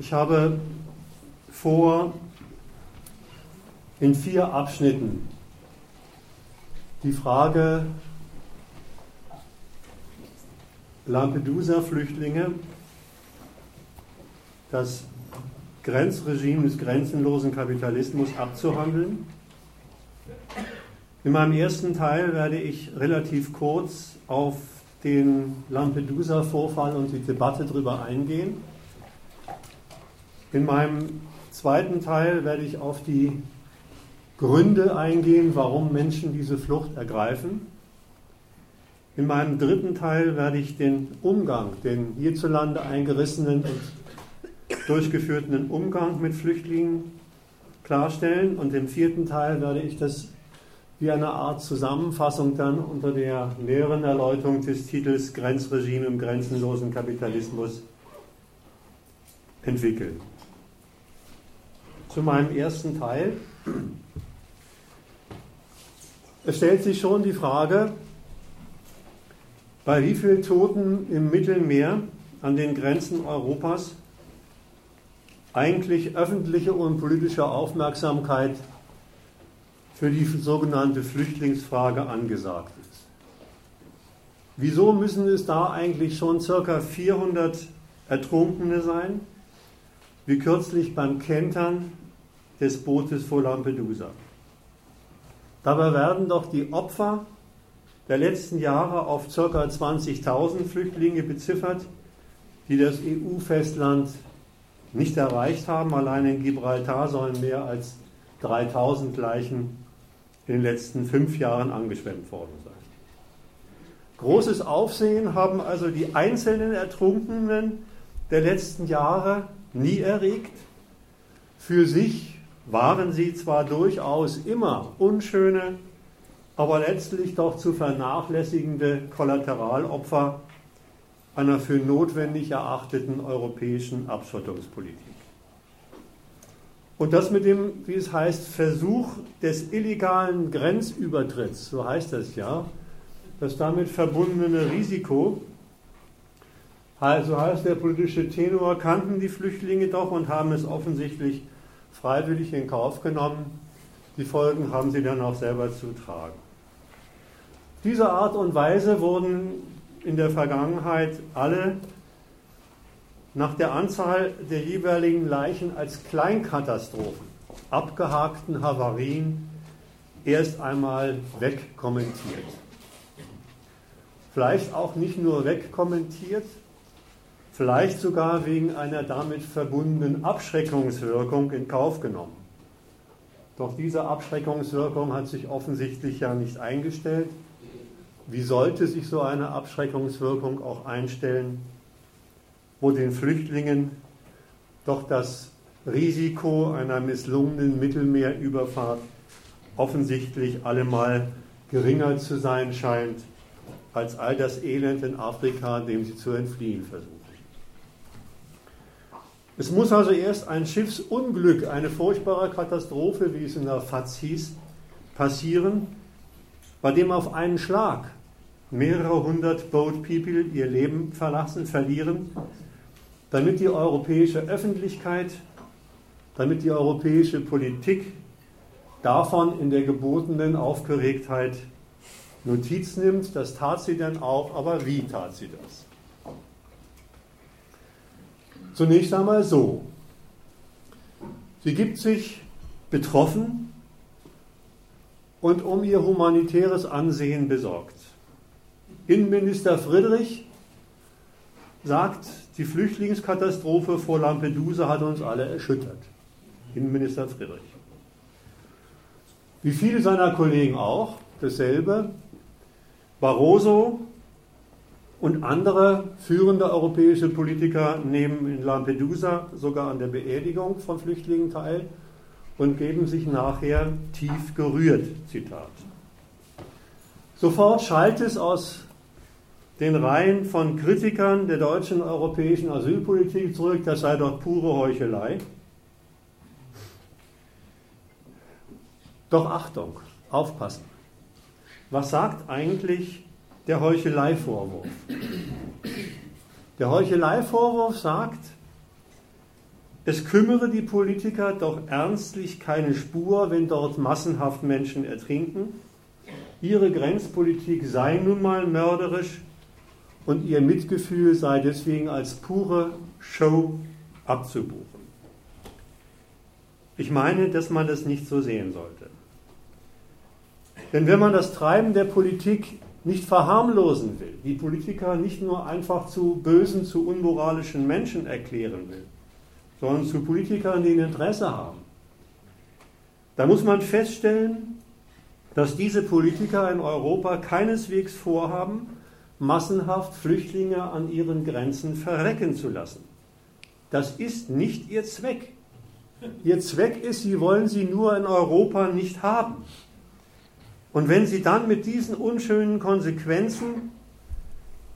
Ich habe vor, in vier Abschnitten die Frage Lampedusa-Flüchtlinge, das Grenzregime des grenzenlosen Kapitalismus abzuhandeln. In meinem ersten Teil werde ich relativ kurz auf den Lampedusa-Vorfall und die Debatte darüber eingehen. In meinem zweiten Teil werde ich auf die Gründe eingehen, warum Menschen diese Flucht ergreifen. In meinem dritten Teil werde ich den Umgang, den hierzulande eingerissenen und durchgeführten Umgang mit Flüchtlingen klarstellen. Und im vierten Teil werde ich das wie eine Art Zusammenfassung dann unter der näheren Erläuterung des Titels Grenzregime im grenzenlosen Kapitalismus entwickeln. Zu meinem ersten Teil. Es stellt sich schon die Frage, bei wie vielen Toten im Mittelmeer an den Grenzen Europas eigentlich öffentliche und politische Aufmerksamkeit für die sogenannte Flüchtlingsfrage angesagt ist. Wieso müssen es da eigentlich schon ca. 400 Ertrunkene sein, wie kürzlich beim Kentern des Bootes vor Lampedusa? Dabei werden doch die Opfer der letzten Jahre auf ca. 20.000 Flüchtlinge beziffert, die das EU-Festland nicht erreicht haben. Allein in Gibraltar sollen mehr als 3000 Leichen in den letzten fünf Jahren angeschwemmt worden sein. Großes Aufsehen haben also die einzelnen Ertrunkenen der letzten Jahre nie erregt. Für sich waren sie zwar durchaus immer unschöne, aber letztlich doch zu vernachlässigende Kollateralopfer einer für notwendig erachteten europäischen Abschottungspolitik. Und das mit dem, wie es heißt, Versuch des illegalen Grenzübertritts, so heißt das ja, das damit verbundene Risiko, so heißt der politische Tenor, kannten die Flüchtlinge doch und haben es offensichtlich freiwillig in Kauf genommen. Die Folgen haben sie dann auch selber zu tragen. Diese Art und Weise wurden in der Vergangenheit alle nach der Anzahl der jeweiligen Leichen als Kleinkatastrophen, abgehakten Havarien, erst einmal wegkommentiert. Vielleicht auch nicht nur wegkommentiert, vielleicht sogar wegen einer damit verbundenen Abschreckungswirkung in Kauf genommen. Doch diese Abschreckungswirkung hat sich offensichtlich ja nicht eingestellt. Wie sollte sich so eine Abschreckungswirkung auch einstellen, wo den Flüchtlingen doch das Risiko einer misslungenen Mittelmeerüberfahrt offensichtlich allemal geringer zu sein scheint als all das Elend in Afrika, dem sie zu entfliehen versuchen. Es muss also erst ein Schiffsunglück, eine furchtbare Katastrophe, wie es in der FAZ hieß, passieren, bei dem auf einen Schlag mehrere hundert Boat People ihr Leben verlassen, verlieren, damit die europäische Öffentlichkeit, damit die europäische Politik davon in der gebotenen Aufgeregtheit Notiz nimmt. Das tat sie dann auch, aber wie tat sie das? Zunächst einmal so. Sie gibt sich betroffen und um ihr humanitäres Ansehen besorgt. Innenminister Friedrich sagt, die Flüchtlingskatastrophe vor Lampedusa hat uns alle erschüttert. Innenminister Friedrich. Wie viele seiner Kollegen auch, dasselbe. Barroso und andere führende europäische Politiker nehmen in Lampedusa sogar an der Beerdigung von Flüchtlingen teil und geben sich nachher tief gerührt. Zitat. Sofort schallt es aus den Reihen von Kritikern der deutschen europäischen Asylpolitik zurück, das sei doch pure Heuchelei. Doch Achtung, aufpassen. Was sagt eigentlich der Heuchelei-Vorwurf? Der Heuchelei-Vorwurf sagt, es kümmere die Politiker doch ernstlich keine Spur, wenn dort massenhaft Menschen ertrinken. Ihre Grenzpolitik sei nun mal mörderisch und ihr Mitgefühl sei deswegen als pure Show abzubuchen. Ich meine, dass man das nicht so sehen sollte. Denn wenn man das Treiben der Politik nicht verharmlosen will, die Politiker nicht nur einfach zu bösen, zu unmoralischen Menschen erklären will, sondern zu Politikern, die ein Interesse haben, dann muss man feststellen, dass diese Politiker in Europa keineswegs vorhaben, massenhaft Flüchtlinge an ihren Grenzen verrecken zu lassen. Das ist nicht ihr Zweck. Ihr Zweck ist, sie wollen sie nur in Europa nicht haben. Und wenn sie dann mit diesen unschönen Konsequenzen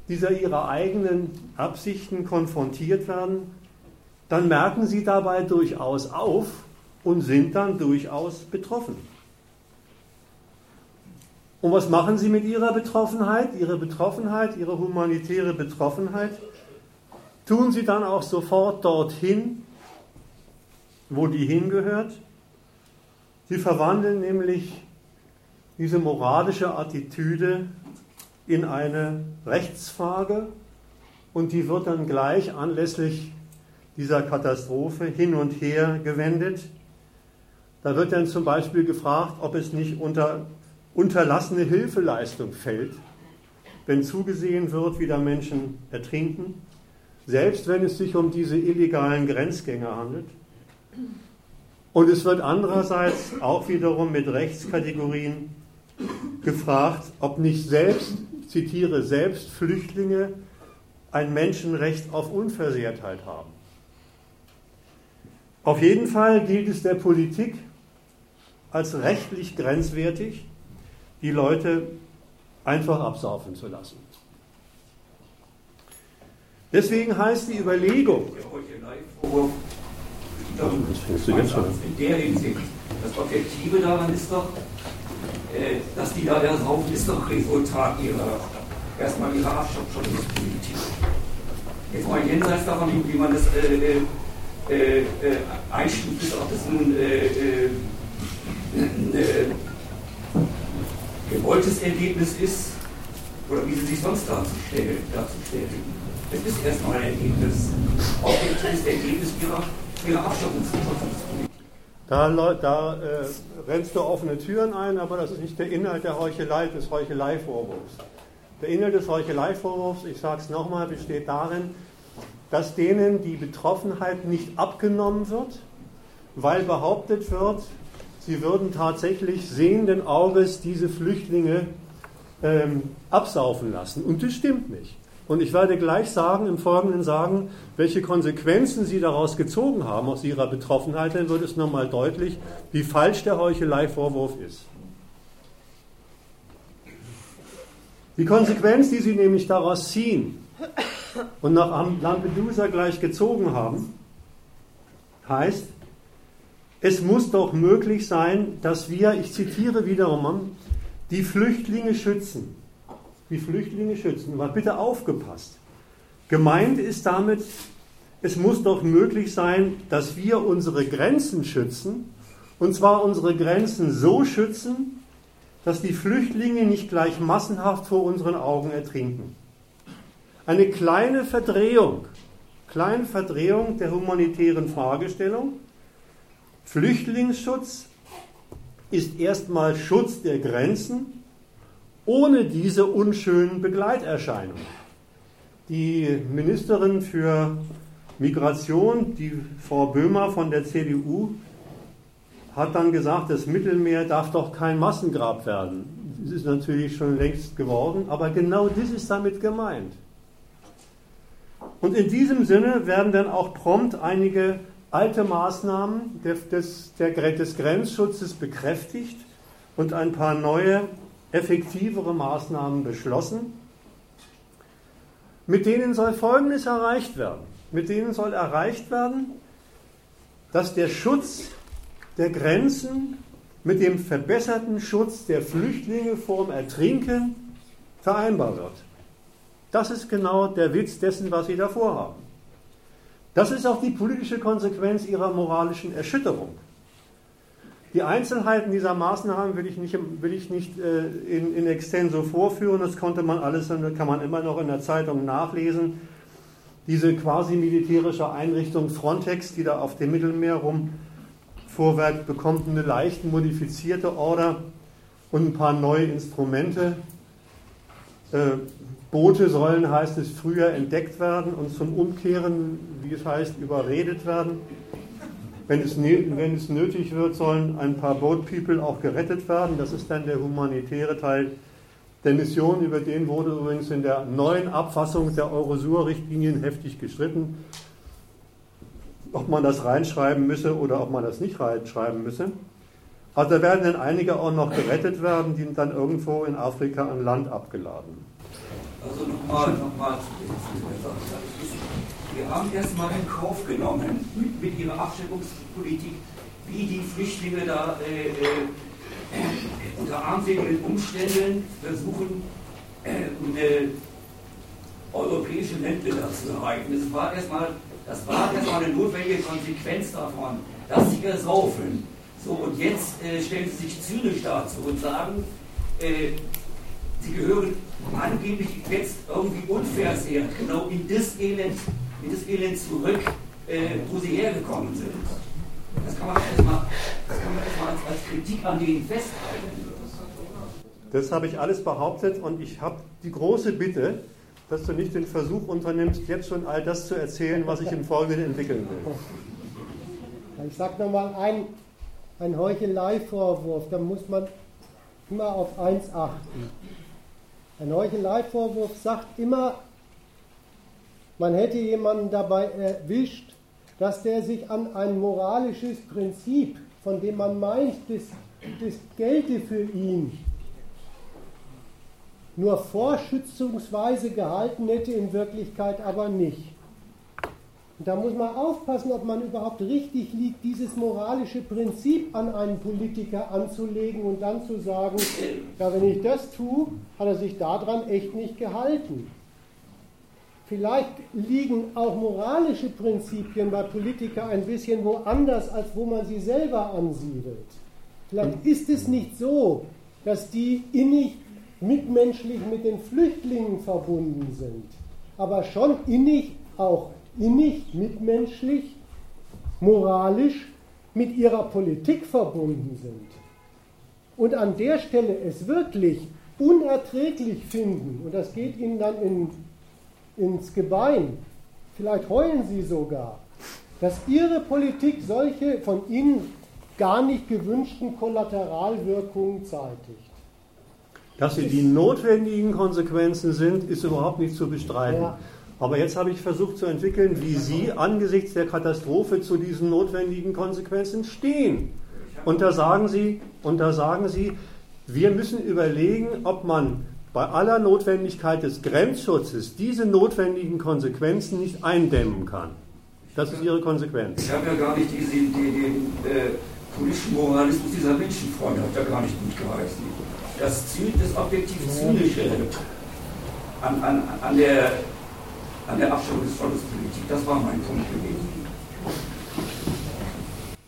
dieser ihrer eigenen Absichten konfrontiert werden, dann merken sie dabei durchaus auf und sind dann durchaus betroffen. Und was machen sie mit ihrer Betroffenheit? Ihre Betroffenheit, ihre humanitäre Betroffenheit tun sie dann auch sofort dorthin, wo die hingehört. Sie verwandeln nämlich diese moralische Attitüde in eine Rechtsfrage und die wird dann gleich anlässlich dieser Katastrophe hin und her gewendet. Da wird dann zum Beispiel gefragt, ob es nicht unter unterlassene Hilfeleistung fällt, wenn zugesehen wird, wie da Menschen ertrinken, selbst wenn es sich um diese illegalen Grenzgänger handelt. Und es wird andererseits auch wiederum mit Rechtskategorien gefragt, ob nicht selbst, zitiere, selbst Flüchtlinge ein Menschenrecht auf Unversehrtheit haben. Auf jeden Fall gilt es der Politik als rechtlich grenzwertig, die Leute einfach absaufen zu lassen. Deswegen heißt die Überlegung, in der Hinsicht, das Objektive daran ist doch, dass die da ersaufen, ist doch Resultat ihrer, erstmal ihrer Abschottungspolitik. Jetzt mal jenseits davon, wie man das äh, äh, äh, äh einstuft, ist ob das nun äh, gewolltes Ergebnis ist oder wie sie sich sonst darzustellen. darzustellen. Es ist erstmal ein Ergebnis, objektives Ergebnis ihrer, ihrer Abschottungspolitik. Da, da äh, rennst du offene Türen ein, aber das ist nicht der Inhalt der Heuchelei, des Heuchelei-Vorwurfs. Der Inhalt des Heuchelei-Vorwurfs, ich sage es nochmal, besteht darin, dass denen die Betroffenheit nicht abgenommen wird, weil behauptet wird, sie würden tatsächlich sehenden Auges diese Flüchtlinge ähm, absaufen lassen. Und das stimmt nicht. Und ich werde gleich sagen, im Folgenden sagen, welche Konsequenzen Sie daraus gezogen haben aus Ihrer Betroffenheit, dann wird es nochmal deutlich, wie falsch der Heuchelei-Vorwurf ist. Die Konsequenz, die Sie nämlich daraus ziehen und nach Lampedusa gleich gezogen haben, heißt, es muss doch möglich sein, dass wir, ich zitiere wiederum, die Flüchtlinge schützen die Flüchtlinge schützen. Aber bitte aufgepasst. Gemeint ist damit, es muss doch möglich sein, dass wir unsere Grenzen schützen, und zwar unsere Grenzen so schützen, dass die Flüchtlinge nicht gleich massenhaft vor unseren Augen ertrinken. Eine kleine Verdrehung, kleine Verdrehung der humanitären Fragestellung. Flüchtlingsschutz ist erstmal Schutz der Grenzen ohne diese unschönen Begleiterscheinungen. Die Ministerin für Migration, die Frau Böhmer von der CDU, hat dann gesagt, das Mittelmeer darf doch kein Massengrab werden. Das ist natürlich schon längst geworden, aber genau das ist damit gemeint. Und in diesem Sinne werden dann auch prompt einige alte Maßnahmen des, des, des Grenzschutzes bekräftigt und ein paar neue effektivere Maßnahmen beschlossen. Mit denen soll Folgendes erreicht werden. Mit denen soll erreicht werden, dass der Schutz der Grenzen mit dem verbesserten Schutz der Flüchtlinge vor dem Ertrinken vereinbar wird. Das ist genau der Witz dessen, was Sie davor haben. Das ist auch die politische Konsequenz ihrer moralischen Erschütterung. Die Einzelheiten dieser Maßnahmen will ich nicht, will ich nicht äh, in, in extenso vorführen. Das konnte man alles, kann man immer noch in der Zeitung nachlesen. Diese quasi militärische Einrichtung Frontex, die da auf dem Mittelmeer rum vorwerk, bekommt eine leicht modifizierte Order und ein paar neue Instrumente. Äh, Boote sollen, heißt es, früher entdeckt werden und zum Umkehren, wie es heißt, überredet werden. Wenn es, wenn es nötig wird, sollen ein paar Boat People auch gerettet werden. Das ist dann der humanitäre Teil der Mission. Über den wurde übrigens in der neuen Abfassung der Eurosur-Richtlinien heftig gestritten, ob man das reinschreiben müsse oder ob man das nicht reinschreiben müsse. Also da werden dann einige auch noch gerettet werden, die dann irgendwo in Afrika an Land abgeladen. Also nochmal noch mal zu der Sache. Wir haben erstmal in Kauf genommen mit, ihrer Abschreckungspolitik, wie die Flüchtlinge da äh, äh, unter armseligen Umständen versuchen, äh, eine europäische Ländler zu erreichen. Das war erstmal das eine notwendige Konsequenz davon, dass sie ersaufen. So, und jetzt äh, stellen sie sich zynisch dazu und sagen, äh, sie gehören angeblich jetzt irgendwie unversehrt genau in das Elend, in das Elend zurück, äh, wo sie hergekommen sind. Das kann man erstmal erst als, als Kritik an denen festhalten. Das habe ich alles behauptet und ich habe die große Bitte, dass du nicht den Versuch unternimmst, jetzt schon all das zu erzählen, was ich im Folgenden entwickeln will. Ich sage nochmal ein ein Heuchelei-Vorwurf, da muss man immer auf eins achten. Ein Heuchelei-Vorwurf sagt immer, man hätte jemanden dabei erwischt, dass der sich an ein moralisches Prinzip, von dem man meint, das, das gelte für ihn, nur vorschützungsweise gehalten hätte, in Wirklichkeit aber nicht. Und da muss man aufpassen, ob man überhaupt richtig liegt, dieses moralische Prinzip an einen Politiker anzulegen und dann zu sagen, ja, wenn ich das tue, hat er sich daran echt nicht gehalten. Vielleicht liegen auch moralische Prinzipien bei Politikern ein bisschen woanders, als wo man sie selber ansiedelt. Vielleicht ist es nicht so, dass die innig mitmenschlich mit den Flüchtlingen verbunden sind, aber schon innig auch innig, mitmenschlich, moralisch mit ihrer Politik verbunden sind und an der Stelle es wirklich unerträglich finden, und das geht ihnen dann in, ins Gebein, vielleicht heulen sie sogar, dass ihre Politik solche von ihnen gar nicht gewünschten Kollateralwirkungen zeitigt. Dass sie die notwendigen Konsequenzen sind, ist überhaupt nicht zu bestreiten. Ja. Aber jetzt habe ich versucht zu entwickeln, wie Sie angesichts der Katastrophe zu diesen notwendigen Konsequenzen stehen. Und da sagen Sie, und da sagen Sie, wir müssen überlegen, ob man bei aller Notwendigkeit des Grenzschutzes diese notwendigen Konsequenzen nicht eindämmen kann. Das ist Ihre Konsequenz. Ich habe ja gar nicht diese, die, den äh, politischen Moralismus dieser Menschenfreunde hat ja gar nicht gut geheißen. Das, das objektiv Zynische an, an, an der an der Abschreibungspolitik. Das war mein Punkt gewesen.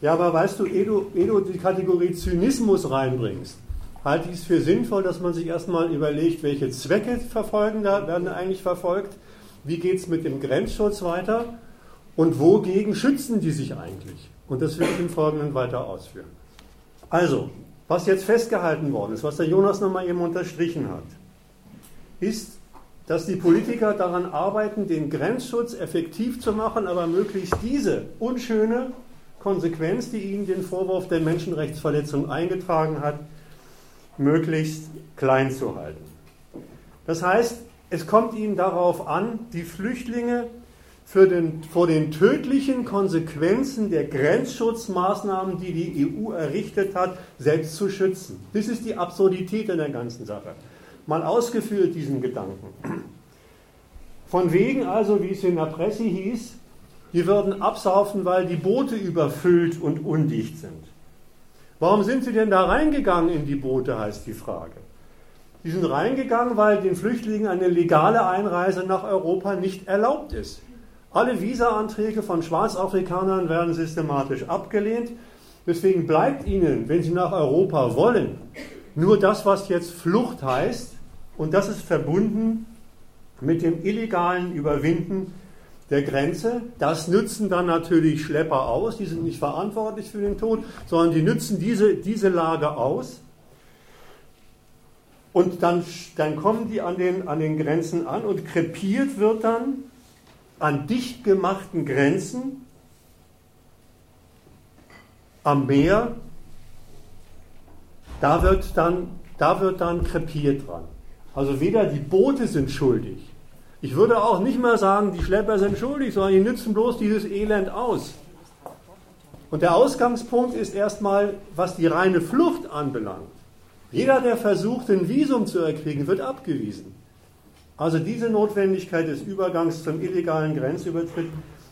Ja, aber weißt du, ehe du, ehe du die Kategorie Zynismus reinbringst, halte ich es für sinnvoll, dass man sich erstmal überlegt, welche Zwecke verfolgen da, werden eigentlich verfolgt, wie geht es mit dem Grenzschutz weiter und wogegen schützen die sich eigentlich. Und das will ich im Folgenden weiter ausführen. Also, was jetzt festgehalten worden ist, was der Jonas nochmal eben unterstrichen hat, ist, dass die Politiker daran arbeiten, den Grenzschutz effektiv zu machen, aber möglichst diese unschöne Konsequenz, die ihnen den Vorwurf der Menschenrechtsverletzung eingetragen hat, möglichst klein zu halten. Das heißt, es kommt ihnen darauf an, die Flüchtlinge den, vor den tödlichen Konsequenzen der Grenzschutzmaßnahmen, die die EU errichtet hat, selbst zu schützen. Das ist die Absurdität in der ganzen Sache mal ausgeführt, diesen Gedanken. Von wegen also, wie es in der Presse hieß, die würden absaufen, weil die Boote überfüllt und undicht sind. Warum sind sie denn da reingegangen in die Boote, heißt die Frage. Die sind reingegangen, weil den Flüchtlingen eine legale Einreise nach Europa nicht erlaubt ist. Alle Visa-Anträge von Schwarzafrikanern werden systematisch abgelehnt. Deswegen bleibt ihnen, wenn sie nach Europa wollen, nur das, was jetzt Flucht heißt. Und das ist verbunden mit dem illegalen Überwinden der Grenze. Das nützen dann natürlich Schlepper aus. Die sind nicht verantwortlich für den Tod, sondern die nützen diese, diese Lage aus. Und dann, dann kommen die an den, an den Grenzen an und krepiert wird dann an dicht gemachten Grenzen am Meer, da wird dann, da wird dann krepiert dran. Also weder die Boote sind schuldig. Ich würde auch nicht mehr sagen, die Schlepper sind schuldig, sondern die nützen bloß dieses Elend aus. Und der Ausgangspunkt ist erstmal, was die reine Flucht anbelangt. Jeder, der versucht, ein Visum zu erkriegen, wird abgewiesen. Also diese Notwendigkeit des Übergangs zum illegalen Grenzübertritt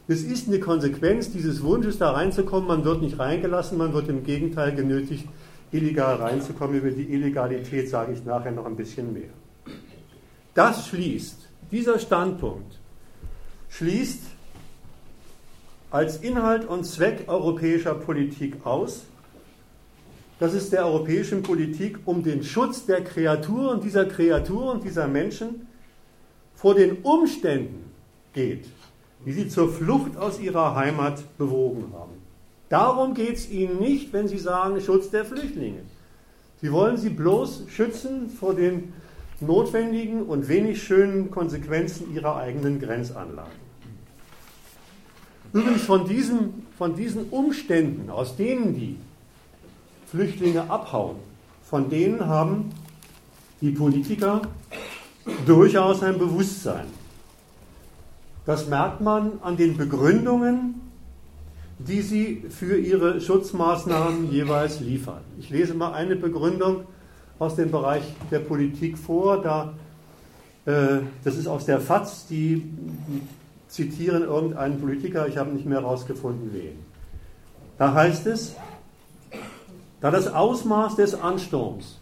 es ist eine Konsequenz dieses Wunsches, da reinzukommen. Man wird nicht reingelassen, man wird im Gegenteil genötigt, illegal reinzukommen. Über die Illegalität sage ich nachher noch ein bisschen mehr. Das schließt, dieser Standpunkt schließt als Inhalt und Zweck europäischer Politik aus, dass es der europäischen Politik um den Schutz der Kreaturen, dieser Kreaturen, dieser Menschen vor den Umständen geht, die sie zur Flucht aus ihrer Heimat bewogen haben. Darum geht es ihnen nicht, wenn sie sagen Schutz der Flüchtlinge. Sie wollen sie bloß schützen vor den notwendigen und wenig schönen Konsequenzen ihrer eigenen Grenzanlagen. Übrigens von diesen, von diesen Umständen, aus denen die Flüchtlinge abhauen, von denen haben die Politiker durchaus ein Bewusstsein. Das merkt man an den Begründungen, die sie für ihre Schutzmaßnahmen jeweils liefern. Ich lese mal eine Begründung aus dem Bereich der Politik vor. Da, äh, das ist aus der FAZ, die, zitieren irgendeinen Politiker, ich habe nicht mehr herausgefunden, wen. Da heißt es, da das Ausmaß des Ansturms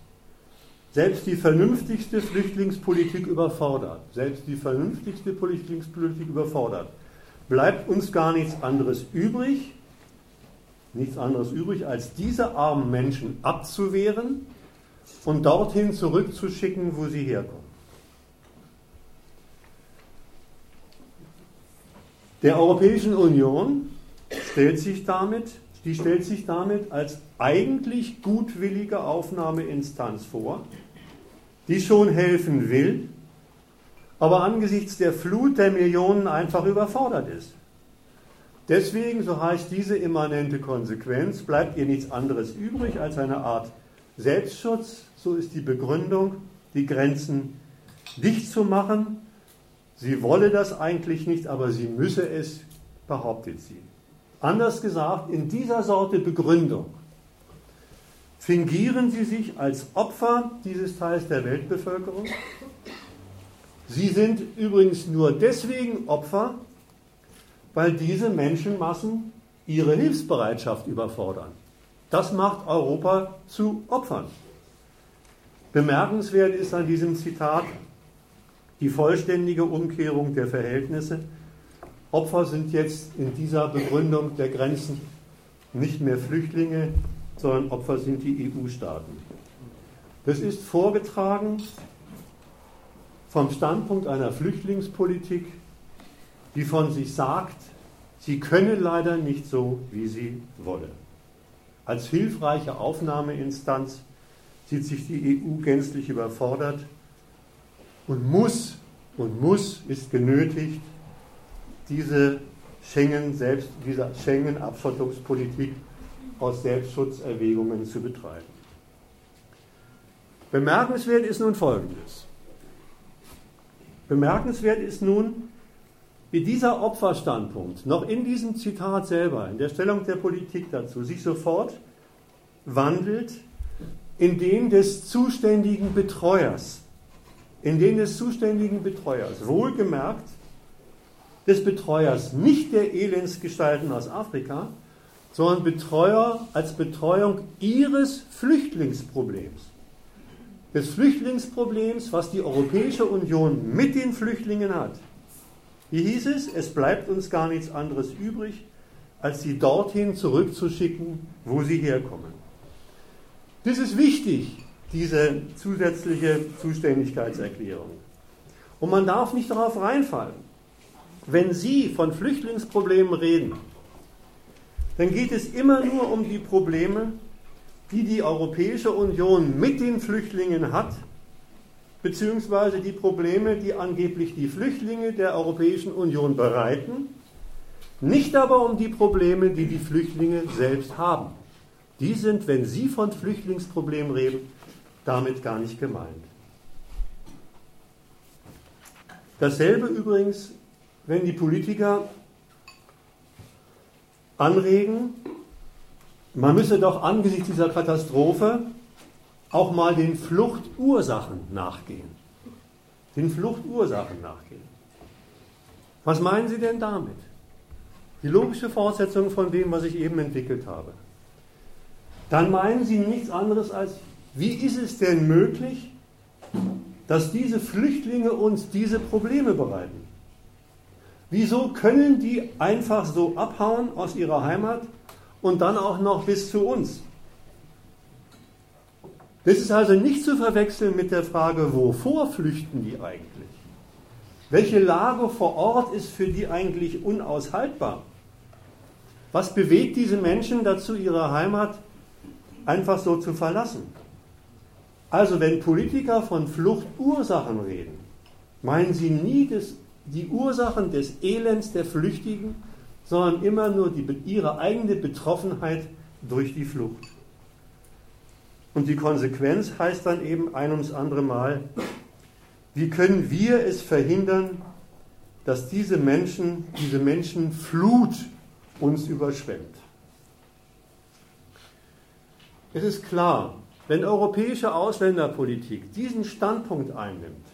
selbst die vernünftigste Flüchtlingspolitik überfordert. Selbst die vernünftigste Flüchtlingspolitik überfordert. Bleibt uns gar nichts anderes übrig, nichts anderes übrig, als diese armen Menschen abzuwehren und dorthin zurückzuschicken, wo sie herkommen. Der Europäischen Union stellt sich damit, die stellt sich damit als eigentlich gutwillige Aufnahmeinstanz vor, die schon helfen will, aber angesichts der Flut der Millionen einfach überfordert ist. Deswegen, so heißt diese immanente Konsequenz, bleibt ihr nichts anderes übrig als eine Art Selbstschutz, so ist die Begründung, die Grenzen dicht zu machen. Sie wolle das eigentlich nicht, aber sie müsse es, behauptet sie. Anders gesagt, in dieser Sorte Begründung fingieren sie sich als Opfer dieses Teils der Weltbevölkerung. Sie sind übrigens nur deswegen Opfer, weil diese Menschenmassen ihre Hilfsbereitschaft überfordern. Das macht Europa zu Opfern. Bemerkenswert ist an diesem Zitat die vollständige Umkehrung der Verhältnisse. Opfer sind jetzt in dieser Begründung der Grenzen nicht mehr Flüchtlinge, sondern Opfer sind die EU-Staaten. Das ist vorgetragen vom Standpunkt einer Flüchtlingspolitik, die von sich sagt, sie könne leider nicht so, wie sie wolle. Als hilfreiche Aufnahmeinstanz sieht sich die EU gänzlich überfordert und muss und muss ist genötigt, diese Schengen selbst, dieser Schengen-Abschottungspolitik aus Selbstschutzerwägungen zu betreiben. Bemerkenswert ist nun Folgendes. Bemerkenswert ist nun, wie dieser Opferstandpunkt noch in diesem Zitat selber, in der Stellung der Politik dazu, sich sofort wandelt in den des zuständigen Betreuers. In den des zuständigen Betreuers. Wohlgemerkt des Betreuers, nicht der Elendsgestalten aus Afrika, sondern Betreuer als Betreuung ihres Flüchtlingsproblems. Des Flüchtlingsproblems, was die Europäische Union mit den Flüchtlingen hat. Wie hieß es? Es bleibt uns gar nichts anderes übrig, als sie dorthin zurückzuschicken, wo sie herkommen. Das ist wichtig, diese zusätzliche Zuständigkeitserklärung. Und man darf nicht darauf reinfallen. Wenn Sie von Flüchtlingsproblemen reden, dann geht es immer nur um die Probleme, die die Europäische Union mit den Flüchtlingen hat, beziehungsweise die Probleme, die angeblich die Flüchtlinge der Europäischen Union bereiten, nicht aber um die Probleme, die die Flüchtlinge selbst haben. Die sind, wenn Sie von Flüchtlingsproblemen reden, damit gar nicht gemeint. Dasselbe übrigens, wenn die Politiker anregen, man müsse doch angesichts dieser Katastrophe auch mal den Fluchtursachen nachgehen. Den Fluchtursachen nachgehen. Was meinen Sie denn damit? Die logische Fortsetzung von dem, was ich eben entwickelt habe. Dann meinen Sie nichts anderes als, wie ist es denn möglich, dass diese Flüchtlinge uns diese Probleme bereiten? Wieso können die einfach so abhauen aus ihrer Heimat und dann auch noch bis zu uns? Das ist also nicht zu verwechseln mit der Frage, wovor flüchten die eigentlich? Welche Lage vor Ort ist für die eigentlich unaushaltbar? Was bewegt diese Menschen dazu, ihre Heimat einfach so zu verlassen? Also wenn Politiker von Fluchtursachen reden, meinen sie nie das, die Ursachen des Elends der Flüchtigen, sondern immer nur die, ihre eigene Betroffenheit durch die Flucht. Und die Konsequenz heißt dann eben ein ums andere Mal, wie können wir es verhindern, dass diese Menschen, diese Menschenflut uns überschwemmt. Es ist klar, wenn europäische Ausländerpolitik diesen Standpunkt einnimmt,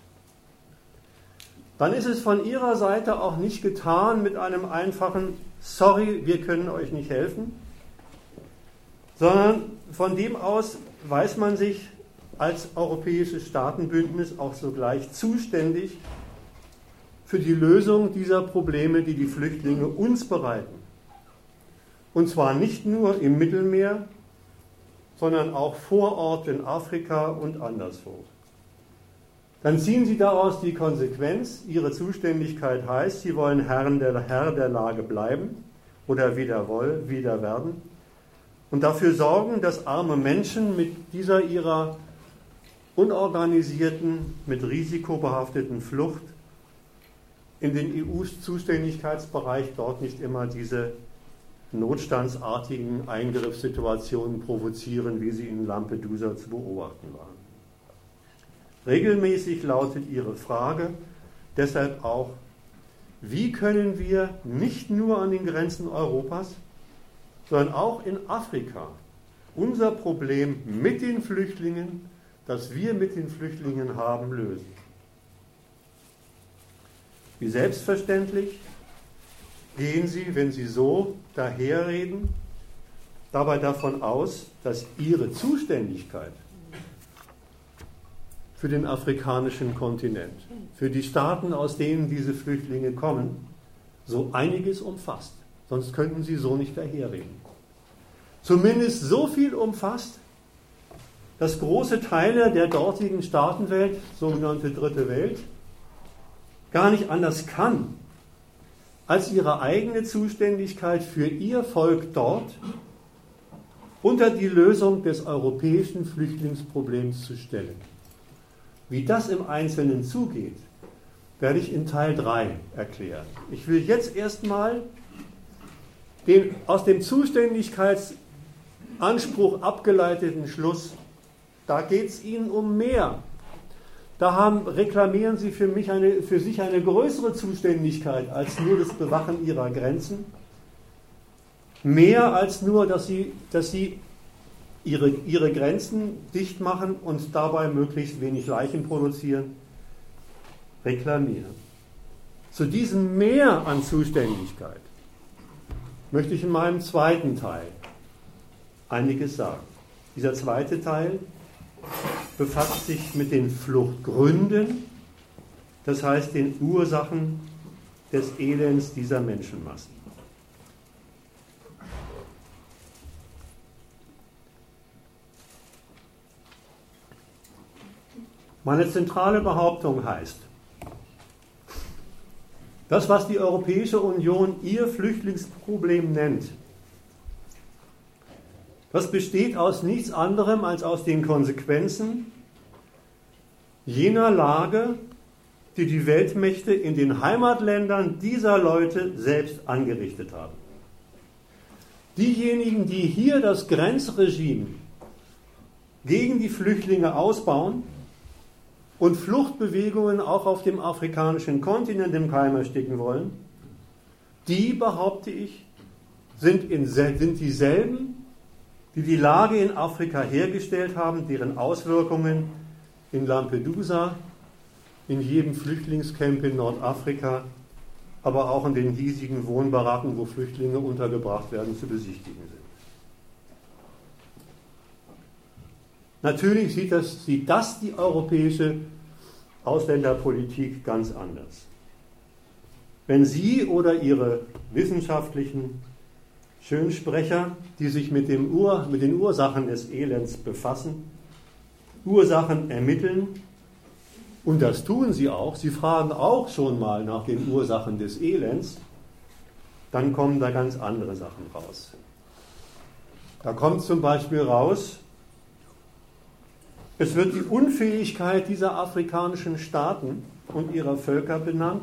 dann ist es von ihrer Seite auch nicht getan mit einem einfachen Sorry, wir können euch nicht helfen, sondern von dem aus weiß man sich als europäisches Staatenbündnis auch sogleich zuständig für die Lösung dieser Probleme, die die Flüchtlinge uns bereiten. Und zwar nicht nur im Mittelmeer, sondern auch vor Ort in Afrika und anderswo. Dann ziehen Sie daraus die Konsequenz, Ihre Zuständigkeit heißt, Sie wollen Herrn der, Herr der Lage bleiben oder wieder, wollen, wieder werden und dafür sorgen, dass arme Menschen mit dieser ihrer unorganisierten, mit Risiko behafteten Flucht in den EU-Zuständigkeitsbereich dort nicht immer diese notstandsartigen Eingriffssituationen provozieren, wie sie in Lampedusa zu beobachten waren. Regelmäßig lautet Ihre Frage deshalb auch, wie können wir nicht nur an den Grenzen Europas, sondern auch in Afrika unser Problem mit den Flüchtlingen, das wir mit den Flüchtlingen haben, lösen? Wie selbstverständlich gehen Sie, wenn Sie so daherreden, dabei davon aus, dass Ihre Zuständigkeit für den afrikanischen Kontinent, für die Staaten, aus denen diese Flüchtlinge kommen, so einiges umfasst. Sonst könnten Sie so nicht daherreden. Zumindest so viel umfasst, dass große Teile der dortigen Staatenwelt, sogenannte Dritte Welt, gar nicht anders kann, als ihre eigene Zuständigkeit für ihr Volk dort unter die Lösung des europäischen Flüchtlingsproblems zu stellen. Wie das im Einzelnen zugeht, werde ich in Teil 3 erklären. Ich will jetzt erstmal den aus dem Zuständigkeitsanspruch abgeleiteten Schluss, da geht es Ihnen um mehr da haben, reklamieren sie für, mich eine, für sich eine größere Zuständigkeit als nur das Bewachen ihrer Grenzen. Mehr als nur, dass sie, dass sie ihre, ihre Grenzen dicht machen und dabei möglichst wenig Leichen produzieren. Reklamieren. Zu diesem Mehr an Zuständigkeit möchte ich in meinem zweiten Teil einiges sagen. Dieser zweite Teil befasst sich mit den Fluchtgründen, das heißt den Ursachen des Elends dieser Menschenmassen. Meine zentrale Behauptung heißt, das, was die Europäische Union ihr Flüchtlingsproblem nennt, das besteht aus nichts anderem als aus den Konsequenzen jener Lage, die die Weltmächte in den Heimatländern dieser Leute selbst angerichtet haben. Diejenigen, die hier das Grenzregime gegen die Flüchtlinge ausbauen und Fluchtbewegungen auch auf dem afrikanischen Kontinent im Keim ersticken wollen, die, behaupte ich, sind, in, sind dieselben, die die Lage in Afrika hergestellt haben, deren Auswirkungen in Lampedusa, in jedem Flüchtlingscamp in Nordafrika, aber auch in den hiesigen Wohnbaracken, wo Flüchtlinge untergebracht werden, zu besichtigen sind. Natürlich sieht das, sieht das die europäische Ausländerpolitik ganz anders. Wenn Sie oder Ihre wissenschaftlichen Schönsprecher, die sich mit, dem Ur, mit den Ursachen des Elends befassen, Ursachen ermitteln. Und das tun sie auch. Sie fragen auch schon mal nach den Ursachen des Elends. Dann kommen da ganz andere Sachen raus. Da kommt zum Beispiel raus, es wird die Unfähigkeit dieser afrikanischen Staaten und ihrer Völker benannt,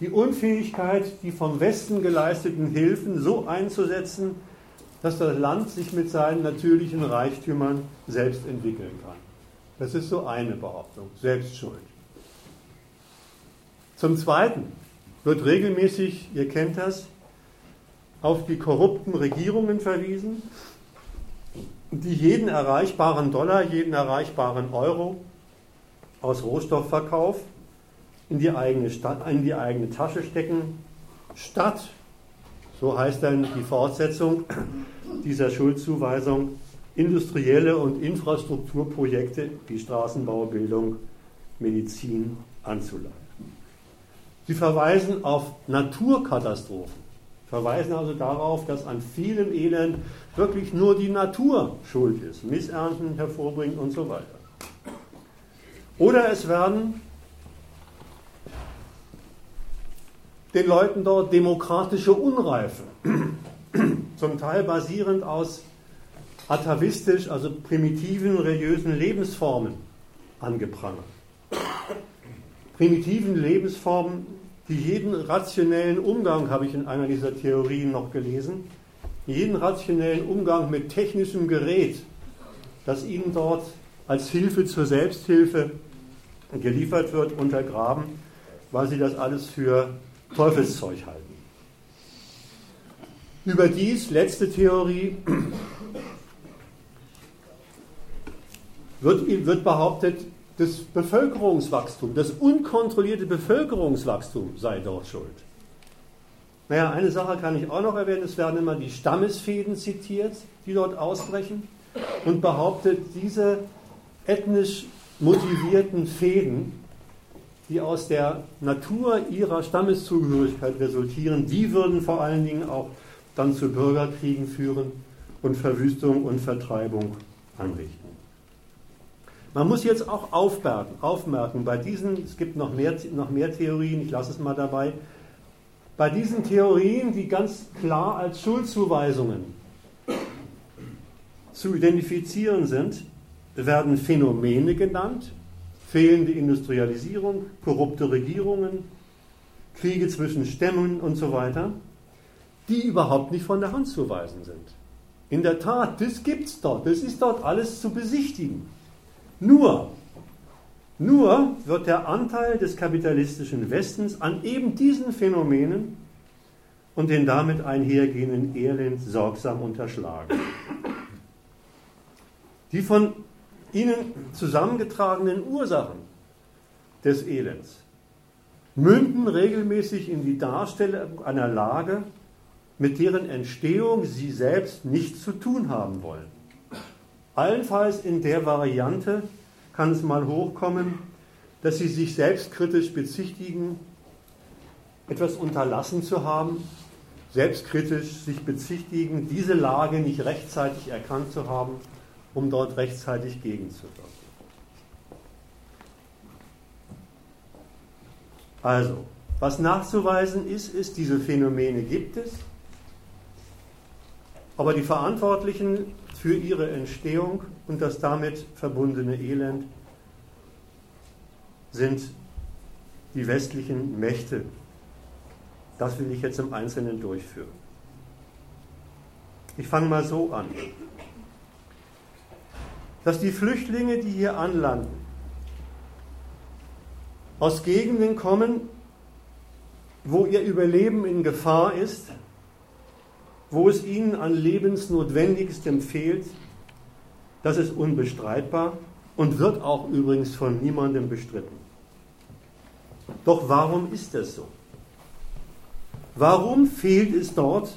die Unfähigkeit, die vom Westen geleisteten Hilfen so einzusetzen, dass das Land sich mit seinen natürlichen Reichtümern selbst entwickeln kann. Das ist so eine Behauptung, Selbstschuld. Zum Zweiten wird regelmäßig, ihr kennt das, auf die korrupten Regierungen verwiesen, die jeden erreichbaren Dollar, jeden erreichbaren Euro aus Rohstoffverkauf in die eigene, Stadt, in die eigene Tasche stecken, statt, so heißt dann die Fortsetzung dieser Schuldzuweisung, industrielle und Infrastrukturprojekte wie Straßenbau, Bildung, Medizin anzuleiten. Sie verweisen auf Naturkatastrophen, verweisen also darauf, dass an vielem Elend wirklich nur die Natur schuld ist, Missernten hervorbringt und so weiter. Oder es werden den Leuten dort demokratische Unreife, zum Teil basierend aus atavistisch, also primitiven religiösen Lebensformen angeprangert. Primitiven Lebensformen, die jeden rationellen Umgang, habe ich in einer dieser Theorien noch gelesen, jeden rationellen Umgang mit technischem Gerät, das ihnen dort als Hilfe zur Selbsthilfe geliefert wird, untergraben, weil sie das alles für Teufelszeug halten. Überdies, letzte Theorie, wird, wird behauptet, das Bevölkerungswachstum, das unkontrollierte Bevölkerungswachstum sei dort schuld. Naja, eine Sache kann ich auch noch erwähnen, es werden immer die Stammesfäden zitiert, die dort ausbrechen und behauptet, diese ethnisch motivierten Fäden, die aus der Natur ihrer Stammeszugehörigkeit resultieren, die würden vor allen Dingen auch dann zu Bürgerkriegen führen und Verwüstung und Vertreibung anrichten. Man muss jetzt auch aufmerken, aufmerken, bei diesen, es gibt noch mehr, noch mehr Theorien, ich lasse es mal dabei, bei diesen Theorien, die ganz klar als Schuldzuweisungen zu identifizieren sind, werden Phänomene genannt, fehlende Industrialisierung, korrupte Regierungen, Kriege zwischen Stämmen und so weiter, die überhaupt nicht von der Hand zu weisen sind. In der Tat, das gibt es dort, das ist dort alles zu besichtigen. Nur, nur wird der Anteil des kapitalistischen Westens an eben diesen Phänomenen und den damit einhergehenden Elend sorgsam unterschlagen. Die von ihnen zusammengetragenen Ursachen des Elends münden regelmäßig in die Darstellung einer Lage, mit deren Entstehung sie selbst nichts zu tun haben wollen. Allenfalls in der Variante kann es mal hochkommen, dass sie sich selbstkritisch bezichtigen, etwas unterlassen zu haben, selbstkritisch sich bezichtigen, diese Lage nicht rechtzeitig erkannt zu haben, um dort rechtzeitig gegenzuwirken. Also, was nachzuweisen ist, ist, diese Phänomene gibt es, aber die Verantwortlichen für ihre Entstehung und das damit verbundene Elend sind die westlichen Mächte. Das will ich jetzt im Einzelnen durchführen. Ich fange mal so an. Dass die Flüchtlinge, die hier anlanden, aus Gegenden kommen, wo ihr Überleben in Gefahr ist, wo es ihnen an lebensnotwendigstem fehlt, das ist unbestreitbar und wird auch übrigens von niemandem bestritten. Doch warum ist das so? Warum fehlt es dort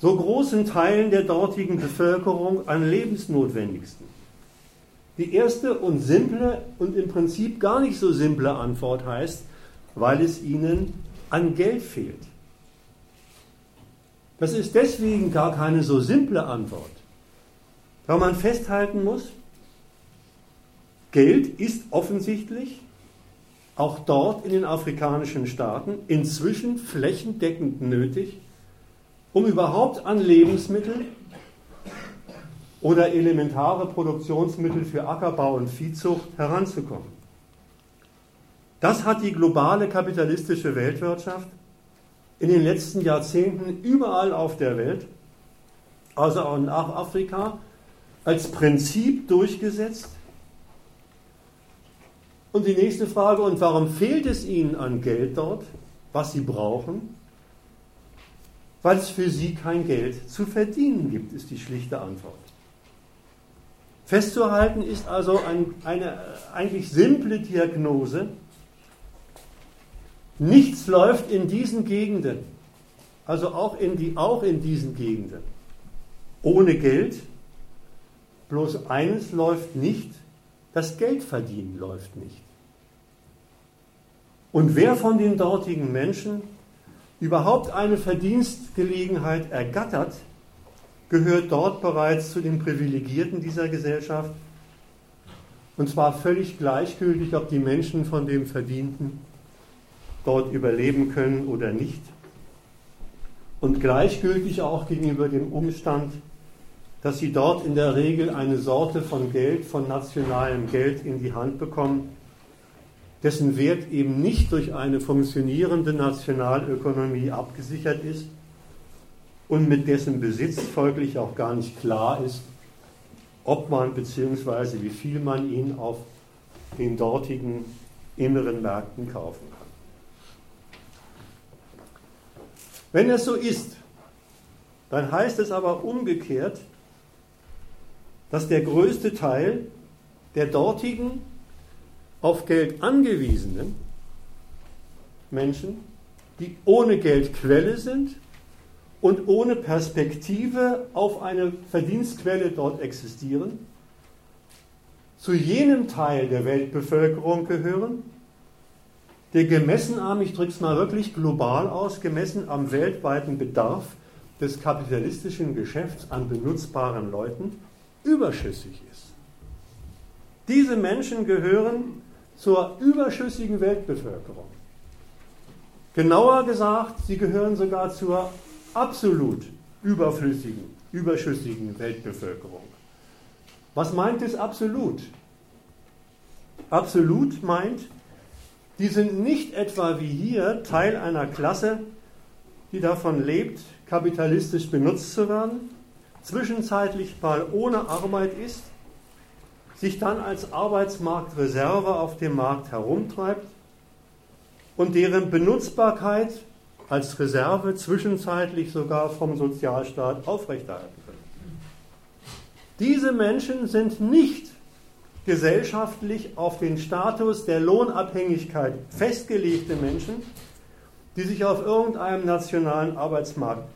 so großen Teilen der dortigen Bevölkerung an lebensnotwendigsten? Die erste und simple und im Prinzip gar nicht so simple Antwort heißt, weil es ihnen an Geld fehlt. Das ist deswegen gar keine so simple Antwort, weil man festhalten muss, Geld ist offensichtlich auch dort in den afrikanischen Staaten inzwischen flächendeckend nötig, um überhaupt an Lebensmittel oder elementare Produktionsmittel für Ackerbau und Viehzucht heranzukommen. Das hat die globale kapitalistische Weltwirtschaft in den letzten Jahrzehnten überall auf der Welt, also auch nach Afrika, als Prinzip durchgesetzt. Und die nächste Frage, und warum fehlt es Ihnen an Geld dort, was Sie brauchen? Weil es für Sie kein Geld zu verdienen gibt, ist die schlichte Antwort. Festzuhalten ist also ein, eine eigentlich simple Diagnose. Nichts läuft in diesen Gegenden, also auch in, die, auch in diesen Gegenden, ohne Geld. Bloß eines läuft nicht, das Geldverdienen läuft nicht. Und wer von den dortigen Menschen überhaupt eine Verdienstgelegenheit ergattert, gehört dort bereits zu den Privilegierten dieser Gesellschaft. Und zwar völlig gleichgültig, ob die Menschen von dem Verdienten dort überleben können oder nicht. Und gleichgültig auch gegenüber dem Umstand, dass sie dort in der Regel eine Sorte von Geld, von nationalem Geld in die Hand bekommen, dessen Wert eben nicht durch eine funktionierende Nationalökonomie abgesichert ist, und mit dessen Besitz folglich auch gar nicht klar ist, ob man bzw. wie viel man ihn auf den dortigen inneren Märkten kaufen kann. Wenn es so ist, dann heißt es aber umgekehrt, dass der größte Teil der dortigen auf Geld angewiesenen Menschen, die ohne Geldquelle sind und ohne Perspektive auf eine Verdienstquelle dort existieren, zu jenem Teil der Weltbevölkerung gehören, gemessen am, ich drücke es mal wirklich global aus, gemessen am weltweiten Bedarf des kapitalistischen Geschäfts an benutzbaren Leuten überschüssig ist. Diese Menschen gehören zur überschüssigen Weltbevölkerung. Genauer gesagt, sie gehören sogar zur absolut überflüssigen, überschüssigen Weltbevölkerung. Was meint es absolut? Absolut meint, die sind nicht etwa wie hier Teil einer Klasse, die davon lebt, kapitalistisch benutzt zu werden, zwischenzeitlich mal ohne Arbeit ist, sich dann als Arbeitsmarktreserve auf dem Markt herumtreibt und deren Benutzbarkeit als Reserve zwischenzeitlich sogar vom Sozialstaat aufrechterhalten können. Diese Menschen sind nicht gesellschaftlich auf den Status der Lohnabhängigkeit festgelegte Menschen, die sich auf irgendeinem nationalen Arbeitsmarkt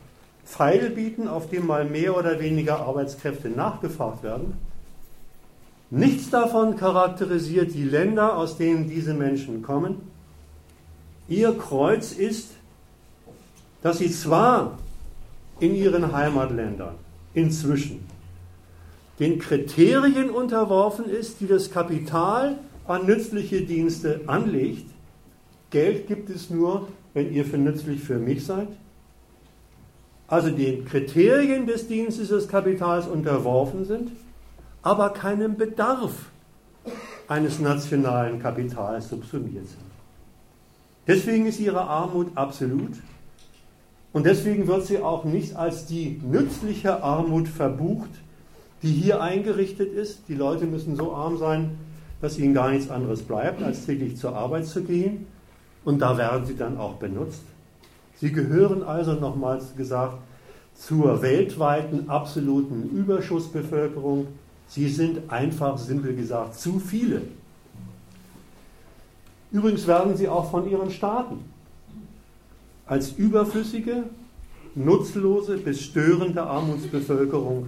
Pfeil bieten, auf dem mal mehr oder weniger Arbeitskräfte nachgefragt werden. Nichts davon charakterisiert die Länder, aus denen diese Menschen kommen Ihr Kreuz ist, dass sie zwar in ihren Heimatländern inzwischen den Kriterien unterworfen ist, die das Kapital an nützliche Dienste anlegt. Geld gibt es nur, wenn ihr für nützlich für mich seid. Also den Kriterien des Dienstes des Kapitals unterworfen sind, aber keinem Bedarf eines nationalen Kapitals subsumiert sind. Deswegen ist ihre Armut absolut und deswegen wird sie auch nicht als die nützliche Armut verbucht, die hier eingerichtet ist. Die Leute müssen so arm sein, dass ihnen gar nichts anderes bleibt, als täglich zur Arbeit zu gehen. Und da werden sie dann auch benutzt. Sie gehören also, nochmals gesagt, zur weltweiten absoluten Überschussbevölkerung. Sie sind einfach, simpel gesagt, zu viele. Übrigens werden sie auch von ihren Staaten als überflüssige, nutzlose bis störende Armutsbevölkerung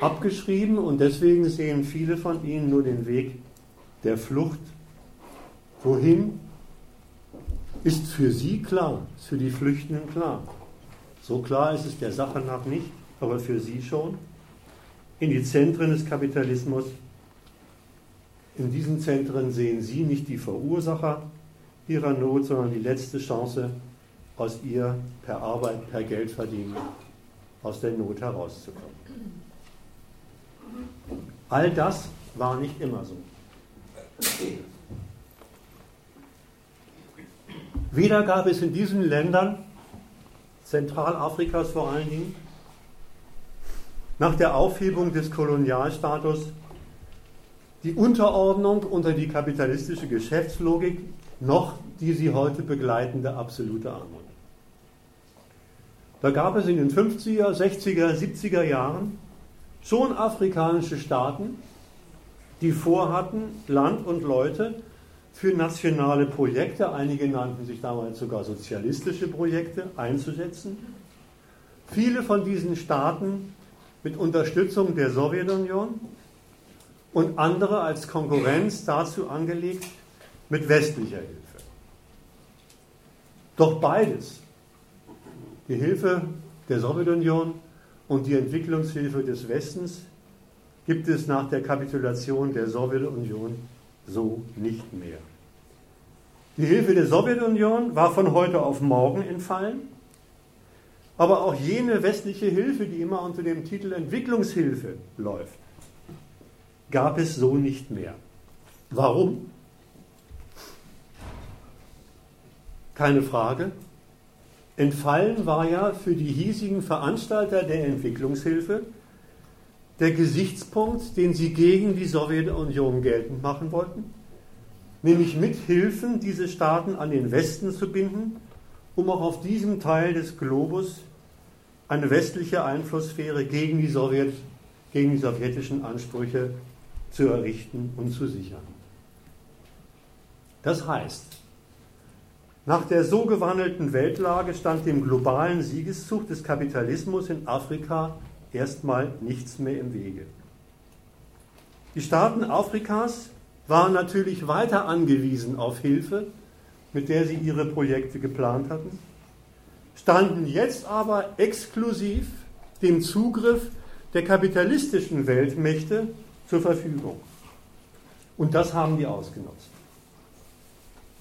abgeschrieben und deswegen sehen viele von ihnen nur den Weg der Flucht. Wohin? Ist für sie klar, ist für die Flüchtenden klar. So klar ist es der Sache nach nicht, aber für sie schon. In die Zentren des Kapitalismus. In diesen Zentren sehen sie nicht die Verursacher ihrer Not, sondern die letzte Chance, aus ihr per Arbeit, per Geld verdienen, aus der Not herauszukommen. All das war nicht immer so. Weder gab es in diesen Ländern, Zentralafrikas vor allen Dingen, nach der Aufhebung des Kolonialstatus die Unterordnung unter die kapitalistische Geschäftslogik noch die sie heute begleitende absolute Armut. Da gab es in den 50er, 60er, 70er Jahren schon afrikanische Staaten, die vorhatten, Land und Leute für nationale Projekte, einige nannten sich damals sogar sozialistische Projekte, einzusetzen. Viele von diesen Staaten mit Unterstützung der Sowjetunion und andere als Konkurrenz dazu angelegt mit westlicher Hilfe. Doch beides, die Hilfe der Sowjetunion und die Entwicklungshilfe des Westens, gibt es nach der Kapitulation der Sowjetunion so nicht mehr. Die Hilfe der Sowjetunion war von heute auf morgen entfallen, aber auch jene westliche Hilfe, die immer unter dem Titel Entwicklungshilfe läuft, gab es so nicht mehr. Warum? keine Frage. Entfallen war ja für die hiesigen Veranstalter der Entwicklungshilfe der Gesichtspunkt, den sie gegen die Sowjetunion geltend machen wollten, nämlich mit Hilfen diese Staaten an den Westen zu binden, um auch auf diesem Teil des Globus eine westliche Einflusssphäre gegen die, Sowjet, gegen die sowjetischen Ansprüche zu errichten und zu sichern. Das heißt, nach der so gewandelten Weltlage stand dem globalen Siegeszug des Kapitalismus in Afrika erstmal nichts mehr im Wege. Die Staaten Afrikas waren natürlich weiter angewiesen auf Hilfe, mit der sie ihre Projekte geplant hatten, standen jetzt aber exklusiv dem Zugriff der kapitalistischen Weltmächte zur Verfügung. Und das haben die ausgenutzt.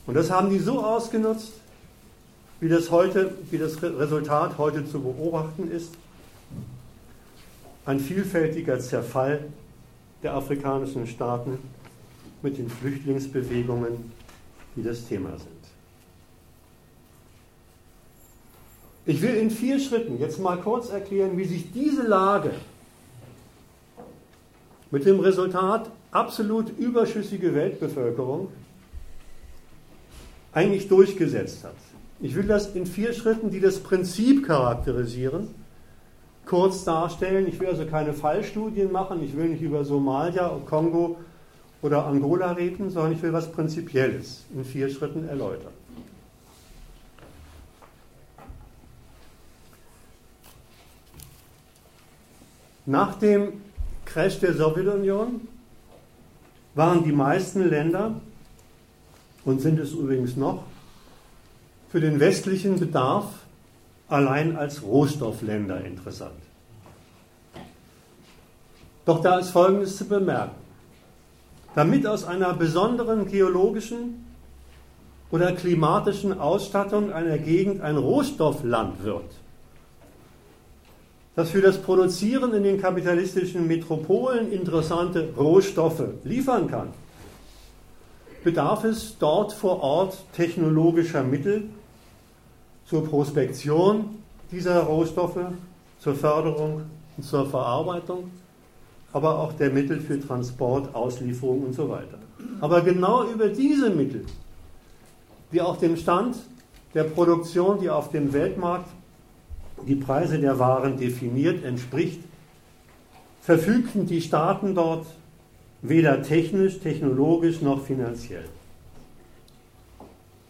Und das haben die so ausgenutzt, wie das, heute, wie das Resultat heute zu beobachten ist. Ein vielfältiger Zerfall der afrikanischen Staaten mit den Flüchtlingsbewegungen, die das Thema sind. Ich will in vier Schritten jetzt mal kurz erklären, wie sich diese Lage mit dem Resultat absolut überschüssige Weltbevölkerung eigentlich durchgesetzt hat. Ich will das in vier Schritten, die das Prinzip charakterisieren, kurz darstellen. Ich will also keine Fallstudien machen, ich will nicht über Somalia, Kongo oder Angola reden, sondern ich will was Prinzipielles in vier Schritten erläutern. Nach dem Crash der Sowjetunion waren die meisten Länder und sind es übrigens noch, für den westlichen Bedarf allein als Rohstoffländer interessant. Doch da ist Folgendes zu bemerken. Damit aus einer besonderen geologischen oder klimatischen Ausstattung einer Gegend ein Rohstoffland wird, das für das Produzieren in den kapitalistischen Metropolen interessante Rohstoffe liefern kann, bedarf es dort vor Ort technologischer Mittel zur Prospektion dieser Rohstoffe, zur Förderung und zur Verarbeitung, aber auch der Mittel für Transport, Auslieferung und so weiter. Aber genau über diese Mittel, die auch dem Stand der Produktion, die auf dem Weltmarkt die Preise der Waren definiert, entspricht, verfügten die Staaten dort weder technisch, technologisch noch finanziell.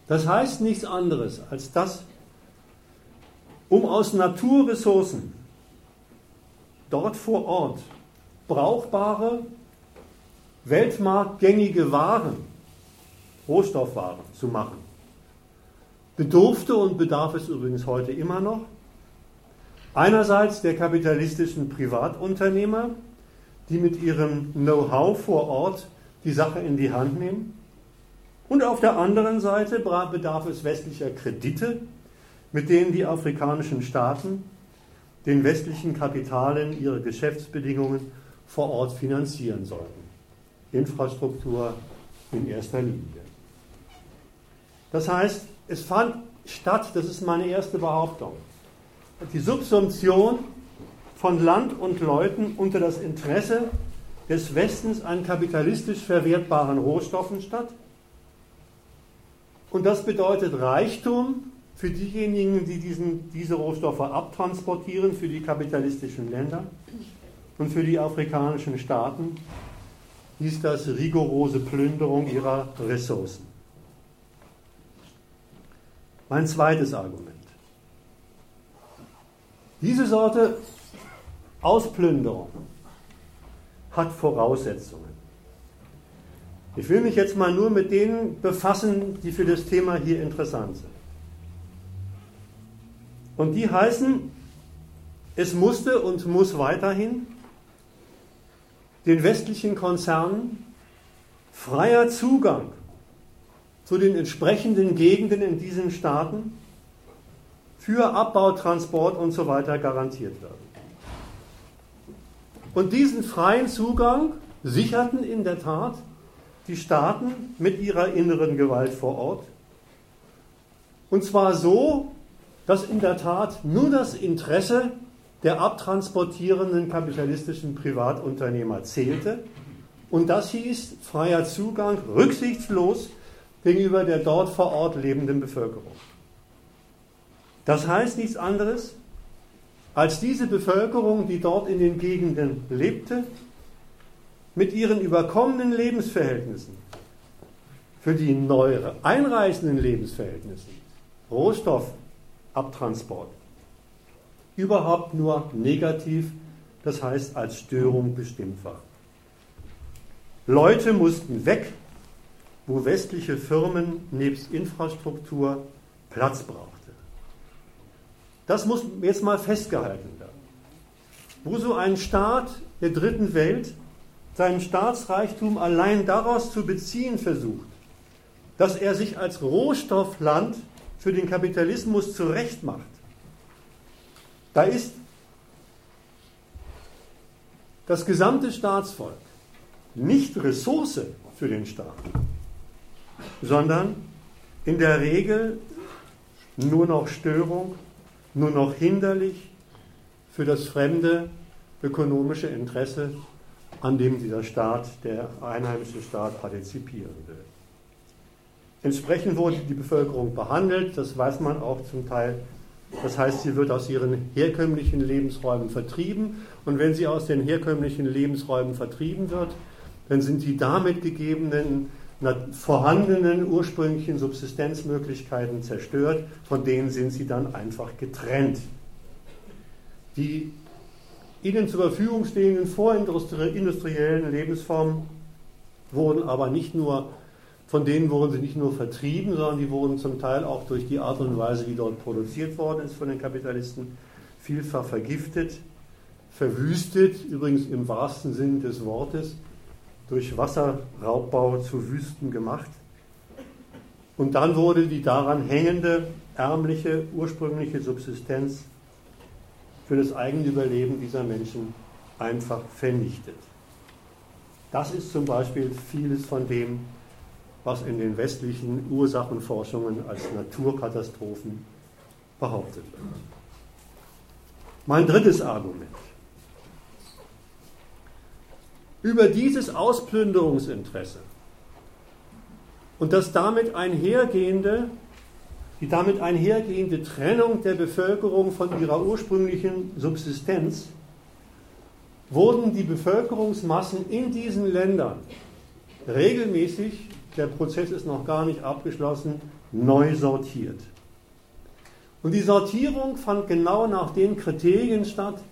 Das heißt nichts anderes, als dass, um aus Naturressourcen dort vor Ort brauchbare, weltmarktgängige Waren, Rohstoffwaren zu machen, bedurfte und bedarf es übrigens heute immer noch Einerseits der kapitalistischen Privatunternehmer, die mit ihrem Know-how vor Ort die Sache in die Hand nehmen. Und auf der anderen Seite bedarf es westlicher Kredite, mit denen die afrikanischen Staaten den westlichen Kapitalen ihre Geschäftsbedingungen vor Ort finanzieren sollten. Infrastruktur in erster Linie. Das heißt, es fand statt, das ist meine erste Behauptung, die Subsumption von Land und Leuten unter das Interesse des Westens an kapitalistisch verwertbaren Rohstoffen statt. Und das bedeutet Reichtum für diejenigen, die diesen, diese Rohstoffe abtransportieren, für die kapitalistischen Länder und für die afrikanischen Staaten hieß das rigorose Plünderung ihrer Ressourcen. Mein zweites Argument. Diese Sorte Ausplünderung hat Voraussetzungen. Ich will mich jetzt mal nur mit denen befassen, die für das Thema hier interessant sind. Und die heißen, es musste und muss weiterhin den westlichen Konzernen freier Zugang zu den entsprechenden Gegenden in diesen Staaten für Abbau, Transport und so weiter garantiert werden. Und diesen freien Zugang sicherten in der Tat die Staaten mit ihrer inneren Gewalt vor Ort. Und zwar so, dass in der Tat nur das Interesse der abtransportierenden kapitalistischen Privatunternehmer zählte. Und das hieß freier Zugang, rücksichtslos gegenüber der dort vor Ort lebenden Bevölkerung. Das heißt nichts anderes, als diese Bevölkerung, die dort in den Gegenden lebte, mit ihren überkommenen Lebensverhältnissen, für die neu einreißenden Lebensverhältnisse, Rohstoffabtransport, überhaupt nur negativ, das heißt als Störung bestimmt war. Leute mussten weg, wo westliche Firmen nebst Infrastruktur Platz brauchen. Das muss jetzt mal festgehalten werden. Wo so ein Staat der dritten Welt seinen Staatsreichtum allein daraus zu beziehen versucht, dass er sich als Rohstoffland für den Kapitalismus zurechtmacht, da ist das gesamte Staatsvolk nicht Ressource für den Staat, sondern in der Regel nur noch Störung nur noch hinderlich für das fremde ökonomische Interesse, an dem dieser Staat, der einheimische Staat, partizipieren will. Entsprechend wurde die Bevölkerung behandelt, das weiß man auch zum Teil. Das heißt, sie wird aus ihren herkömmlichen Lebensräumen vertrieben und wenn sie aus den herkömmlichen Lebensräumen vertrieben wird, dann sind die damit gegebenen vorhandenen ursprünglichen Subsistenzmöglichkeiten zerstört, von denen sind sie dann einfach getrennt. Die ihnen zur Verfügung stehenden vorindustriellen Lebensformen wurden aber nicht nur Von denen wurden sie nicht nur vertrieben, sondern die wurden zum Teil auch durch die Art und Weise, wie dort produziert worden ist von den Kapitalisten, vielfach vergiftet, verwüstet, übrigens im wahrsten Sinn des Wortes, durch Wasserraubbau zu Wüsten gemacht. Und dann wurde die daran hängende, ärmliche, ursprüngliche Subsistenz für das eigene Überleben dieser Menschen einfach vernichtet. Das ist zum Beispiel vieles von dem, was in den westlichen Ursachenforschungen als Naturkatastrophen behauptet wird. Mein drittes Argument. Über dieses Ausplünderungsinteresse und das damit einhergehende, die damit einhergehende Trennung der Bevölkerung von ihrer ursprünglichen Subsistenz wurden die Bevölkerungsmassen in diesen Ländern regelmäßig der Prozess ist noch gar nicht abgeschlossen, neu sortiert. Und die Sortierung fand genau nach den Kriterien statt,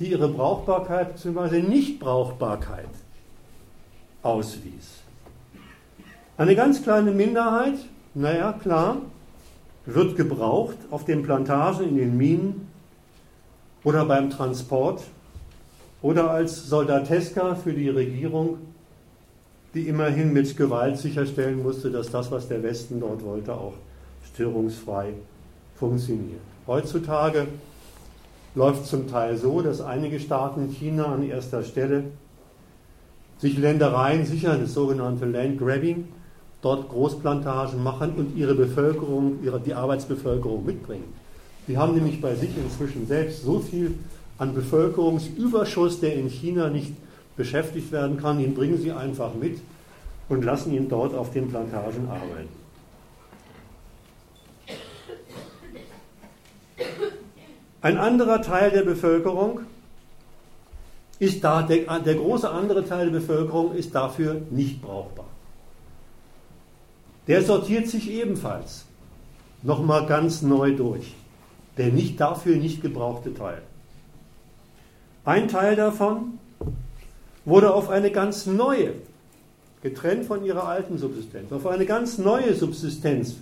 die ihre Brauchbarkeit bzw. Nichtbrauchbarkeit auswies. Eine ganz kleine Minderheit, naja, klar, wird gebraucht auf den Plantagen, in den Minen oder beim Transport oder als Soldateska für die Regierung die immerhin mit Gewalt sicherstellen musste, dass das, was der Westen dort wollte, auch störungsfrei funktioniert. Heutzutage läuft zum Teil so, dass einige Staaten, China an erster Stelle, sich Ländereien sichern, das sogenannte Landgrabbing, dort Großplantagen machen und ihre Bevölkerung, ihre, die Arbeitsbevölkerung mitbringen. Die haben nämlich bei sich inzwischen selbst so viel an Bevölkerungsüberschuss, der in China nicht beschäftigt werden kann, ihn bringen Sie einfach mit und lassen ihn dort auf den Plantagen arbeiten. Ein anderer Teil der Bevölkerung ist da, der, der große andere Teil der Bevölkerung ist dafür nicht brauchbar. Der sortiert sich ebenfalls nochmal ganz neu durch. Der nicht dafür nicht gebrauchte Teil. Ein Teil davon wurde auf eine ganz neue, getrennt von ihrer alten Subsistenz, auf eine ganz neue Subsistenz,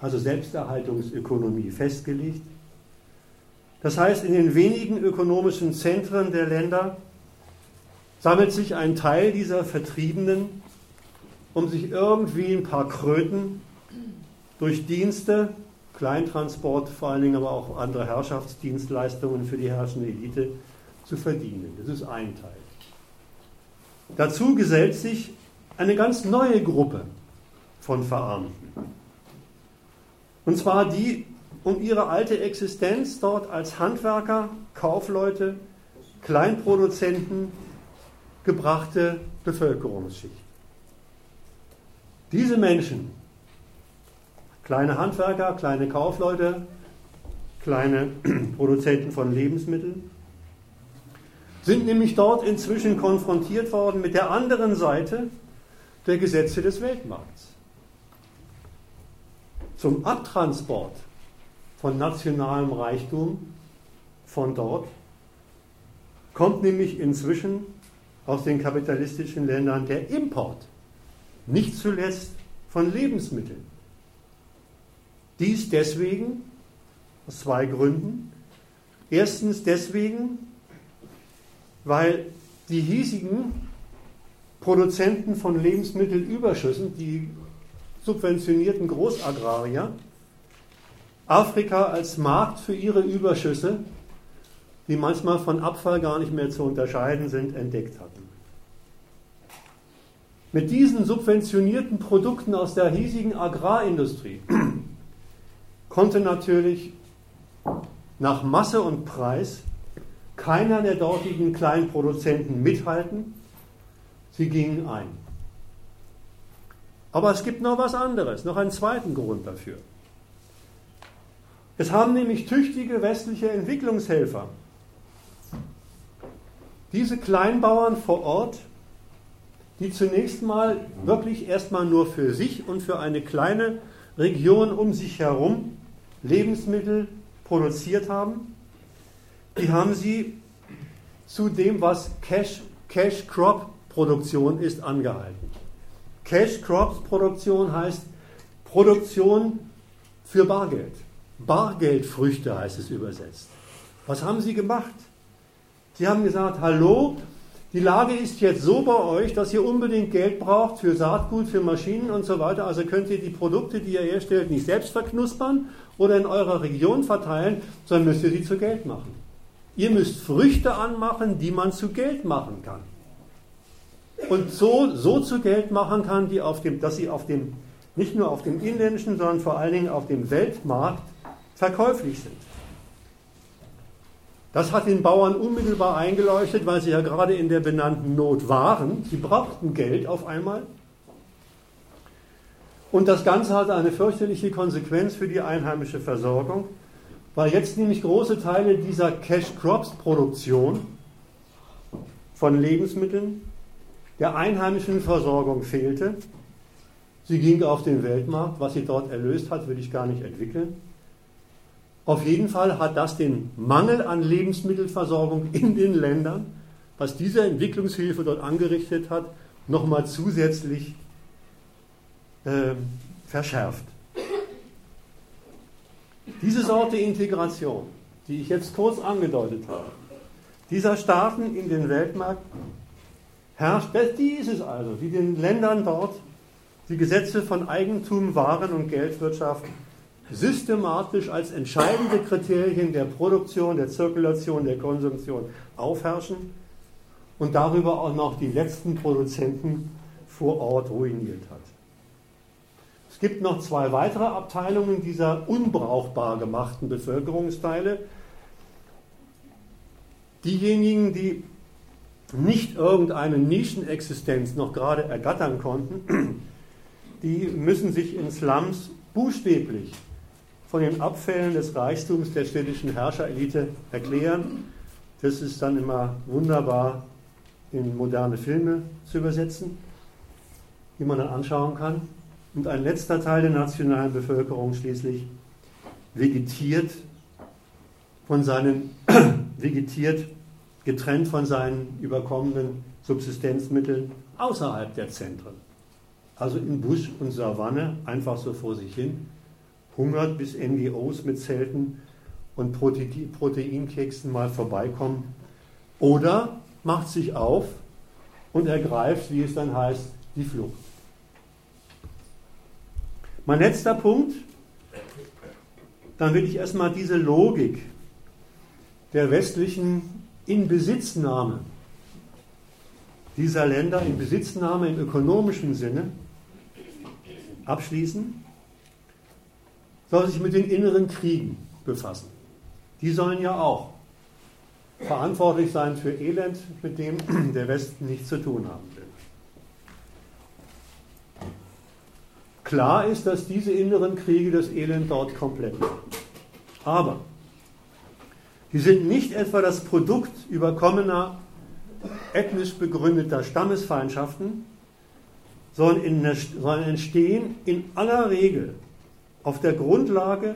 also Selbsterhaltungsökonomie, festgelegt. Das heißt, in den wenigen ökonomischen Zentren der Länder sammelt sich ein Teil dieser Vertriebenen, um sich irgendwie ein paar Kröten durch Dienste, Kleintransport, vor allen Dingen aber auch andere Herrschaftsdienstleistungen für die herrschende Elite zu verdienen. Das ist ein Teil. Dazu gesellt sich eine ganz neue Gruppe von Verarmten. Und zwar die um ihre alte Existenz dort als Handwerker, Kaufleute, Kleinproduzenten gebrachte Bevölkerungsschicht. Diese Menschen, kleine Handwerker, kleine Kaufleute, kleine Produzenten von Lebensmitteln, sind nämlich dort inzwischen konfrontiert worden mit der anderen Seite der Gesetze des Weltmarkts. Zum Abtransport von nationalem Reichtum von dort kommt nämlich inzwischen aus den kapitalistischen Ländern der Import, nicht zuletzt von Lebensmitteln. Dies deswegen, aus zwei Gründen. Erstens deswegen, weil die hiesigen Produzenten von Lebensmittelüberschüssen, die subventionierten Großagrarier, Afrika als Markt für ihre Überschüsse, die manchmal von Abfall gar nicht mehr zu unterscheiden sind, entdeckt hatten. Mit diesen subventionierten Produkten aus der hiesigen Agrarindustrie konnte natürlich nach Masse und Preis keiner der dortigen Kleinproduzenten mithalten. Sie gingen ein. Aber es gibt noch was anderes, noch einen zweiten Grund dafür. Es haben nämlich tüchtige westliche Entwicklungshelfer diese Kleinbauern vor Ort, die zunächst mal wirklich erstmal nur für sich und für eine kleine Region um sich herum Lebensmittel produziert haben, die haben sie zu dem, was Cash, Cash Crop Produktion ist, angehalten. Cash Crops Produktion heißt Produktion für Bargeld. Bargeldfrüchte heißt es übersetzt. Was haben sie gemacht? Sie haben gesagt, hallo, die Lage ist jetzt so bei euch, dass ihr unbedingt Geld braucht für Saatgut, für Maschinen und so weiter. Also könnt ihr die Produkte, die ihr herstellt, nicht selbst verknuspern oder in eurer Region verteilen, sondern müsst ihr sie zu Geld machen. Ihr müsst Früchte anmachen, die man zu Geld machen kann. Und so, so zu Geld machen kann, die auf dem, dass sie auf dem, nicht nur auf dem inländischen, sondern vor allen Dingen auf dem Weltmarkt verkäuflich sind. Das hat den Bauern unmittelbar eingeleuchtet, weil sie ja gerade in der benannten Not waren. Sie brauchten Geld auf einmal. Und das Ganze hatte eine fürchterliche Konsequenz für die einheimische Versorgung, weil jetzt nämlich große Teile dieser Cash-Crops-Produktion von Lebensmitteln der einheimischen Versorgung fehlte. Sie ging auf den Weltmarkt. Was sie dort erlöst hat, will ich gar nicht entwickeln. Auf jeden Fall hat das den Mangel an Lebensmittelversorgung in den Ländern, was diese Entwicklungshilfe dort angerichtet hat, nochmal zusätzlich äh, verschärft. Diese Sorte Integration, die ich jetzt kurz angedeutet habe, dieser Staaten in den Weltmarkt herrscht, die ist es also, die den Ländern dort die Gesetze von Eigentum, Waren und Geldwirtschaft systematisch als entscheidende Kriterien der Produktion, der Zirkulation, der Konsumtion aufherrschen und darüber auch noch die letzten Produzenten vor Ort ruiniert hat. Es gibt noch zwei weitere Abteilungen dieser unbrauchbar gemachten Bevölkerungsteile. Diejenigen, die nicht irgendeine Nischenexistenz noch gerade ergattern konnten, die müssen sich in Slums buchstäblich von den Abfällen des Reichtums der städtischen Herrscherelite erklären. Das ist dann immer wunderbar in moderne Filme zu übersetzen, die man dann anschauen kann. Und ein letzter Teil der nationalen Bevölkerung schließlich vegetiert von seinen vegetiert getrennt von seinen überkommenen Subsistenzmitteln außerhalb der Zentren. Also in Busch und Savanne einfach so vor sich hin hungert, bis NGOs mit Zelten und Proteinkeksen mal vorbeikommen. Oder macht sich auf und ergreift, wie es dann heißt, die Flucht. Mein letzter Punkt, dann will ich erstmal diese Logik der westlichen Inbesitznahme dieser Länder, Inbesitznahme im ökonomischen Sinne, abschließen soll sich mit den inneren Kriegen befassen. Die sollen ja auch verantwortlich sein für Elend, mit dem der Westen nichts zu tun haben will. Klar ist, dass diese inneren Kriege das Elend dort komplett machen. Aber die sind nicht etwa das Produkt überkommener, ethnisch begründeter Stammesfeindschaften, sondern entstehen in aller Regel auf der Grundlage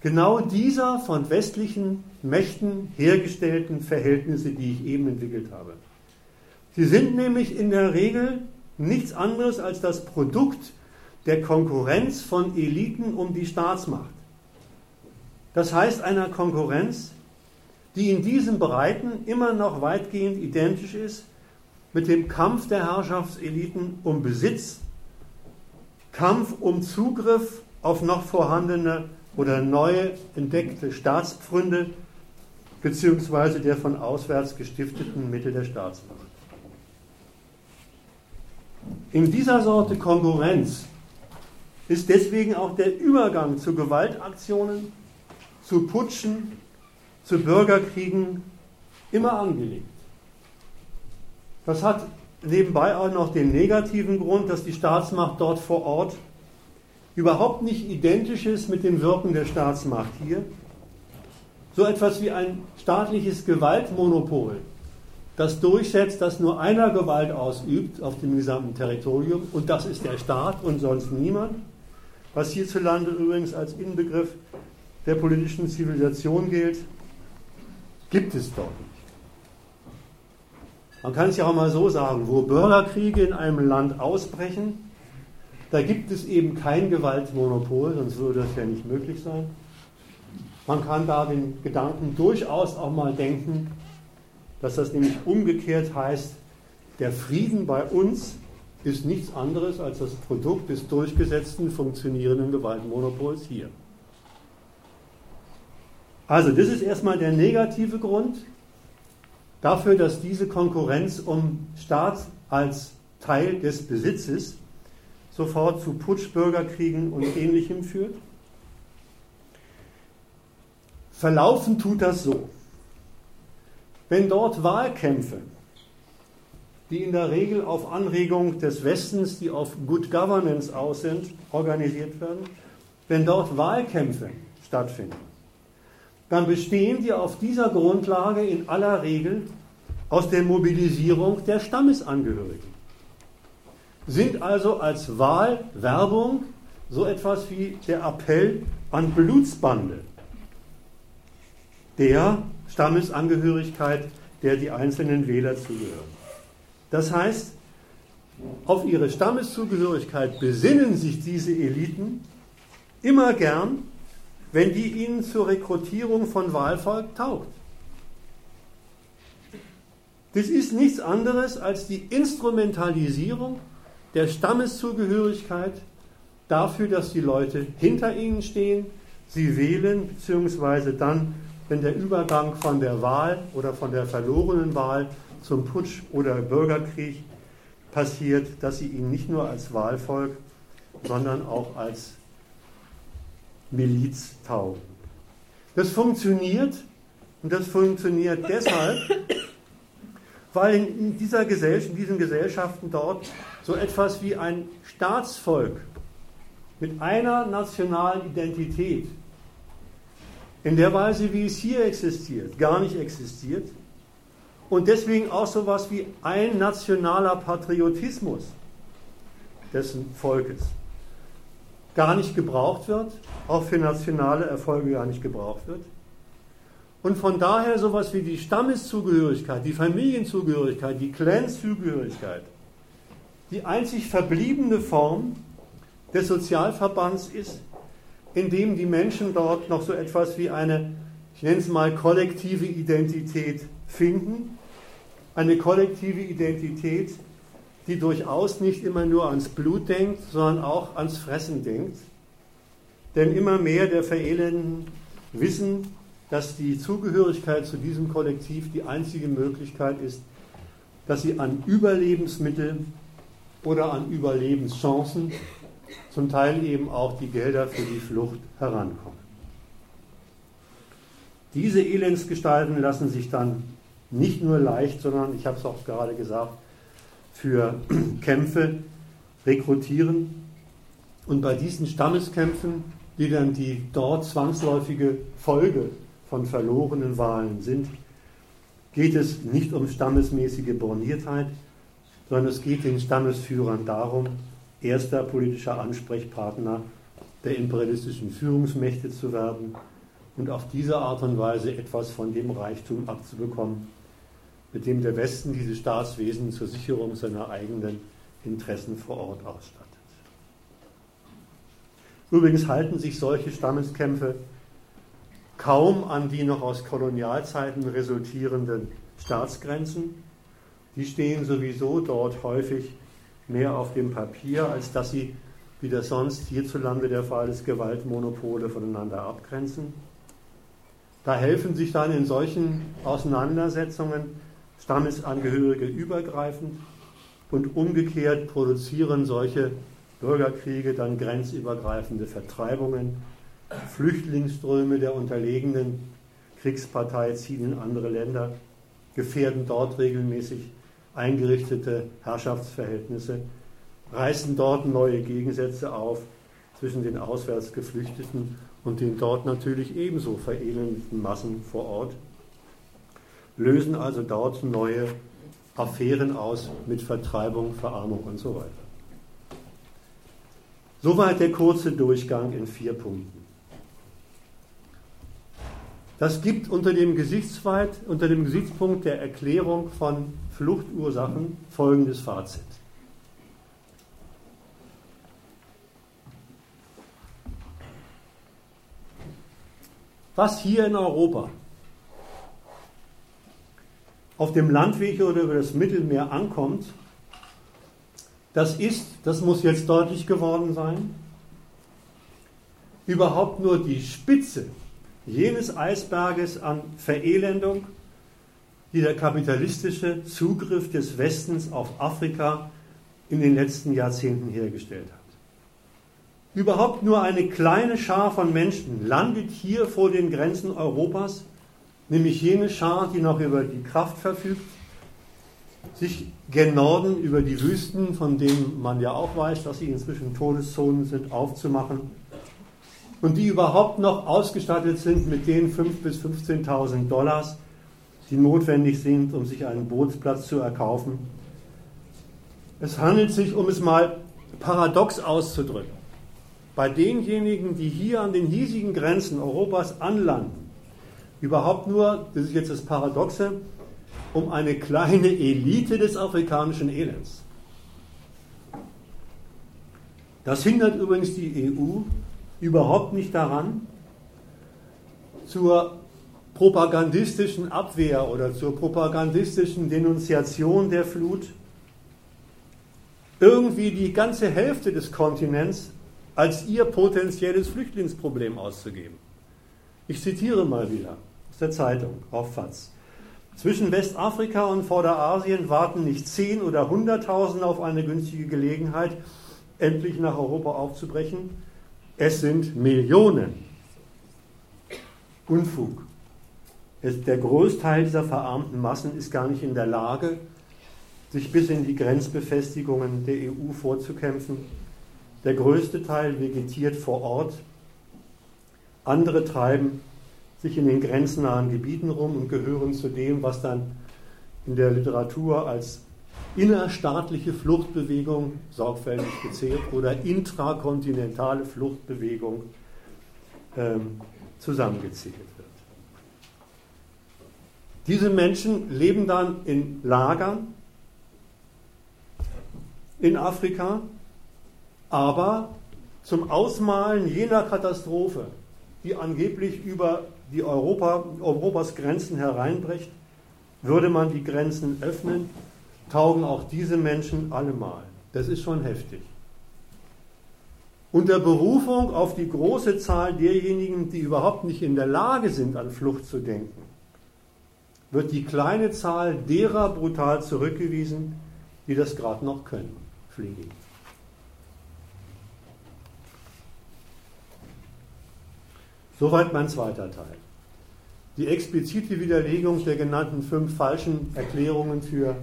genau dieser von westlichen Mächten hergestellten Verhältnisse, die ich eben entwickelt habe. Sie sind nämlich in der Regel nichts anderes als das Produkt der Konkurrenz von Eliten um die Staatsmacht. Das heißt einer Konkurrenz, die in diesen Breiten immer noch weitgehend identisch ist mit dem Kampf der Herrschaftseliten um Besitz, Kampf um Zugriff auf noch vorhandene oder neue entdeckte Staatspfründe beziehungsweise der von auswärts gestifteten Mittel der Staatsmacht. In dieser Sorte Konkurrenz ist deswegen auch der Übergang zu Gewaltaktionen, zu Putschen, zu Bürgerkriegen immer angelegt. Das hat nebenbei auch noch den negativen Grund, dass die Staatsmacht dort vor Ort überhaupt nicht identisch ist mit dem Wirken der Staatsmacht hier. So etwas wie ein staatliches Gewaltmonopol, das durchsetzt, dass nur einer Gewalt ausübt auf dem gesamten Territorium und das ist der Staat und sonst niemand, was hierzulande übrigens als Inbegriff der politischen Zivilisation gilt, gibt es dort nicht. Man kann es ja auch mal so sagen, wo Bürgerkriege in einem Land ausbrechen, da gibt es eben kein Gewaltmonopol, sonst würde das ja nicht möglich sein. Man kann da den Gedanken durchaus auch mal denken, dass das nämlich umgekehrt heißt, der Frieden bei uns ist nichts anderes als das Produkt des durchgesetzten funktionierenden Gewaltmonopols hier. Also das ist erstmal der negative Grund dafür, dass diese Konkurrenz um Staat als Teil des Besitzes sofort zu Putschbürgerkriegen und ähnlichem führt. Verlaufen tut das so. Wenn dort Wahlkämpfe, die in der Regel auf Anregung des Westens, die auf Good Governance aus sind, organisiert werden, wenn dort Wahlkämpfe stattfinden, dann bestehen die auf dieser Grundlage in aller Regel aus der Mobilisierung der Stammesangehörigen sind also als Wahlwerbung so etwas wie der Appell an Blutsbande der Stammesangehörigkeit, der die einzelnen Wähler zugehören. Das heißt, auf ihre Stammeszugehörigkeit besinnen sich diese Eliten immer gern, wenn die ihnen zur Rekrutierung von Wahlvolk taugt. Das ist nichts anderes als die Instrumentalisierung der Stammeszugehörigkeit dafür, dass die Leute hinter ihnen stehen, sie wählen, beziehungsweise dann, wenn der Übergang von der Wahl oder von der verlorenen Wahl zum Putsch oder Bürgerkrieg passiert, dass sie ihn nicht nur als Wahlvolk, sondern auch als Miliz taugen. Das funktioniert und das funktioniert deshalb, weil in, dieser Gesellschaft, in diesen Gesellschaften dort so etwas wie ein Staatsvolk mit einer nationalen Identität in der Weise, wie es hier existiert, gar nicht existiert und deswegen auch so etwas wie ein nationaler Patriotismus dessen Volkes gar nicht gebraucht wird, auch für nationale Erfolge gar nicht gebraucht wird. Und von daher sowas wie die Stammeszugehörigkeit, die Familienzugehörigkeit, die Clanszugehörigkeit die einzig verbliebene Form des Sozialverbands ist, in dem die Menschen dort noch so etwas wie eine, ich nenne es mal, kollektive Identität finden. Eine kollektive Identität, die durchaus nicht immer nur ans Blut denkt, sondern auch ans Fressen denkt. Denn immer mehr der Verelenden wissen, dass die Zugehörigkeit zu diesem Kollektiv die einzige Möglichkeit ist, dass sie an Überlebensmittel oder an Überlebenschancen, zum Teil eben auch die Gelder für die Flucht herankommen. Diese Elendsgestalten lassen sich dann nicht nur leicht, sondern, ich habe es auch gerade gesagt, für Kämpfe rekrutieren. Und bei diesen Stammeskämpfen, die dann die dort zwangsläufige Folge von verlorenen Wahlen sind, geht es nicht um stammesmäßige Borniertheit, sondern es geht den Stammesführern darum, erster politischer Ansprechpartner der imperialistischen Führungsmächte zu werden und auf diese Art und Weise etwas von dem Reichtum abzubekommen, mit dem der Westen diese Staatswesen zur Sicherung seiner eigenen Interessen vor Ort ausstattet. Übrigens halten sich solche Stammeskämpfe kaum an die noch aus Kolonialzeiten resultierenden Staatsgrenzen, die stehen sowieso dort häufig mehr auf dem Papier, als dass sie, wie das sonst hierzulande der Fall ist, Gewaltmonopole voneinander abgrenzen. Da helfen sich dann in solchen Auseinandersetzungen Stammesangehörige übergreifend und umgekehrt produzieren solche Bürgerkriege dann grenzübergreifende Vertreibungen, Flüchtlingsströme der unterlegenen Kriegspartei ziehen in andere Länder, gefährden dort regelmäßig eingerichtete Herrschaftsverhältnisse, reißen dort neue Gegensätze auf zwischen den auswärts Geflüchteten und den dort natürlich ebenso verelendeten Massen vor Ort, lösen also dort neue Affären aus mit Vertreibung, Verarmung und so weiter. Soweit der kurze Durchgang in vier Punkten. Das gibt unter dem, unter dem Gesichtspunkt der Erklärung von Fluchtursachen folgendes Fazit. Was hier in Europa auf dem Landweg oder über das Mittelmeer ankommt, das ist, das muss jetzt deutlich geworden sein, überhaupt nur die Spitze jenes Eisberges an Verelendung, die der kapitalistische Zugriff des Westens auf Afrika in den letzten Jahrzehnten hergestellt hat. Überhaupt nur eine kleine Schar von Menschen landet hier vor den Grenzen Europas, nämlich jene Schar, die noch über die Kraft verfügt, sich gen Norden über die Wüsten, von denen man ja auch weiß, dass sie inzwischen Todeszonen sind, aufzumachen und die überhaupt noch ausgestattet sind mit den 5.000 bis 15.000 Dollars, die notwendig sind, um sich einen Bootsplatz zu erkaufen. Es handelt sich, um es mal paradox auszudrücken, bei denjenigen, die hier an den hiesigen Grenzen Europas anlanden, überhaupt nur, das ist jetzt das Paradoxe, um eine kleine Elite des afrikanischen Elends. Das hindert übrigens die EU überhaupt nicht daran, zur propagandistischen Abwehr oder zur propagandistischen Denunziation der Flut irgendwie die ganze Hälfte des Kontinents als ihr potenzielles Flüchtlingsproblem auszugeben. Ich zitiere mal wieder aus der Zeitung auf FATS. Zwischen Westafrika und Vorderasien warten nicht 10 oder 100.000 auf eine günstige Gelegenheit, endlich nach Europa aufzubrechen. Es sind Millionen. Unfug. Der Großteil dieser verarmten Massen ist gar nicht in der Lage, sich bis in die Grenzbefestigungen der EU vorzukämpfen der größte Teil vegetiert vor Ort. Andere treiben sich in den grenznahen Gebieten rum und gehören zu dem, was dann in der Literatur als innerstaatliche Fluchtbewegung sorgfältig gezählt oder intrakontinentale Fluchtbewegung ähm, zusammengezählt. Diese Menschen leben dann in Lagern in Afrika, aber zum Ausmalen jener Katastrophe, die angeblich über die Europa, Europas Grenzen hereinbricht, würde man die Grenzen öffnen, taugen auch diese Menschen allemal. Das ist schon heftig. Unter Berufung auf die große Zahl derjenigen, die überhaupt nicht in der Lage sind, an Flucht zu denken, wird die kleine Zahl derer brutal zurückgewiesen, die das gerade noch können, fliegen. Soweit mein zweiter Teil. Die explizite Widerlegung der genannten fünf falschen Erklärungen für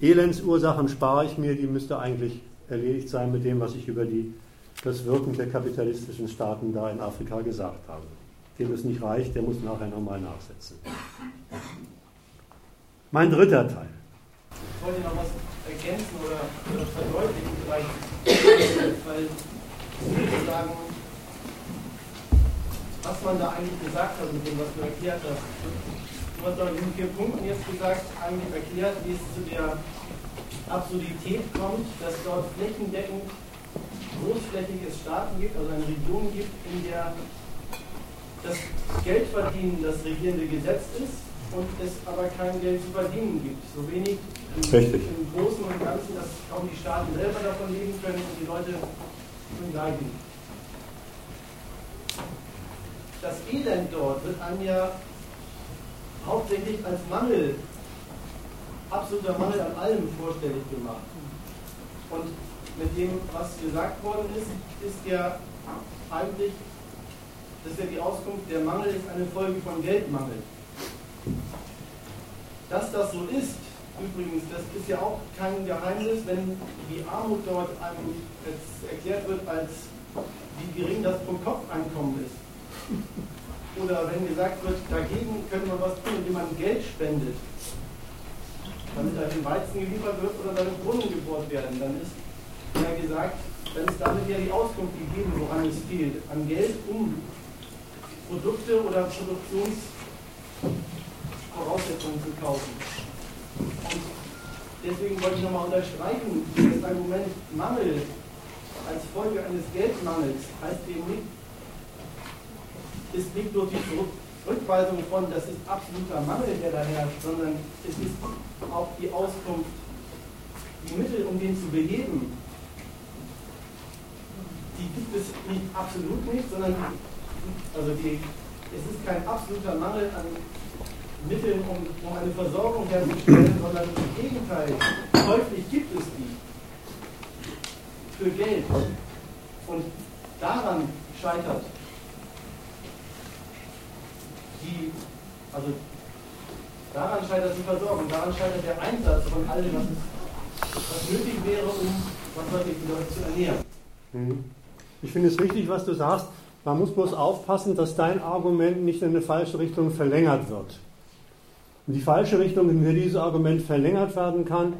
Elendsursachen spare ich mir, die müsste eigentlich erledigt sein mit dem, was ich über die, das Wirken der kapitalistischen Staaten da in Afrika gesagt habe. Dem es nicht reicht, der muss nachher nochmal nachsetzen. Mein dritter Teil. Ich wollte noch was ergänzen oder, oder verdeutlichen, weil Sie sagen, was man da eigentlich gesagt hat mit dem, was du erklärt hast. Du hast doch in vier Punkten jetzt gesagt, eigentlich erklärt, wie es zu der Absurdität kommt, dass dort flächendeckend großflächiges Staaten gibt, also eine Region gibt, in der das Geldverdienen das regierende Gesetz ist und es aber kein Geld zu verdienen gibt. So wenig im, im Großen und Ganzen, dass kaum die Staaten selber davon leben können und die Leute leiden das Elend dort wird einem ja hauptsächlich als Mangel, absoluter Mangel an allem vorstellig gemacht. Und mit dem, was gesagt worden ist, ist ja eigentlich, das ist ja die Auskunft, der Mangel ist eine Folge von Geldmangel. Dass das so ist, übrigens, das ist ja auch kein Geheimnis, wenn die Armut dort einem jetzt erklärt wird als wie gering das Pro-Kopf-Einkommen ist. Oder wenn gesagt wird, dagegen könnte man was tun, indem man Geld spendet, damit da den Weizen geliefert wird oder damit Brunnen gebohrt werden, dann ist ja gesagt, dann ist damit ja die Auskunft gegeben, woran es fehlt, an Geld, um Produkte oder Produktionsvoraussetzungen zu kaufen. Und deswegen wollte ich nochmal unterstreichen, das Argument Mangel als Folge eines Geldmangels heißt eben nicht, ist nicht nur die Rückweisung von, das ist absoluter Mangel, der da herrscht, sondern es ist auch die Auskunft, die Mittel, um den zu beheben, die gibt es nicht absolut nicht, sondern also die, es ist kein absoluter Mangel an Mitteln, um, um eine Versorgung herzustellen, sondern im Gegenteil, häufig gibt es die für Geld. Und daran scheitert die, also daran scheitert die Versorgung, daran scheitert der Einsatz von allem, was, was nötig wäre, um was ich, die Leute zu ernähren. Mhm. Ich finde es richtig, was du sagst. Man muss bloß aufpassen, dass dein Argument nicht in eine falsche Richtung verlängert wird. Und die falsche Richtung, in der dieses Argument verlängert werden kann,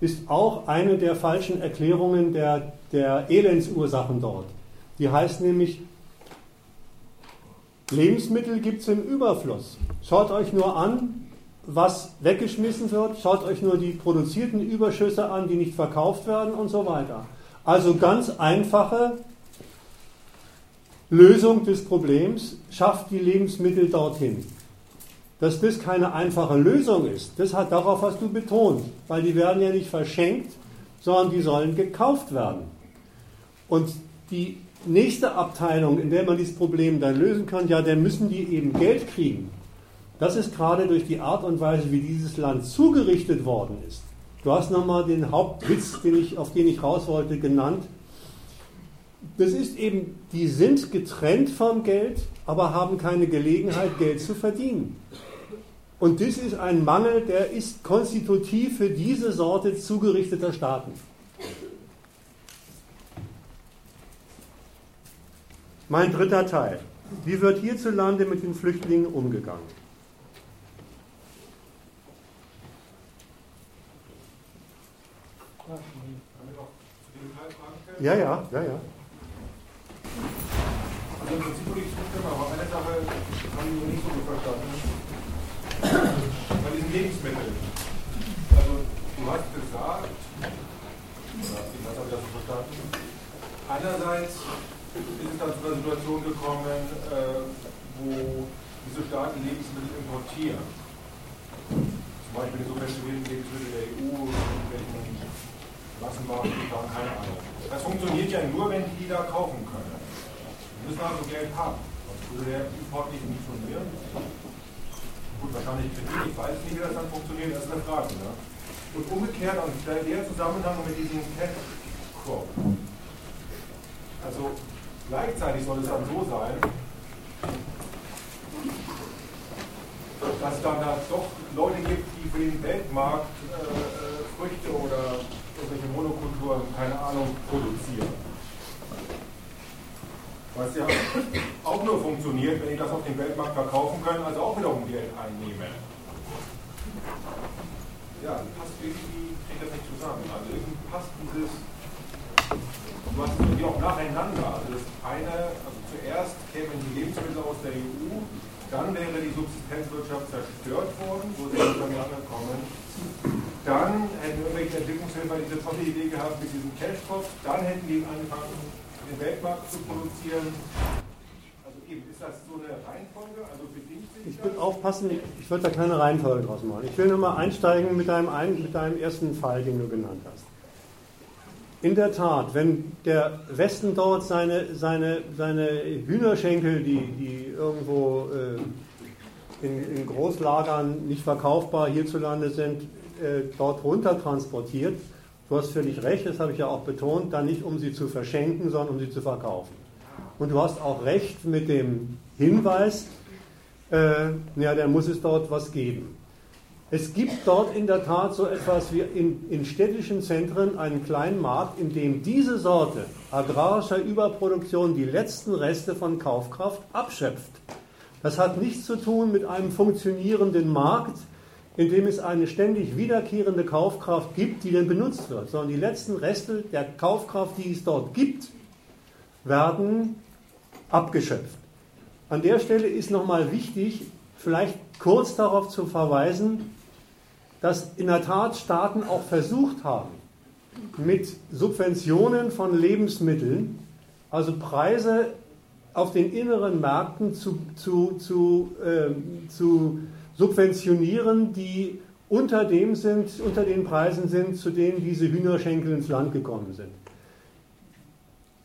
ist auch eine der falschen Erklärungen der, der Elendsursachen dort. Die heißt nämlich, Lebensmittel gibt es im Überfluss. Schaut euch nur an, was weggeschmissen wird. Schaut euch nur die produzierten Überschüsse an, die nicht verkauft werden und so weiter. Also ganz einfache Lösung des Problems, schafft die Lebensmittel dorthin. Dass das keine einfache Lösung ist, das hat, darauf hast du betont, weil die werden ja nicht verschenkt, sondern die sollen gekauft werden. Und die nächste Abteilung, in der man dieses Problem dann lösen kann, ja, dann müssen die eben Geld kriegen. Das ist gerade durch die Art und Weise, wie dieses Land zugerichtet worden ist. Du hast nochmal den Hauptwitz, den ich, auf den ich raus wollte, genannt. Das ist eben, die sind getrennt vom Geld, aber haben keine Gelegenheit, Geld zu verdienen. Und das ist ein Mangel, der ist konstitutiv für diese Sorte zugerichteter Staaten. Mein dritter Teil. Wie wird hierzulande mit den Flüchtlingen umgegangen? Ja, ja, ja, ja. Im Prinzip würde ich zustimmen, aber eine Sache haben wir nicht so gut verstanden. Bei diesen Lebensmitteln. Also du hast gesagt, oder ich habe das so verstanden, einerseits ist es dann zu einer Situation gekommen, äh, wo diese Staaten Lebensmittel importieren. Zum Beispiel die subventionierten Lebensmittel der EU, irgendwelchen Massenwaren, keine Ahnung. Das funktioniert ja nur, wenn die da kaufen können. Müssen also Geld haben. Würde der Import nicht funktionieren. Gut, wahrscheinlich Kredit, ich weiß nicht, wie das dann funktioniert, das ist eine Frage. Ne? Und umgekehrt, und der Zusammenhang mit diesem Cash Crop. Also Gleichzeitig soll es dann so sein, dass dann da doch Leute gibt, die für den Weltmarkt äh, äh, Früchte oder irgendwelche Monokulturen, keine Ahnung, produzieren. Was ja auch nur funktioniert, wenn die das auf dem Weltmarkt verkaufen können, also auch wiederum Geld einnehmen. Ja, passt irgendwie, kriegt das nicht zusammen. Also irgendwie passt dieses du hast die auch nacheinander. Also das eine, also zuerst kämen die Lebensmittel aus der EU, dann wäre die Subsistenzwirtschaft zerstört worden, wo sie nicht mehr angekommen. Dann hätten irgendwelche Entwicklungshilfe diese tolle Idee gehabt mit diesem Cashkopf, dann hätten die angefangen, den Weltmarkt zu produzieren. Also eben, ist das so eine Reihenfolge? Also bedingt sich Ich würde aufpassen, ich würde da keine Reihenfolge draus machen. Ich will nur mal einsteigen mit deinem, mit deinem ersten Fall, den du genannt hast. In der Tat, wenn der Westen dort seine, seine, seine Hühnerschenkel, die, die irgendwo äh, in, in, Großlagern nicht verkaufbar hierzulande sind, äh, dort runter transportiert, du hast völlig recht, das habe ich ja auch betont, dann nicht um sie zu verschenken, sondern um sie zu verkaufen. Und du hast auch recht mit dem Hinweis, äh, ja, dann muss es dort was geben. Es gibt dort in der Tat so etwas wie in, in, städtischen Zentren einen kleinen Markt, in dem diese Sorte agrarischer Überproduktion die letzten Reste von Kaufkraft abschöpft. Das hat nichts zu tun mit einem funktionierenden Markt, in dem es eine ständig wiederkehrende Kaufkraft gibt, die dann benutzt wird, sondern die letzten Reste der Kaufkraft, die es dort gibt, werden abgeschöpft. An der Stelle ist nochmal wichtig, vielleicht kurz darauf zu verweisen, dass in der Tat Staaten auch versucht haben, mit Subventionen von Lebensmitteln, also Preise auf den inneren Märkten zu, zu, zu, äh, zu subventionieren, die unter dem sind, unter den Preisen sind, zu denen diese Hühnerschenkel ins Land gekommen sind.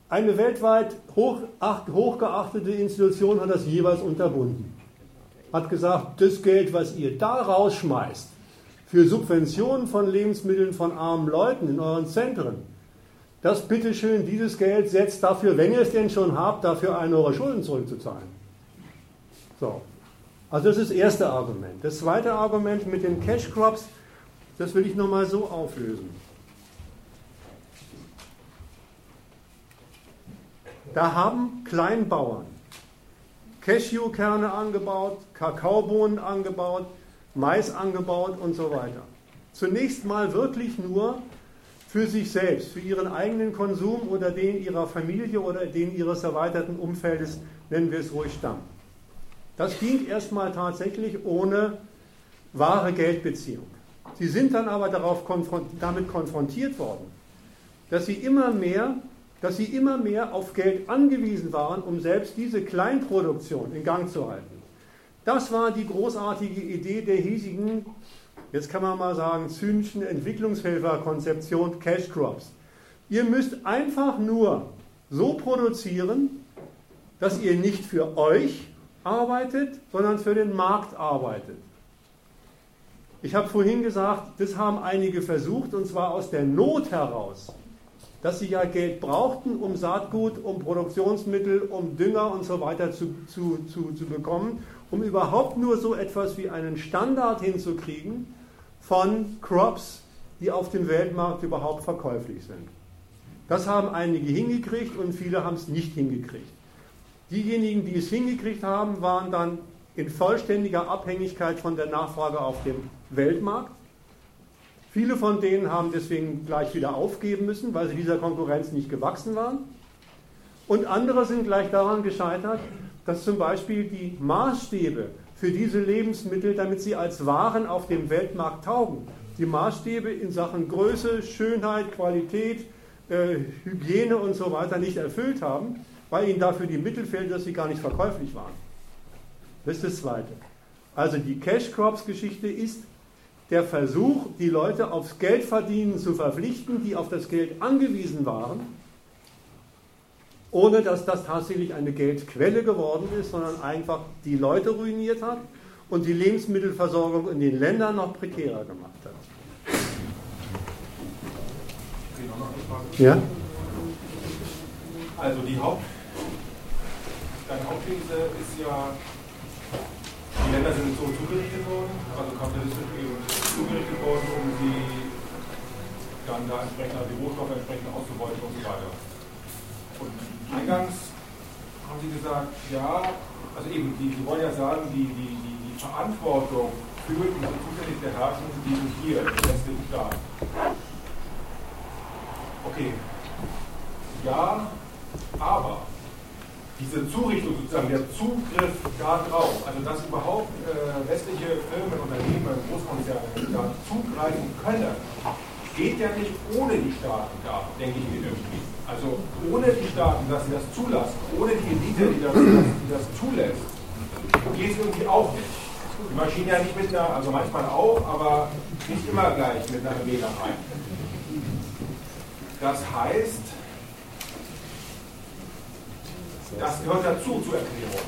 Eine weltweit hoch, hochgeachtete Institution hat das jeweils unterbunden. Hat gesagt, das Geld, was ihr da rausschmeißt, für Subventionen von Lebensmitteln von armen Leuten in euren Zentren, das bitteschön, dieses Geld setzt dafür, wenn ihr es denn schon habt, dafür einen eurer Schulden zurückzuzahlen. So. Also das ist das erste Argument. Das zweite Argument mit den Cash Crops, das will ich nochmal so auflösen. Da haben Kleinbauern Cashewkerne angebaut, Kakaobohnen angebaut, Mais angebaut und so weiter. Zunächst mal wirklich nur für sich selbst, für ihren eigenen Konsum oder den ihrer Familie oder den ihres erweiterten Umfeldes, nennen wir es ruhig Stamm. Das ging erstmal tatsächlich ohne wahre Geldbeziehung. Sie sind dann aber darauf konfront damit konfrontiert worden, dass sie immer mehr dass sie immer mehr auf Geld angewiesen waren, um selbst diese Kleinproduktion in Gang zu halten. Das war die großartige Idee der hiesigen, jetzt kann man mal sagen, zynischen Entwicklungshelferkonzeption Cash Crops. Ihr müsst einfach nur so produzieren, dass ihr nicht für euch arbeitet, sondern für den Markt arbeitet. Ich habe vorhin gesagt, das haben einige versucht, und zwar aus der Not heraus dass sie ja Geld brauchten, um Saatgut, um Produktionsmittel, um Dünger und so weiter zu, zu, zu, zu bekommen, um überhaupt nur so etwas wie einen Standard hinzukriegen von Crops, die auf dem Weltmarkt überhaupt verkäuflich sind. Das haben einige hingekriegt und viele haben es nicht hingekriegt. Diejenigen, die es hingekriegt haben, waren dann in vollständiger Abhängigkeit von der Nachfrage auf dem Weltmarkt. Viele von denen haben deswegen gleich wieder aufgeben müssen, weil sie dieser Konkurrenz nicht gewachsen waren. Und andere sind gleich daran gescheitert, dass zum Beispiel die Maßstäbe für diese Lebensmittel, damit sie als Waren auf dem Weltmarkt taugen, die Maßstäbe in Sachen Größe, Schönheit, Qualität, äh, Hygiene und so weiter nicht erfüllt haben, weil ihnen dafür die Mittel fehlen, dass sie gar nicht verkäuflich waren. Das ist das Zweite. Also die Cash Crops Geschichte ist der Versuch, die Leute aufs Geldverdienen zu verpflichten, die auf das Geld angewiesen waren, ohne dass das tatsächlich eine Geldquelle geworden ist, sondern einfach die Leute ruiniert hat und die Lebensmittelversorgung in den Ländern noch prekärer gemacht hat. Ja? Also die Haupt, deine Hauptthese ist ja, die Länder sind so zugerichtet worden, also kapitalistisch eben zugerichtet worden, um sie dann da entsprechend also die Rohstoffe entsprechend auszubeuten und so weiter. Und eingangs haben Sie gesagt, ja, also eben, die, die wollen ja sagen, die, die, die, die Verantwortung für diese zuständige Herrschung, die sind hier im westlichen Staat. Okay. Ja, aber diese Zurichtung, sozusagen der Zugriff darauf, also dass überhaupt äh, westliche Firmen, Unternehmen, Großkonzerne da zugreifen können, geht ja nicht ohne die Staaten da, denke ich mir irgendwie. Also ohne die Staaten, dass sie das zulassen, ohne die Elite, die das, die das zulässt, geht es irgendwie auch nicht. Die Maschine ja nicht mit einer, also manchmal auch, aber nicht immer gleich mit einer Wählerei. Das heißt, das gehört dazu zur Erklärung.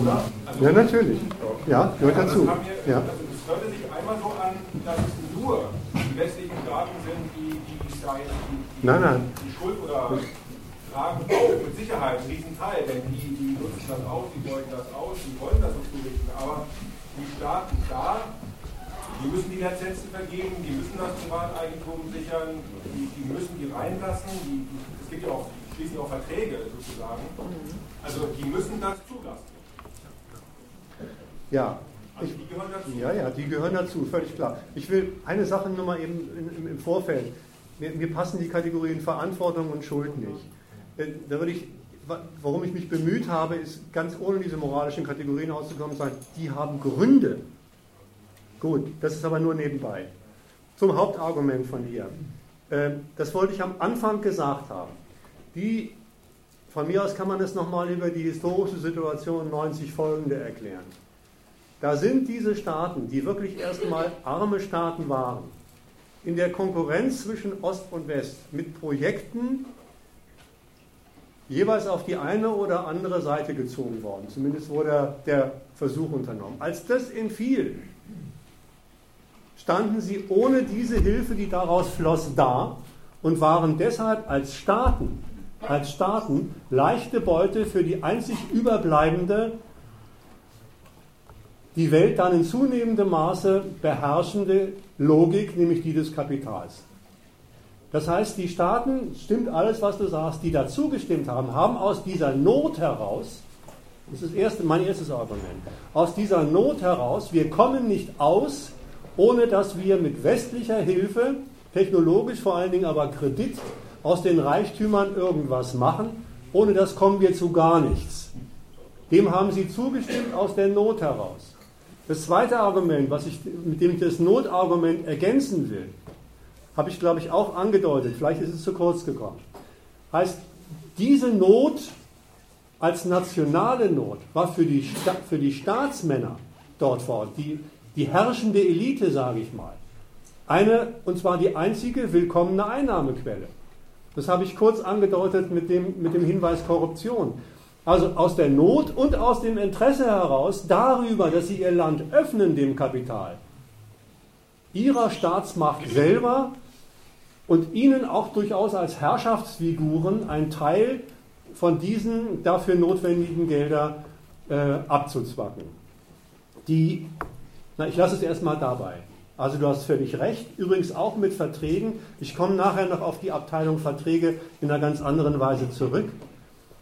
Oder? Also, ja, natürlich. Ja, gehört ja, dazu. Wir, ja. also es hörte sich einmal so an, dass es nur die westlichen Staaten sind, die, die, jetzt die, die, nein, nein. die Schuld oder tragen auch mit Sicherheit einen riesen Teil, denn die, die nutzen das aus, die beuten das aus, die wollen das so zurichten, aber die Staaten da, die müssen die Lizenzen vergeben, die müssen das Privateigentum sichern, die, die müssen die reinlassen, die, es gibt ja auch schließen auch Verträge sozusagen. Also die müssen das zulassen. Ja. Also die gehören dazu. Ja, ja, die gehören dazu, völlig klar. Ich will eine Sache nur mal eben im, im Vorfeld. Mir, mir, passen die Kategorien Verantwortung und Schuld nicht. Äh, da würde ich, warum ich mich bemüht habe, ist ganz ohne diese moralischen Kategorien auszukommen, sagen, die haben Gründe. Gut, das ist aber nur nebenbei. Zum Hauptargument von ihr. Ähm, das wollte ich am Anfang gesagt haben. Die, von mir aus kann man es nochmal über die historische Situation 90 folgende erklären. Da sind diese Staaten, die wirklich erstmal arme Staaten waren, in der Konkurrenz zwischen Ost und West mit Projekten jeweils auf die eine oder andere Seite gezogen worden. Zumindest wurde der Versuch unternommen. Als das entfiel, standen sie ohne diese Hilfe, die daraus floss, da und waren deshalb als Staaten, als Staaten leichte Beute für die einzig überbleibende, die Welt dann in zunehmendem Maße beherrschende Logik, nämlich die des Kapitals. Das heißt, die Staaten, stimmt alles, was du sagst, die dazu gestimmt haben, haben aus dieser Not heraus, das ist erste, mein erstes Argument, aus dieser Not heraus, wir kommen nicht aus, ohne dass wir mit westlicher Hilfe, technologisch vor allen Dingen aber Kredit, aus den Reichtümern irgendwas machen, ohne das kommen wir zu gar nichts. Dem haben sie zugestimmt aus der Not heraus. Das zweite Argument, was ich, mit dem ich das Notargument ergänzen will, habe ich, glaube ich, auch angedeutet, vielleicht ist es zu kurz gekommen. Heißt, diese Not als nationale Not war für die, Sta für die Staatsmänner dort vor Ort, die, die herrschende Elite, sage ich mal, eine, und zwar die einzige willkommene Einnahmequelle. Das habe ich kurz angedeutet mit dem, mit dem Hinweis Korruption. Also aus der Not und aus dem Interesse heraus darüber, dass sie ihr Land öffnen dem Kapital, ihrer Staatsmacht selber und ihnen auch durchaus als Herrschaftsfiguren ein Teil von diesen dafür notwendigen Gelder äh, abzuzwacken. Die, na, ich lasse es erstmal dabei. Also du hast völlig recht, übrigens auch mit Verträgen. Ich komme nachher noch auf die Abteilung Verträge in einer ganz anderen Weise zurück.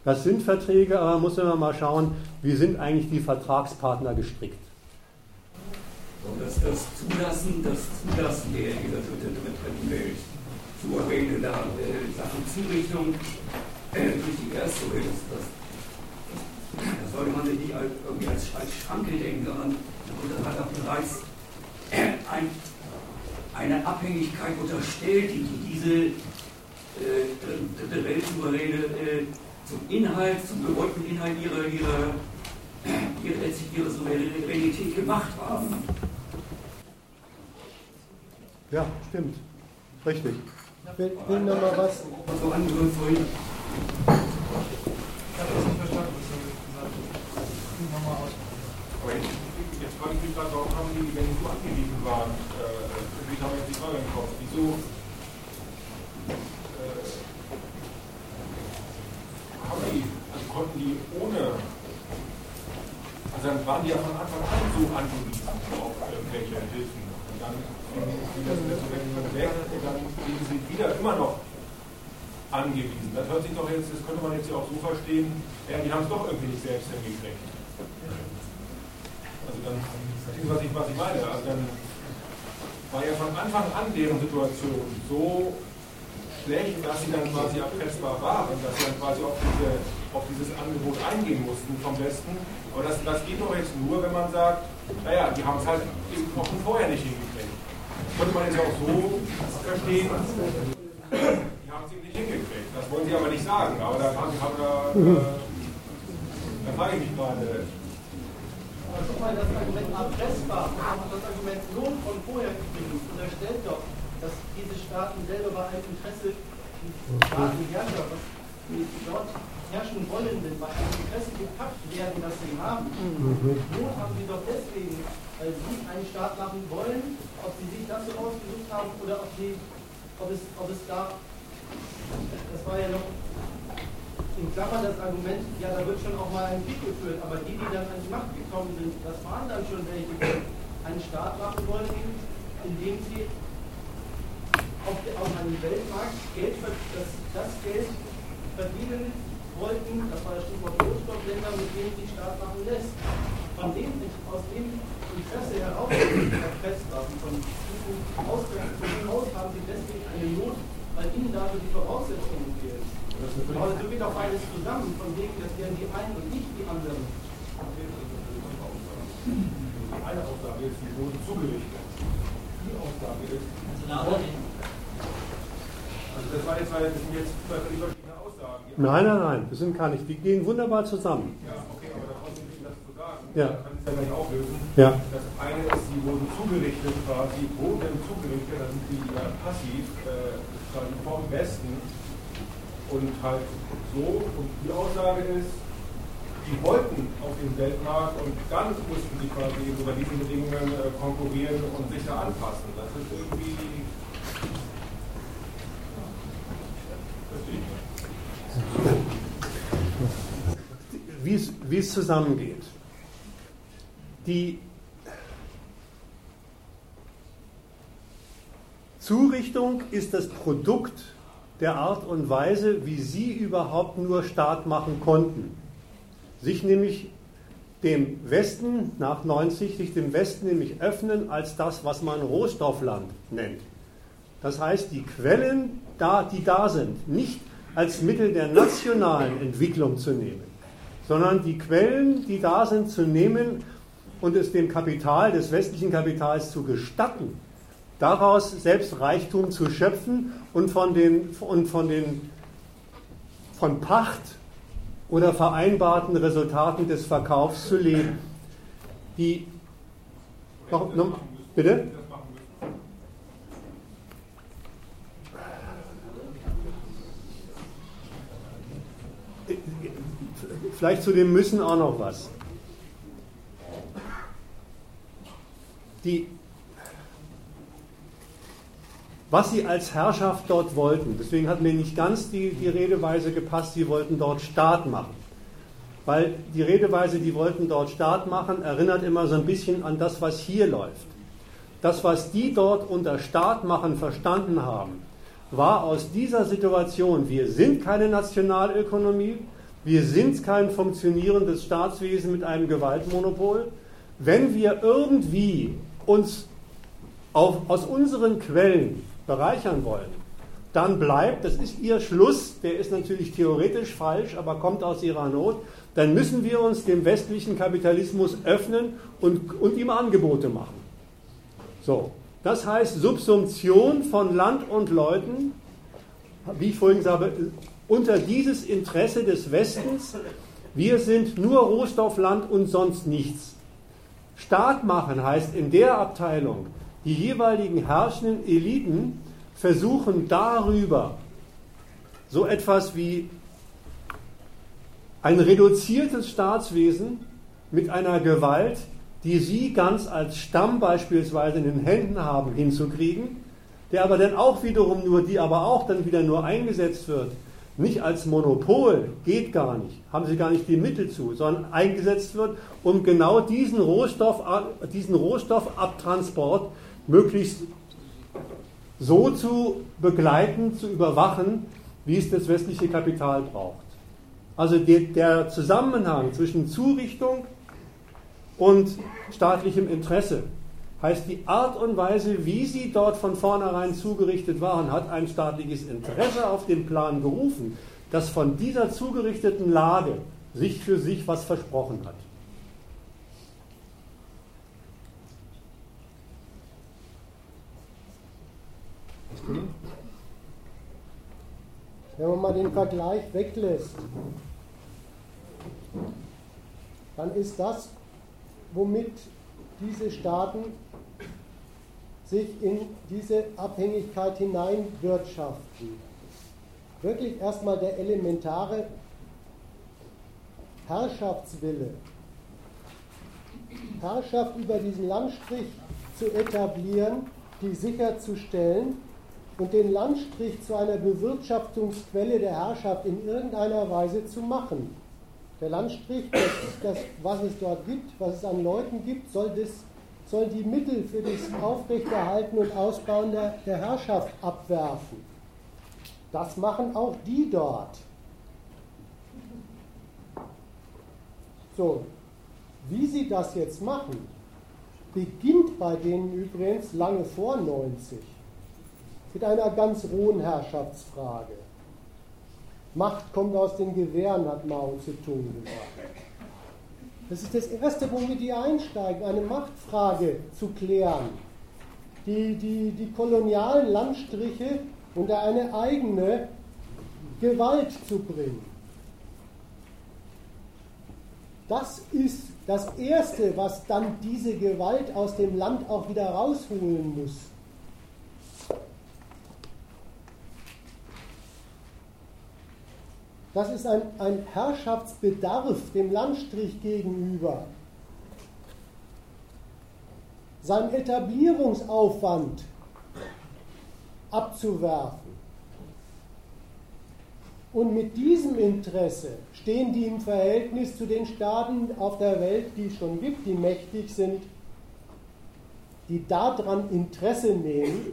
Das sind Verträge, aber muss man mal schauen, wie sind eigentlich die Vertragspartner gestrickt. Das, das Zulassen, das Zulassen der, dieser dritten Welt souveräne Sachen Zurichtung äh, durch die erste Welt, das, das, das sollte man sich nicht als, irgendwie als, als Schranke denken, sondern und hat auch bereits ein, eine Abhängigkeit unterstellt, die, die diese äh, dritte Weltsouveräne äh, zum Inhalt, zum gewollten Inhalt ihrer, ihrer, ihrer, ihrer Souveränität gemacht haben. Ja, stimmt. Richtig. Ich will, will noch mal was. So angehört vorhin. Ich habe das nicht verstanden, was du gesagt hast. Nochmal aus. Jetzt frage ich mich gerade, warum haben die, wenn die so angewiesen waren, äh, wie haben jetzt die Frage im Kopf, wieso äh, haben die, also konnten die ohne, also dann waren die ja von Anfang an so angewiesen auf irgendwelche Hilfen. Und dann ging das weg und dann sind sie wieder immer noch angewiesen. Das hört sich doch jetzt, das könnte man jetzt ja auch so verstehen, ja, die haben es doch irgendwie nicht selbst hingekriegt. Also dann, das ist, was ich, was ich meine. Also dann war ja von Anfang an deren Situation so schlecht, dass sie dann quasi erpressbar waren, dass sie dann quasi auf, diese, auf dieses Angebot eingehen mussten vom Westen. Aber das, das geht doch jetzt nur, wenn man sagt, naja, die haben es halt eben noch vorher nicht hingekriegt. Könnte man jetzt auch so verstehen. Die haben es eben nicht hingekriegt. Das wollen sie aber nicht sagen. Aber da, da, da, da frage ich mich gerade. Mal, das Argument erpressbar, das Argument Not von vorher übrigens unterstellt doch, dass diese Staaten selber bei einem Interesse, die Staaten, die Herrscher, was die dort herrschen wollenden, bei einem Interesse gepackt werden, das sie haben. Not haben sie doch deswegen, weil sie einen Staat machen wollen, ob sie sich das so ausgesucht haben oder ob, sie, ob, es, ob es da, das war ja noch in Klammern das Argument, ja, da wird schon auch mal ein Krieg geführt, aber die, die dann an die Macht gekommen sind, das waren dann schon welche, die einen Staat machen wollten, indem sie auf, auf einem Weltmarkt Geld, das, das Geld verdienen wollten, das war das Stichwort Rohstoffländer, mit denen sie Staat machen lässt. Von dem, aus dem Interesse heraus waren, von diesem Ausgangspunkt aus haben sie deswegen eine Not, weil ihnen dafür die Voraussetzungen fehlen. Aber so geht auch beides zusammen, von wegen, das wären die einen und nicht die anderen. die eine Aussage ist, sie wurden zugerichtet. Die Aussage ist, also das, war jetzt, das sind jetzt zwei völlig verschiedene Aussagen. Nein, nein, nein, das sind gar nicht. Die gehen wunderbar zusammen. Ja, okay, aber da trotzdem nicht das zu sagen. Ja. Da kann ich es ja gleich auflösen. Ja. Das eine ist, sie wurden zugerichtet quasi, wurden zugerichtet, dann sind sie ja passiv, äh, vom Westen und halt so. Und die Aussage ist, die wollten auf den Weltmarkt und dann mussten sie quasi unter diesen Bedingungen äh, konkurrieren und sich da anpassen. Das ist irgendwie. Wie es zusammengeht. Die Zurichtung ist das Produkt der Art und Weise, wie sie überhaupt nur Staat machen konnten. Sich nämlich dem Westen nach 90, sich dem Westen nämlich öffnen als das, was man Rohstoffland nennt. Das heißt, die Quellen, da, die da sind, nicht als Mittel der nationalen Entwicklung zu nehmen, sondern die Quellen, die da sind, zu nehmen und es dem Kapital, des westlichen Kapitals zu gestatten, daraus selbst Reichtum zu schöpfen und von den, und von den von Pacht oder vereinbarten Resultaten des Verkaufs zu leben. Die noch, noch, bitte? Vielleicht zu dem Müssen auch noch was. Die, was sie als Herrschaft dort wollten, deswegen hat mir nicht ganz die, die Redeweise gepasst, sie wollten dort Staat machen. Weil die Redeweise, die wollten dort Staat machen, erinnert immer so ein bisschen an das, was hier läuft. Das, was die dort unter Staat machen verstanden haben, war aus dieser Situation, wir sind keine Nationalökonomie, wir sind kein funktionierendes Staatswesen mit einem Gewaltmonopol. Wenn wir irgendwie uns auf, aus unseren Quellen bereichern wollen, dann bleibt, das ist ihr Schluss, der ist natürlich theoretisch falsch, aber kommt aus ihrer Not, dann müssen wir uns dem westlichen Kapitalismus öffnen und, und ihm Angebote machen. So, das heißt Subsumption von Land und Leuten, wie ich vorhin gesagt habe, unter dieses Interesse des Westens, wir sind nur Rohstoffland und sonst nichts. Staat machen heißt in der Abteilung, die jeweiligen herrschenden Eliten versuchen darüber so etwas wie ein reduziertes Staatswesen mit einer Gewalt, die sie ganz als Stamm beispielsweise in den Händen haben, hinzukriegen, der aber dann auch wiederum nur, die aber auch dann wieder nur eingesetzt wird, nicht als Monopol, geht gar nicht, haben sie gar nicht die Mittel zu, sondern eingesetzt wird, um genau diesen, Rohstoff, diesen Rohstoffabtransport möglichst so zu begleiten, zu überwachen, wie es das westliche Kapital braucht. Also der, Zusammenhang zwischen Zurichtung und staatlichem Interesse heißt die Art und Weise, wie sie dort von vornherein zugerichtet waren, hat ein staatliches Interesse auf den Plan gerufen, das von dieser zugerichteten Lage sich für sich was versprochen hat. Wenn man mal den Vergleich weglässt, dann ist das, womit diese Staaten sich in diese Abhängigkeit hineinwirtschaften. Wirklich erstmal der elementare Herrschaftswille, Herrschaft über diesen Landstrich zu etablieren, die sicherzustellen und den Landstrich zu einer Bewirtschaftungsquelle der Herrschaft in irgendeiner Weise zu machen. Der Landstrich, das, das, was es dort gibt, was es an Leuten gibt, soll das soll die Mittel für das Aufrechterhalten und Ausbauen der, der Herrschaft abwerfen. Das machen auch die dort. So, wie sie das jetzt machen, beginnt bei denen übrigens lange vor 90 mit einer ganz rohen Herrschaftsfrage. Macht kommt aus den Gewehren, hat Mao Zedong gesagt. Das ist das Erste, womit die einsteigen, eine Machtfrage zu klären. Die, die, die kolonialen Landstriche unter eine eigene Gewalt zu bringen. Das ist das Erste, was dann diese Gewalt aus dem Land auch wieder rausholen muss. Das ist ein, ein Herrschaftsbedarf dem Landstrich gegenüber. Sein Etablierungsaufwand abzuwerfen. Und mit diesem Interesse stehen die im Verhältnis zu den Staaten auf der Welt, die es schon gibt, die mächtig sind, die daran Interesse nehmen,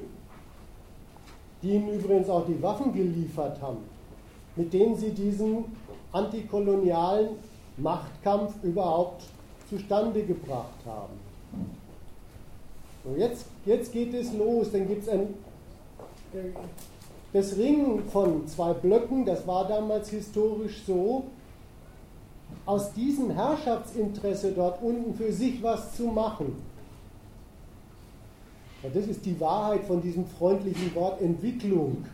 die ihnen übrigens auch die Waffen geliefert haben, mit denen sie diesen antikolonialen Machtkampf überhaupt zustande gebracht haben. So, jetzt, jetzt geht es los, dann gibt es ein äh, das Ringen von zwei Blöcken, das war damals historisch so, aus diesem Herrschaftsinteresse dort unten für sich was zu machen. Ja, das ist die Wahrheit von diesem freundlichen Wort Entwicklung.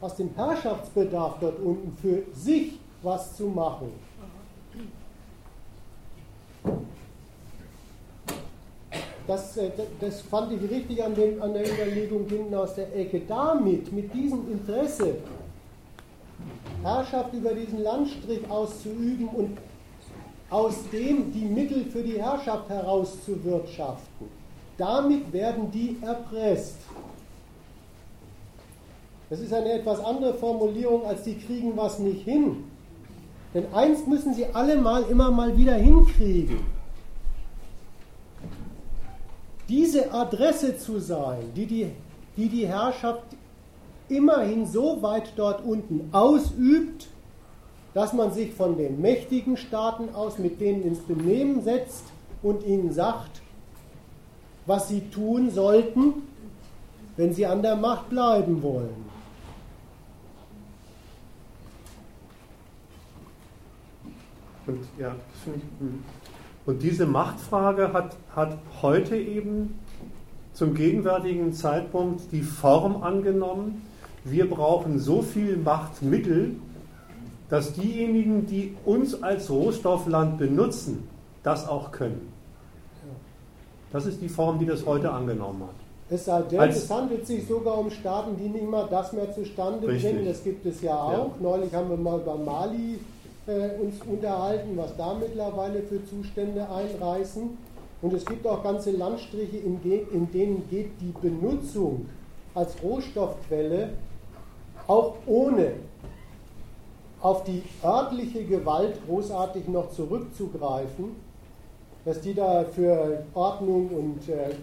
Aus dem Herrschaftsbedarf dort unten für sich was zu machen. das, äh, das fand ich richtig an, dem, an der Überlegung hinten aus der Ecke. Damit, mit diesem Interesse, Herrschaft über diesen Landstrich auszuüben und aus dem die Mittel für die Herrschaft herauszuwirtschaften. Damit werden die erpresst. Das ist eine etwas andere Formulierung, als die kriegen was nicht hin. Denn eins müssen sie alle mal immer mal wieder hinkriegen diese Adresse zu sein, die die, die, die Herrschaft immerhin so weit dort unten ausübt, dass man sich von den mächtigen Staaten aus mit denen ins Benehmen setzt und ihnen sagt, was sie tun sollten, wenn sie an der Macht bleiben wollen. Und ja, das finde ich. Hm. Und diese Machtfrage hat, hat heute eben zum gegenwärtigen Zeitpunkt die Form angenommen, wir brauchen so viel Machtmittel, dass diejenigen, die uns als Rohstoffland benutzen, das auch können. Das ist die Form, die das heute angenommen hat. Es sei denn, als es handelt sich sogar um Staaten, die nicht mal das mehr zustande richtig. bringen. Das gibt es ja auch. Ja. Neulich haben wir mal über Mali äh, uns unterhalten, was da mittlerweile für Zustände einreißen. Und es gibt auch ganze Landstriche, in, in denen geht die Benutzung als Rohstoffquelle auch ohne auf die örtliche Gewalt großartig noch zurückzugreifen, dass die da für Ordnung und äh,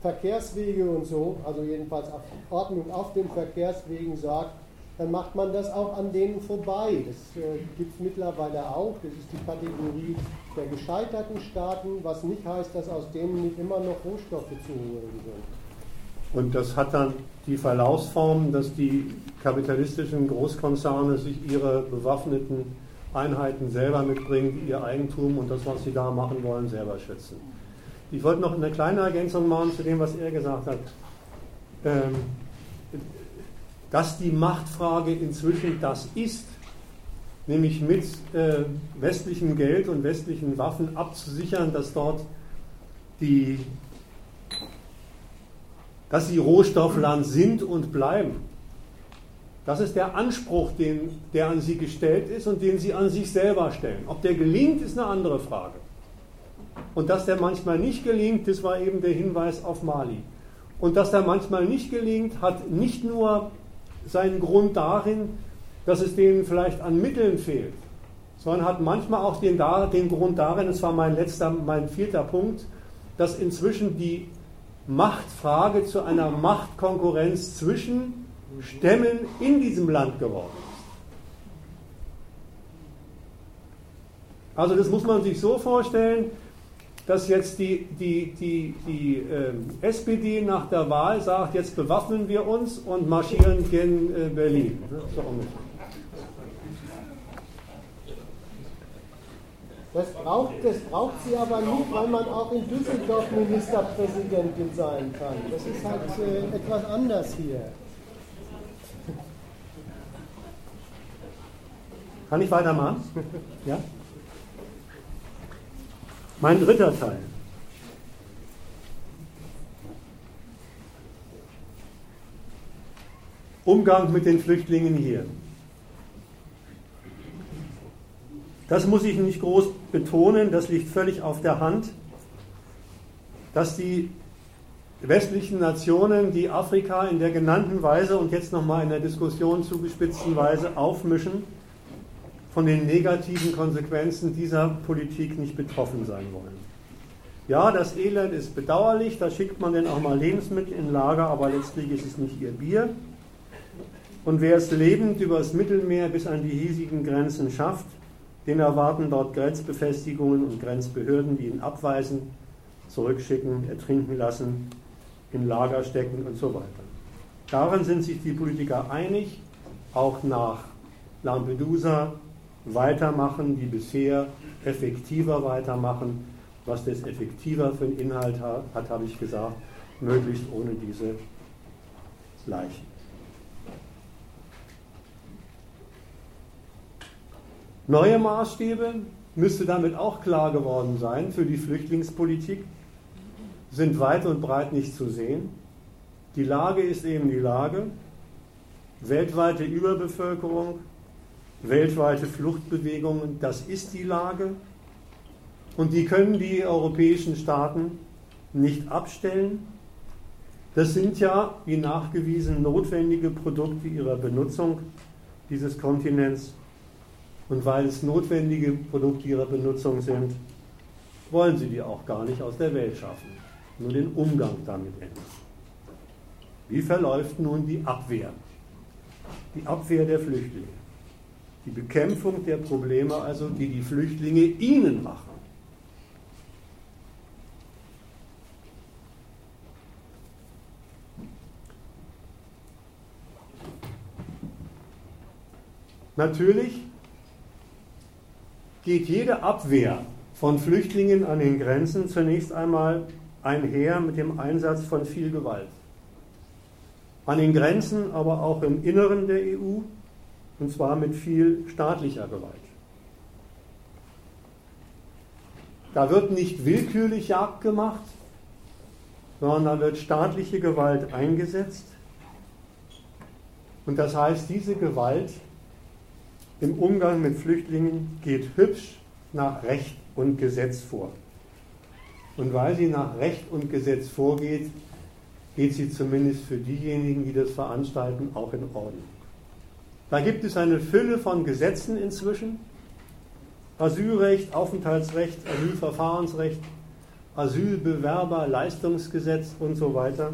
Verkehrswege und so, also jedenfalls Ordnung auf den Verkehrswegen sorgt, dann macht man das auch an denen vorbei. Das äh, gibt es mittlerweile auch. Das ist die Kategorie der gescheiterten Staaten, was nicht heißt, dass aus denen nicht immer noch Rohstoffe zu holen sind. Und das hat dann die Verlaufsform, dass die kapitalistischen Großkonzerne sich ihre bewaffneten Einheiten selber mitbringen, ihr Eigentum und das, was sie da machen wollen, selber schützen. Ich wollte noch eine kleine Ergänzung machen zu dem, was er gesagt hat. Ähm, dass die Machtfrage inzwischen das ist, nämlich mit äh, westlichem Geld und westlichen Waffen abzusichern, dass dort die, dass sie Rohstoffland sind und bleiben. Das ist der Anspruch, den, der an sie gestellt ist und den sie an sich selber stellen. Ob der gelingt, ist eine andere Frage. Und dass der manchmal nicht gelingt, das war eben der Hinweis auf Mali. Und dass der manchmal nicht gelingt, hat nicht nur seinen Grund darin, dass es denen vielleicht an Mitteln fehlt, sondern hat manchmal auch den, den Grund darin, das war mein letzter, mein vierter Punkt, dass inzwischen die Machtfrage zu einer Machtkonkurrenz zwischen Stämmen in diesem Land geworden ist. Also das muss man sich so vorstellen, dass jetzt die, die, die, die äh, SPD nach der Wahl sagt, jetzt bewaffnen wir uns und marschieren gen äh, Berlin. So Das braucht, das braucht sie aber nicht, weil man auch in Düsseldorf Ministerpräsidentin sein kann. Das ist halt äh, etwas anders hier. Kann ich weitermachen? Ja? Mein dritter Teil. Umgang mit den Flüchtlingen hier. Das muss ich nicht groß betonen, das liegt völlig auf der Hand, dass die westlichen Nationen, die Afrika in der genannten Weise und jetzt nochmal in der Diskussion zugespitzten Weise aufmischen, von den negativen Konsequenzen dieser Politik nicht betroffen sein wollen. Ja, das Elend ist bedauerlich, da schickt man dann auch mal Lebensmittel in Lager, aber letztlich ist es nicht ihr Bier. Und wer es lebend übers Mittelmeer bis an die hiesigen Grenzen schafft, den erwarten dort Grenzbefestigungen und Grenzbehörden, die ihn abweisen, zurückschicken, ertrinken lassen, in Lager stecken und so weiter. Darin sind sich die Politiker einig, auch nach Lampedusa weitermachen, die bisher effektiver weitermachen. Was das effektiver für einen Inhalt hat, habe ich gesagt, möglichst ohne diese Leichen. Neue Maßstäbe, müsste damit auch klar geworden sein, für die Flüchtlingspolitik sind weit und breit nicht zu sehen. Die Lage ist eben die Lage. Weltweite Überbevölkerung, weltweite Fluchtbewegungen, das ist die Lage. Und die können die europäischen Staaten nicht abstellen. Das sind ja, wie nachgewiesen, notwendige Produkte ihrer Benutzung dieses Kontinents und weil es notwendige Produkte ihrer Benutzung sind, wollen sie die auch gar nicht aus der Welt schaffen, nur den Umgang damit ändern. Wie verläuft nun die Abwehr? Die Abwehr der Flüchtlinge. Die Bekämpfung der Probleme, also die die Flüchtlinge ihnen machen. Natürlich geht jede Abwehr von Flüchtlingen an den Grenzen zunächst einmal einher mit dem Einsatz von viel Gewalt. An den Grenzen, aber auch im Inneren der EU, und zwar mit viel staatlicher Gewalt. Da wird nicht willkürlich Jagd gemacht, sondern da wird staatliche Gewalt eingesetzt. Und das heißt, diese Gewalt im Umgang mit Flüchtlingen geht hübsch nach Recht und Gesetz vor. Und weil sie nach Recht und Gesetz vorgeht, geht sie zumindest für diejenigen, die das veranstalten, auch in Ordnung. Da gibt es eine Fülle von Gesetzen inzwischen. Asylrecht, Aufenthaltsrecht, Asylverfahrensrecht, Asylbewerber, Leistungsgesetz und so weiter.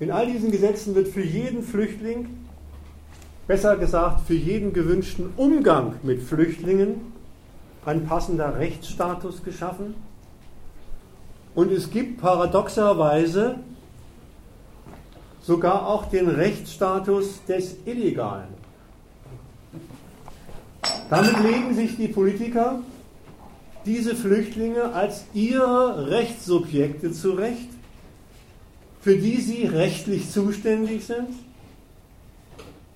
In all diesen Gesetzen wird für jeden Flüchtling besser gesagt für jeden gewünschten Umgang mit Flüchtlingen ein passender Rechtsstatus geschaffen. Und es gibt paradoxerweise sogar auch den Rechtsstatus des Illegalen. Damit legen sich die Politiker diese Flüchtlinge als ihre Rechtssubjekte zurecht, für die sie rechtlich zuständig sind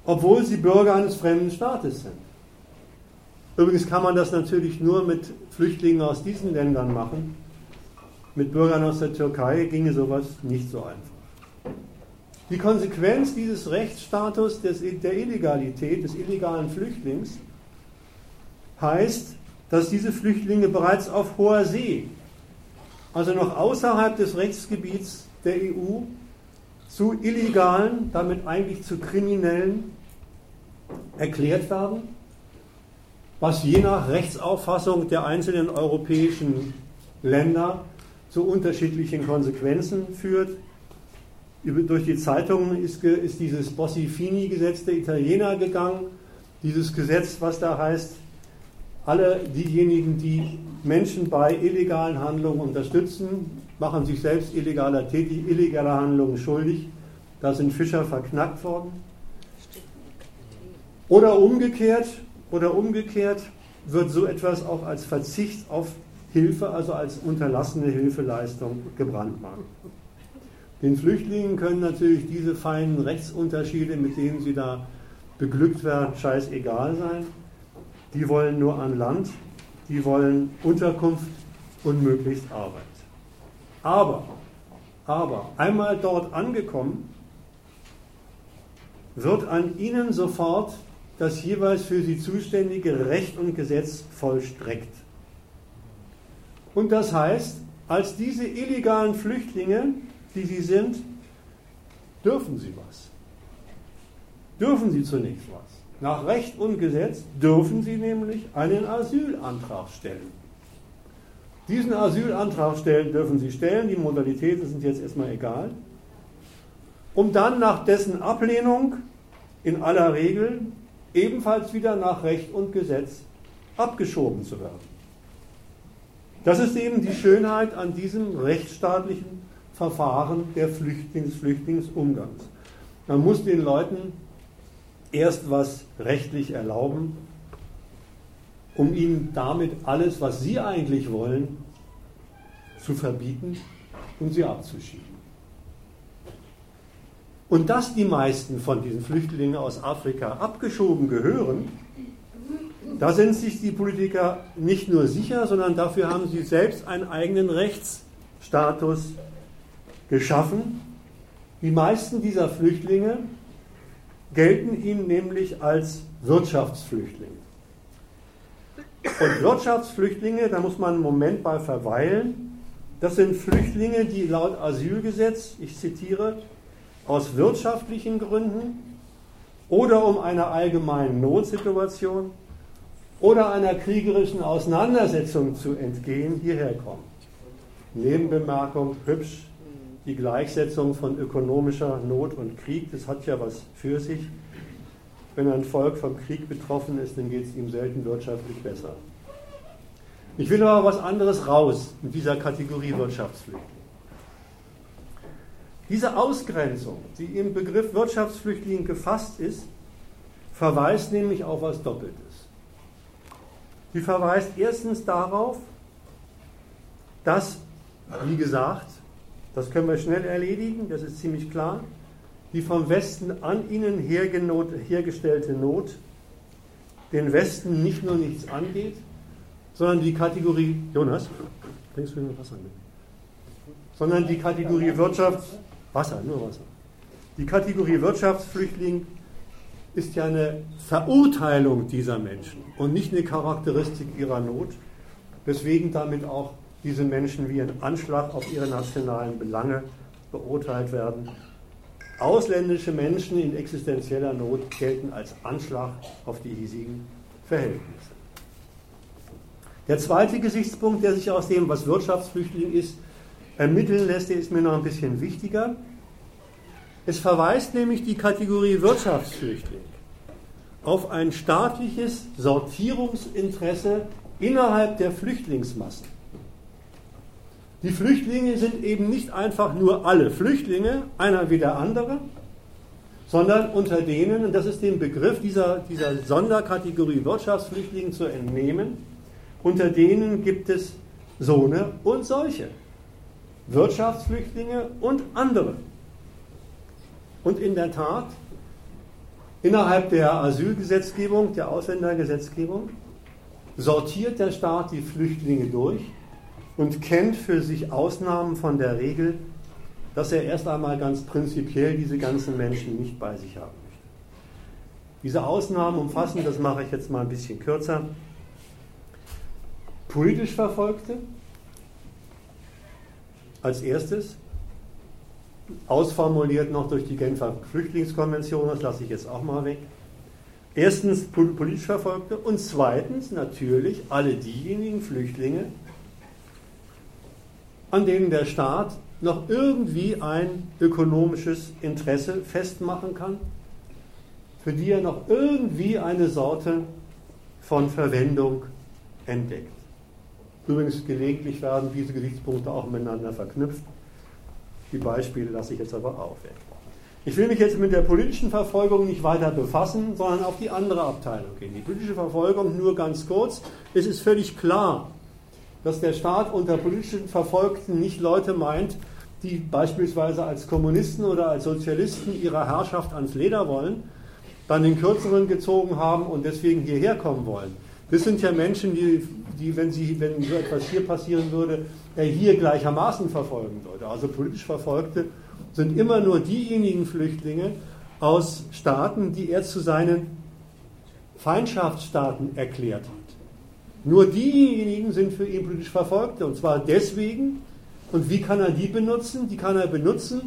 obwohl sie Bürger eines fremden Staates sind. Übrigens kann man das natürlich nur mit Flüchtlingen aus diesen Ländern machen. Mit Bürgern aus der Türkei ginge sowas nicht so einfach. Die Konsequenz dieses Rechtsstatus des, der Illegalität, des illegalen Flüchtlings, heißt, dass diese Flüchtlinge bereits auf hoher See, also noch außerhalb des Rechtsgebiets der EU, zu illegalen, damit eigentlich zu kriminellen erklärt werden, was je nach Rechtsauffassung der einzelnen europäischen Länder zu unterschiedlichen Konsequenzen führt. Durch die Zeitungen ist, ist dieses Bossi-Fini-Gesetz der Italiener gegangen. Dieses Gesetz, was da heißt, alle diejenigen, die Menschen bei illegalen Handlungen unterstützen, machen sich selbst illegaler, illegaler Handlungen schuldig. Da sind Fischer verknackt worden. Oder umgekehrt, oder umgekehrt, wird so etwas auch als Verzicht auf Hilfe, also als unterlassene Hilfeleistung gebrandmarkt. Den Flüchtlingen können natürlich diese feinen Rechtsunterschiede, mit denen sie da beglückt werden, scheißegal sein. Die wollen nur an Land, die wollen Unterkunft und möglichst Arbeit. Aber, aber, einmal dort angekommen, wird an ihnen sofort das jeweils für sie zuständige Recht und Gesetz vollstreckt. Und das heißt, als diese illegalen Flüchtlinge, die sie sind, dürfen sie was. Dürfen sie zunächst was. Nach Recht und Gesetz dürfen sie nämlich einen Asylantrag stellen. Diesen Asylantrag stellen dürfen sie stellen, die Modalitäten sind jetzt erstmal egal, um dann nach dessen Ablehnung in aller Regel ebenfalls wieder nach Recht und Gesetz abgeschoben zu werden. Das ist eben die Schönheit an diesem rechtsstaatlichen Verfahren der Flüchtlings Flüchtlingsumgangs. Man muss den Leuten erst was rechtlich erlauben, um ihnen damit alles, was sie eigentlich wollen, zu verbieten und sie abzuschieben. Und dass die meisten von diesen Flüchtlingen aus Afrika abgeschoben gehören, da sind sich die Politiker nicht nur sicher, sondern dafür haben sie selbst einen eigenen Rechtsstatus geschaffen. Die meisten dieser Flüchtlinge gelten ihnen nämlich als Wirtschaftsflüchtlinge. Und Wirtschaftsflüchtlinge, da muss man einen Moment bei verweilen, das sind Flüchtlinge, die laut Asylgesetz, ich zitiere, aus wirtschaftlichen Gründen oder um einer allgemeinen Notsituation oder einer kriegerischen Auseinandersetzung zu entgehen, hierher kommen. Nebenbemerkung, hübsch, die Gleichsetzung von ökonomischer Not und Krieg, das hat ja was für sich. Wenn ein Volk vom Krieg betroffen ist, dann geht es ihm selten wirtschaftlich besser. Ich will aber was anderes raus in dieser Kategorie Wirtschaftsflüchtling. Diese Ausgrenzung, die im Begriff Wirtschaftsflüchtling gefasst ist, verweist nämlich auf was Doppeltes. Sie verweist erstens darauf, dass, wie gesagt, das können wir schnell erledigen, das ist ziemlich klar, die vom Westen an ihnen hergestellte Not den Westen nicht nur nichts angeht, sondern die Kategorie, Jonas, bringst du mir Wasser mit? Sondern die Kategorie Wirtschaft, Wasser, nur Wasser. Die Kategorie Wirtschaftsflüchtling ist ja eine Verurteilung dieser Menschen und nicht eine Charakteristik ihrer Not, weswegen damit auch diese Menschen wie ein Anschlag auf ihre nationalen Belange beurteilt werden. Ausländische Menschen in existenzieller Not gelten als Anschlag auf die hiesigen Verhältnisse. Der zweite Gesichtspunkt, der sich aus dem, was Wirtschaftsflüchtling ist, ermitteln lässt, der ist mir noch ein bisschen wichtiger. Es verweist nämlich die Kategorie Wirtschaftsflüchtling auf ein staatliches Sortierungsinteresse innerhalb der Flüchtlingsmassen. Die Flüchtlinge sind eben nicht einfach nur alle Flüchtlinge, einer wie der andere, sondern unter denen, und das ist dem Begriff dieser, dieser Sonderkategorie Wirtschaftsflüchtlinge zu entnehmen, unter denen gibt es so eine und solche. Wirtschaftsflüchtlinge und andere. Und in der Tat, innerhalb der Asylgesetzgebung, der Ausländergesetzgebung, sortiert der Staat die Flüchtlinge durch und kennt für sich Ausnahmen von der Regel, dass er erst einmal ganz prinzipiell diese ganzen Menschen nicht bei sich haben möchte. Diese Ausnahmen umfassen, das mache ich jetzt mal ein bisschen kürzer, politisch Verfolgte, als erstes, ausformuliert noch durch die Genfer Flüchtlingskonvention, das lasse ich jetzt auch mal weg. Erstens politisch Verfolgte und zweitens natürlich alle diejenigen Flüchtlinge, an denen der Staat noch irgendwie ein ökonomisches Interesse festmachen kann, für die er noch irgendwie eine Sorte von Verwendung entdeckt. Übrigens, gelegentlich werden diese Gesichtspunkte auch miteinander verknüpft. Die Beispiele lasse ich jetzt aber weg. Ich will mich jetzt mit der politischen Verfolgung nicht weiter befassen, sondern auf die andere Abteilung gehen. Die politische Verfolgung nur ganz kurz. Es ist völlig klar, dass der Staat unter politischen Verfolgten nicht Leute meint, die beispielsweise als Kommunisten oder als Sozialisten ihrer Herrschaft ans Leder wollen, dann den Kürzeren gezogen haben und deswegen hierher kommen wollen. Das sind ja Menschen, die, die wenn, sie, wenn so etwas hier passieren würde, er hier gleichermaßen verfolgen würde. Also politisch Verfolgte sind immer nur diejenigen Flüchtlinge aus Staaten, die er zu seinen Feindschaftsstaaten erklärt. Nur diejenigen sind für ihn politisch Verfolgte. Und zwar deswegen, und wie kann er die benutzen? Die kann er benutzen,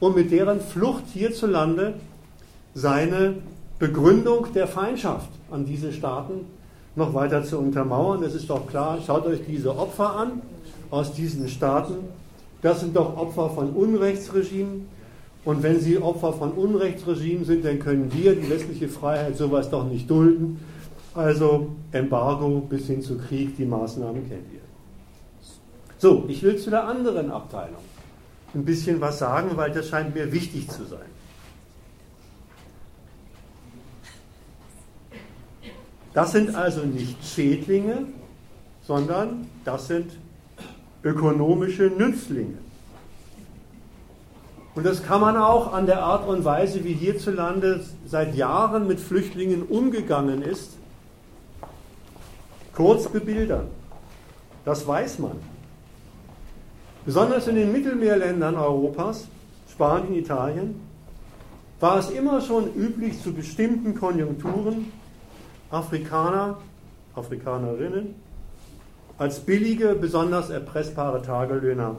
um mit deren Flucht hierzulande seine Begründung der Feindschaft an diese Staaten noch weiter zu untermauern. Das ist doch klar. Schaut euch diese Opfer an aus diesen Staaten. Das sind doch Opfer von Unrechtsregimen. Und wenn sie Opfer von Unrechtsregimen sind, dann können wir, die westliche Freiheit, sowas doch nicht dulden. Also Embargo bis hin zu Krieg, die Maßnahmen kennt ihr. So, ich will zu der anderen Abteilung ein bisschen was sagen, weil das scheint mir wichtig zu sein. Das sind also nicht Schädlinge, sondern das sind ökonomische Nützlinge. Und das kann man auch an der Art und Weise, wie hierzulande seit Jahren mit Flüchtlingen umgegangen ist, kurz bebildern. Das weiß man. Besonders in den Mittelmeerländern Europas, Spanien, Italien, war es immer schon üblich, zu bestimmten Konjunkturen Afrikaner, Afrikanerinnen als billige, besonders erpressbare Tagelöhner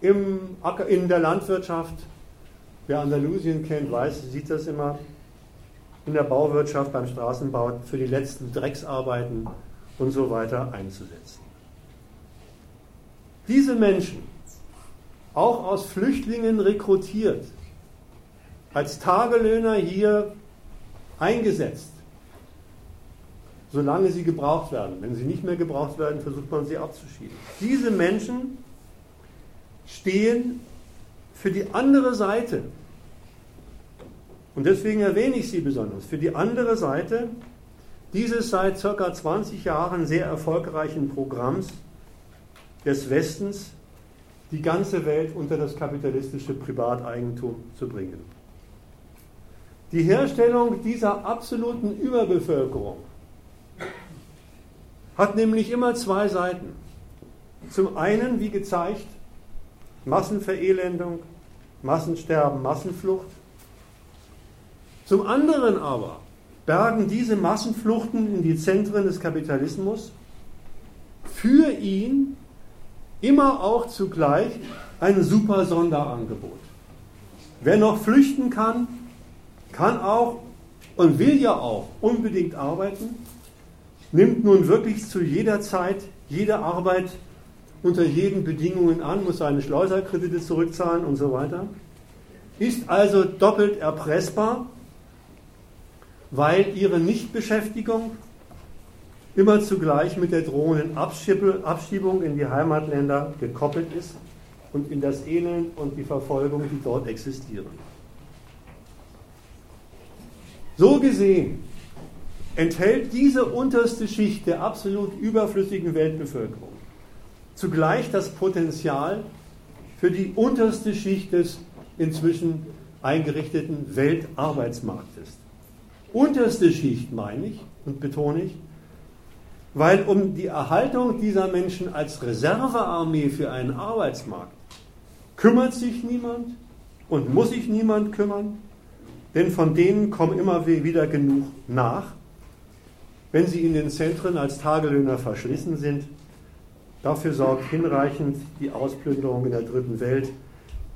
im, in der Landwirtschaft, wer Andalusien kennt, weiß, sieht das immer, in der Bauwirtschaft, beim Straßenbau für die letzten Drecksarbeiten und so weiter einzusetzen. Diese Menschen, auch aus Flüchtlingen rekrutiert, als Tagelöhner hier eingesetzt, solange sie gebraucht werden. Wenn sie nicht mehr gebraucht werden, versucht man sie abzuschieben. Diese Menschen stehen für die andere Seite. Und deswegen erwähne ich sie besonders. Für die andere Seite dieses seit ca. 20 Jahren sehr erfolgreichen Programms des Westens, die ganze Welt unter das kapitalistische Privateigentum zu bringen. Die Herstellung dieser absoluten Überbevölkerung hat nämlich immer zwei Seiten. Zum einen, wie gezeigt, Massenverelendung, Massensterben, Massenflucht. Zum anderen aber bergen diese Massenfluchten in die Zentren des Kapitalismus für ihn immer auch zugleich ein super Sonderangebot. Wer noch flüchten kann, kann auch und will ja auch unbedingt arbeiten, nimmt nun wirklich zu jeder Zeit jede Arbeit unter jeden Bedingungen an, muss seine Schleuserkredite zurückzahlen und so weiter, ist also doppelt erpressbar, weil ihre Nichtbeschäftigung immer zugleich mit der drohenden Abschiebung in die Heimatländer gekoppelt ist und in das Elend und die Verfolgung, die dort existieren. So gesehen enthält diese unterste Schicht der absolut überflüssigen Weltbevölkerung zugleich das Potenzial für die unterste Schicht des inzwischen eingerichteten Weltarbeitsmarktes. Unterste Schicht meine ich und betone ich, weil um die Erhaltung dieser Menschen als Reservearmee für einen Arbeitsmarkt kümmert sich niemand und muss sich niemand kümmern, denn von denen kommen immer wieder genug nach, wenn sie in den Zentren als Tagelöhner verschlissen sind. Dafür sorgt hinreichend die Ausplünderung in der dritten Welt.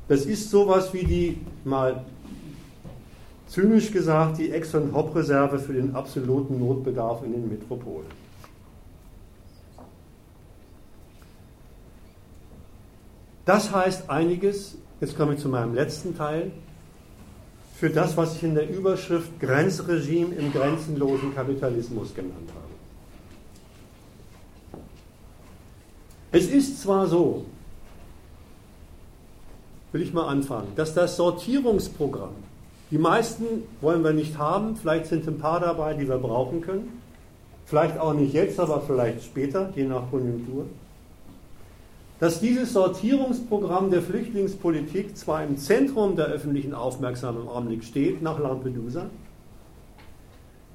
Das ist sowas wie die, mal zynisch gesagt, die Exxon-Hop-Reserve für den absoluten Notbedarf in den Metropolen. Das heißt einiges, jetzt komme ich zu meinem letzten Teil, für das, was ich in der Überschrift Grenzregime im grenzenlosen Kapitalismus genannt habe. Es ist zwar so, will ich mal anfangen, dass das Sortierungsprogramm, die meisten wollen wir nicht haben, vielleicht sind ein paar dabei, die wir brauchen können, vielleicht auch nicht jetzt, aber vielleicht später, je nach Konjunktur, dass dieses Sortierungsprogramm der Flüchtlingspolitik zwar im Zentrum der öffentlichen Aufmerksamkeit im Augenblick steht, nach Lampedusa,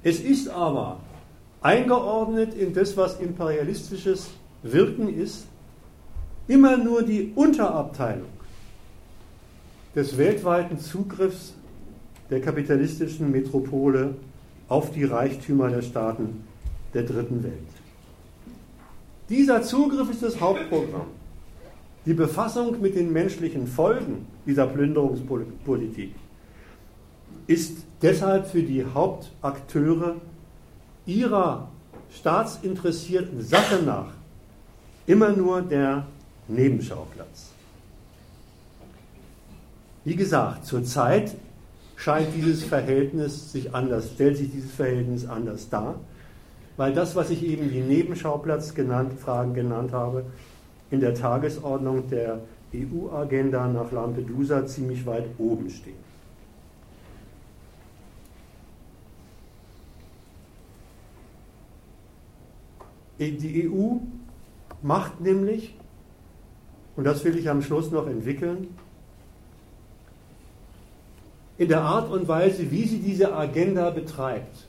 es ist aber eingeordnet in das, was imperialistisches Wirken ist, immer nur die Unterabteilung des weltweiten Zugriffs der kapitalistischen Metropole auf die Reichtümer der Staaten der dritten Welt. Dieser Zugriff ist das Hauptprogramm. Die Befassung mit den menschlichen Folgen dieser Plünderungspolitik ist deshalb für die Hauptakteure ihrer staatsinteressierten Sache nach immer nur der Nebenschauplatz. Wie gesagt, zurzeit scheint dieses Verhältnis sich anders, stellt sich dieses Verhältnis anders dar, weil das, was ich eben die Nebenschauplatz-Fragen genannt habe, in der Tagesordnung der EU-Agenda nach Lampedusa ziemlich weit oben stehen. Die EU macht nämlich, und das will ich am Schluss noch entwickeln, in der Art und Weise, wie sie diese Agenda betreibt,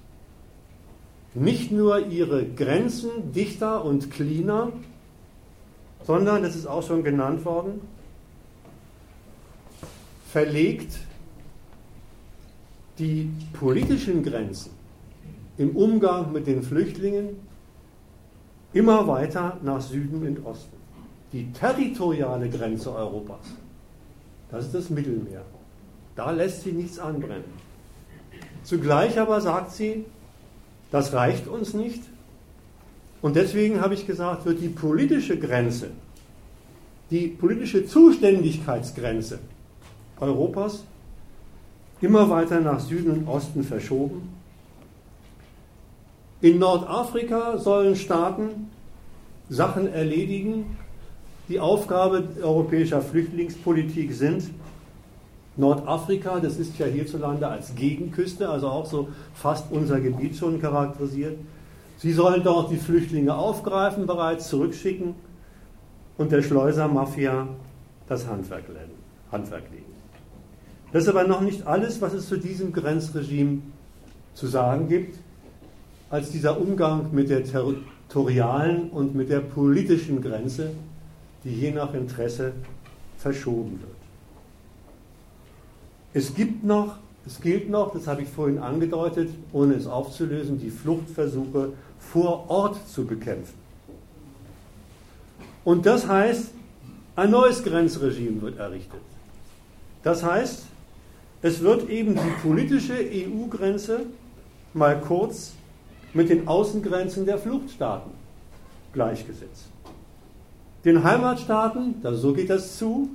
nicht nur ihre Grenzen dichter und cleaner, sondern, das ist auch schon genannt worden, verlegt die politischen Grenzen im Umgang mit den Flüchtlingen immer weiter nach Süden und Osten. Die territoriale Grenze Europas, das ist das Mittelmeer. Da lässt sie nichts anbrennen. Zugleich aber sagt sie, das reicht uns nicht. Und deswegen habe ich gesagt, wird die politische Grenze, die politische Zuständigkeitsgrenze Europas immer weiter nach Süden und Osten verschoben. In Nordafrika sollen Staaten Sachen erledigen, die Aufgabe europäischer Flüchtlingspolitik sind, Nordafrika, das ist ja hierzulande als Gegenküste, also auch so fast unser Gebiet schon charakterisiert. Sie sollen dort die Flüchtlinge aufgreifen, bereits zurückschicken und der Schleusermafia das Handwerk, Handwerk legen. Das ist aber noch nicht alles, was es zu diesem Grenzregime zu sagen gibt, als dieser Umgang mit der territorialen und mit der politischen Grenze, die je nach Interesse verschoben wird. Es gibt noch, es gilt noch, das habe ich vorhin angedeutet, ohne es aufzulösen, die Fluchtversuche vor Ort zu bekämpfen. Und das heißt, ein neues Grenzregime wird errichtet. Das heißt, es wird eben die politische EU-Grenze mal kurz mit den Außengrenzen der Fluchtstaaten gleichgesetzt. Den Heimatstaaten, so geht das zu,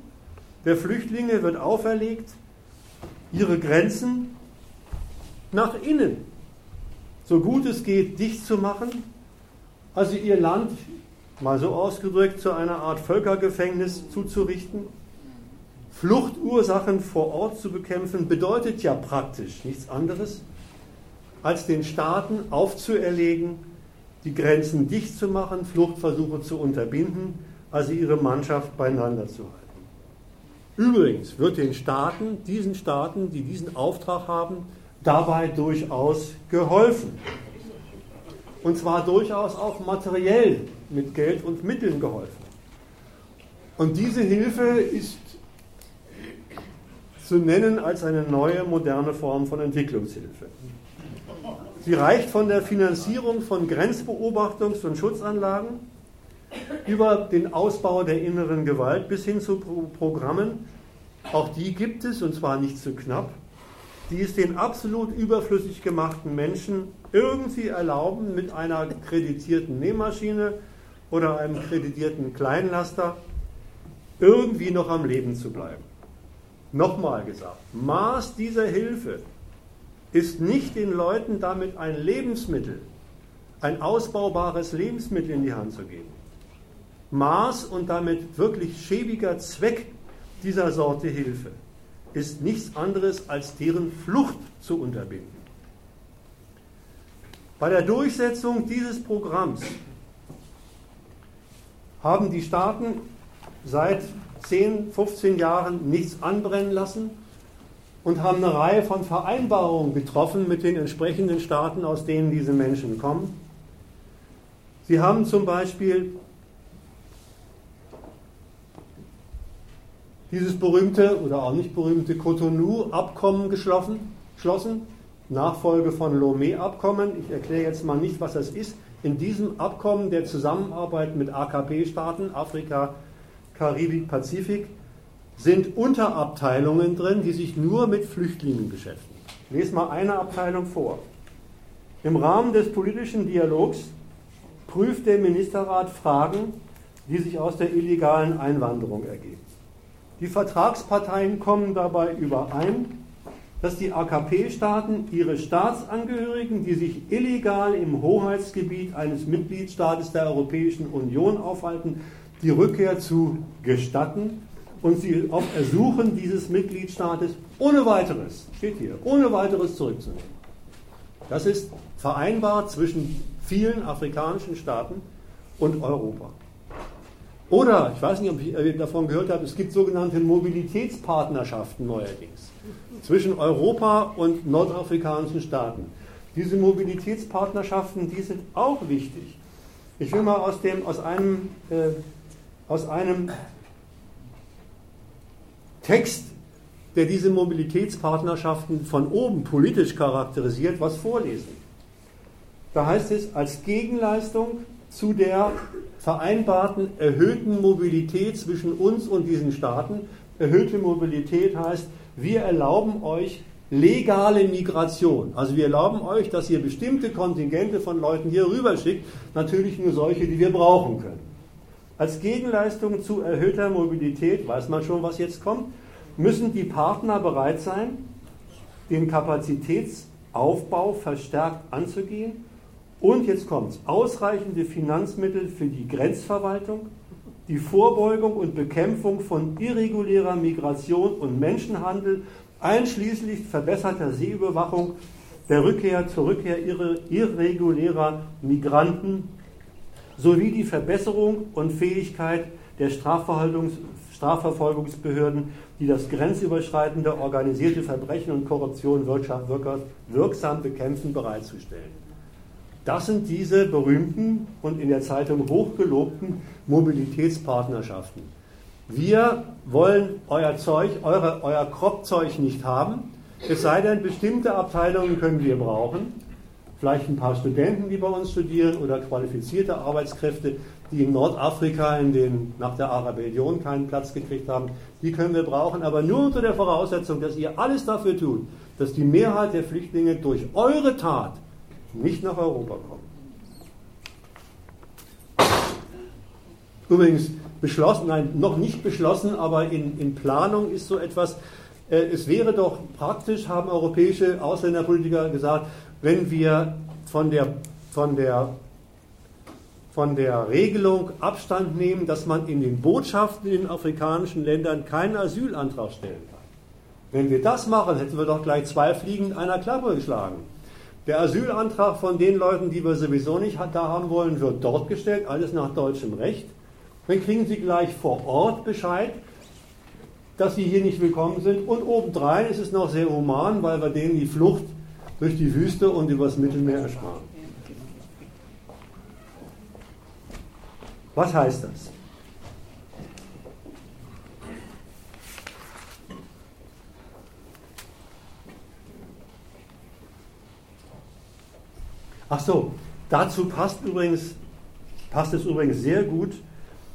der Flüchtlinge wird auferlegt, ihre Grenzen nach innen, so gut es geht, dicht zu machen, also ihr Land, mal so ausgedrückt, zu einer Art Völkergefängnis zuzurichten. Fluchtursachen vor Ort zu bekämpfen, bedeutet ja praktisch nichts anderes, als den Staaten aufzuerlegen, die Grenzen dicht zu machen, Fluchtversuche zu unterbinden, also ihre Mannschaft beieinander zu halten. Übrigens wird den Staaten, diesen Staaten, die diesen Auftrag haben, dabei durchaus geholfen. Und zwar durchaus auch materiell mit Geld und Mitteln geholfen. Und diese Hilfe ist zu nennen als eine neue, moderne Form von Entwicklungshilfe. Sie reicht von der Finanzierung von Grenzbeobachtungs- und Schutzanlagen über den Ausbau der inneren Gewalt bis hin zu Programmen, auch die gibt es und zwar nicht zu knapp, die es den absolut überflüssig gemachten Menschen irgendwie erlauben, mit einer kreditierten Nähmaschine oder einem kreditierten Kleinlaster irgendwie noch am Leben zu bleiben. Nochmal gesagt, Maß dieser Hilfe ist nicht den Leuten damit ein Lebensmittel, ein ausbaubares Lebensmittel in die Hand zu geben. Maß und damit wirklich schäbiger Zweck dieser Sorte Hilfe ist nichts anderes als deren Flucht zu unterbinden. Bei der Durchsetzung dieses Programms haben die Staaten seit 10, 15 Jahren nichts anbrennen lassen und haben eine Reihe von Vereinbarungen getroffen mit den entsprechenden Staaten, aus denen diese Menschen kommen. Sie haben zum Beispiel dieses berühmte oder auch nicht berühmte Cotonou-Abkommen geschlossen, Nachfolge von Lomé-Abkommen. Ich erkläre jetzt mal nicht, was das ist. In diesem Abkommen der Zusammenarbeit mit AKP-Staaten, Afrika, Karibik, Pazifik, sind Unterabteilungen drin, die sich nur mit Flüchtlingen beschäftigen. Ich lese mal eine Abteilung vor. Im Rahmen des politischen Dialogs prüft der Ministerrat Fragen, die sich aus der illegalen Einwanderung ergeben. Die Vertragsparteien kommen dabei überein, dass die AKP-Staaten ihre Staatsangehörigen, die sich illegal im Hoheitsgebiet eines Mitgliedstaates der Europäischen Union aufhalten, die Rückkehr zu gestatten und sie auf Ersuchen dieses Mitgliedstaates ohne weiteres, steht hier, ohne weiteres zurückzunehmen. Das ist vereinbar zwischen vielen afrikanischen Staaten und Europa. Oder, ich weiß nicht, ob ihr davon gehört habt, es gibt sogenannte Mobilitätspartnerschaften neuerdings zwischen Europa und nordafrikanischen Staaten. Diese Mobilitätspartnerschaften, die sind auch wichtig. Ich will mal aus, dem, aus, einem, äh, aus einem Text, der diese Mobilitätspartnerschaften von oben politisch charakterisiert, was vorlesen. Da heißt es, als Gegenleistung zu der vereinbarten erhöhten Mobilität zwischen uns und diesen Staaten. Erhöhte Mobilität heißt, wir erlauben euch legale Migration. Also wir erlauben euch, dass ihr bestimmte Kontingente von Leuten hier rüber schickt, natürlich nur solche, die wir brauchen können. Als Gegenleistung zu erhöhter Mobilität, weiß man schon, was jetzt kommt, müssen die Partner bereit sein, den Kapazitätsaufbau verstärkt anzugehen und jetzt kommt es, ausreichende Finanzmittel für die Grenzverwaltung, die Vorbeugung und Bekämpfung von irregulärer Migration und Menschenhandel, einschließlich verbesserter Seeüberwachung, der Rückkehr zur Rückkehr irregulärer Migranten sowie die Verbesserung und Fähigkeit der Strafverfolgungsbehörden, die das grenzüberschreitende organisierte Verbrechen und Korruption wirksam bekämpfen, bereitzustellen. Das sind diese berühmten und in der Zeitung hochgelobten Mobilitätspartnerschaften. Wir wollen euer Zeug, eure, euer Kropfzeug nicht haben, es sei denn, bestimmte Abteilungen können wir brauchen. Vielleicht ein paar Studenten, die bei uns studieren, oder qualifizierte Arbeitskräfte, die in Nordafrika in den, nach der Arabellion keinen Platz gekriegt haben. Die können wir brauchen, aber nur unter der Voraussetzung, dass ihr alles dafür tut, dass die Mehrheit der Flüchtlinge durch eure Tat nicht nach Europa kommen. Übrigens beschlossen, nein, noch nicht beschlossen, aber in, in Planung ist so etwas. Äh, es wäre doch praktisch, haben europäische Ausländerpolitiker gesagt, wenn wir von der, von der, von der Regelung Abstand nehmen, dass man in den Botschaften in den afrikanischen Ländern keinen Asylantrag stellen kann. Wenn wir das machen, hätten wir doch gleich zwei Fliegen in einer Klappe geschlagen. Der Asylantrag von den Leuten, die wir sowieso nicht da haben wollen, wird dort gestellt, alles nach deutschem Recht. Dann kriegen sie gleich vor Ort Bescheid, dass sie hier nicht willkommen sind. Und obendrein ist es noch sehr human, weil wir denen die Flucht durch die Wüste und übers Mittelmeer ersparen. Was heißt das? Ach so, dazu passt übrigens, passt es übrigens sehr gut,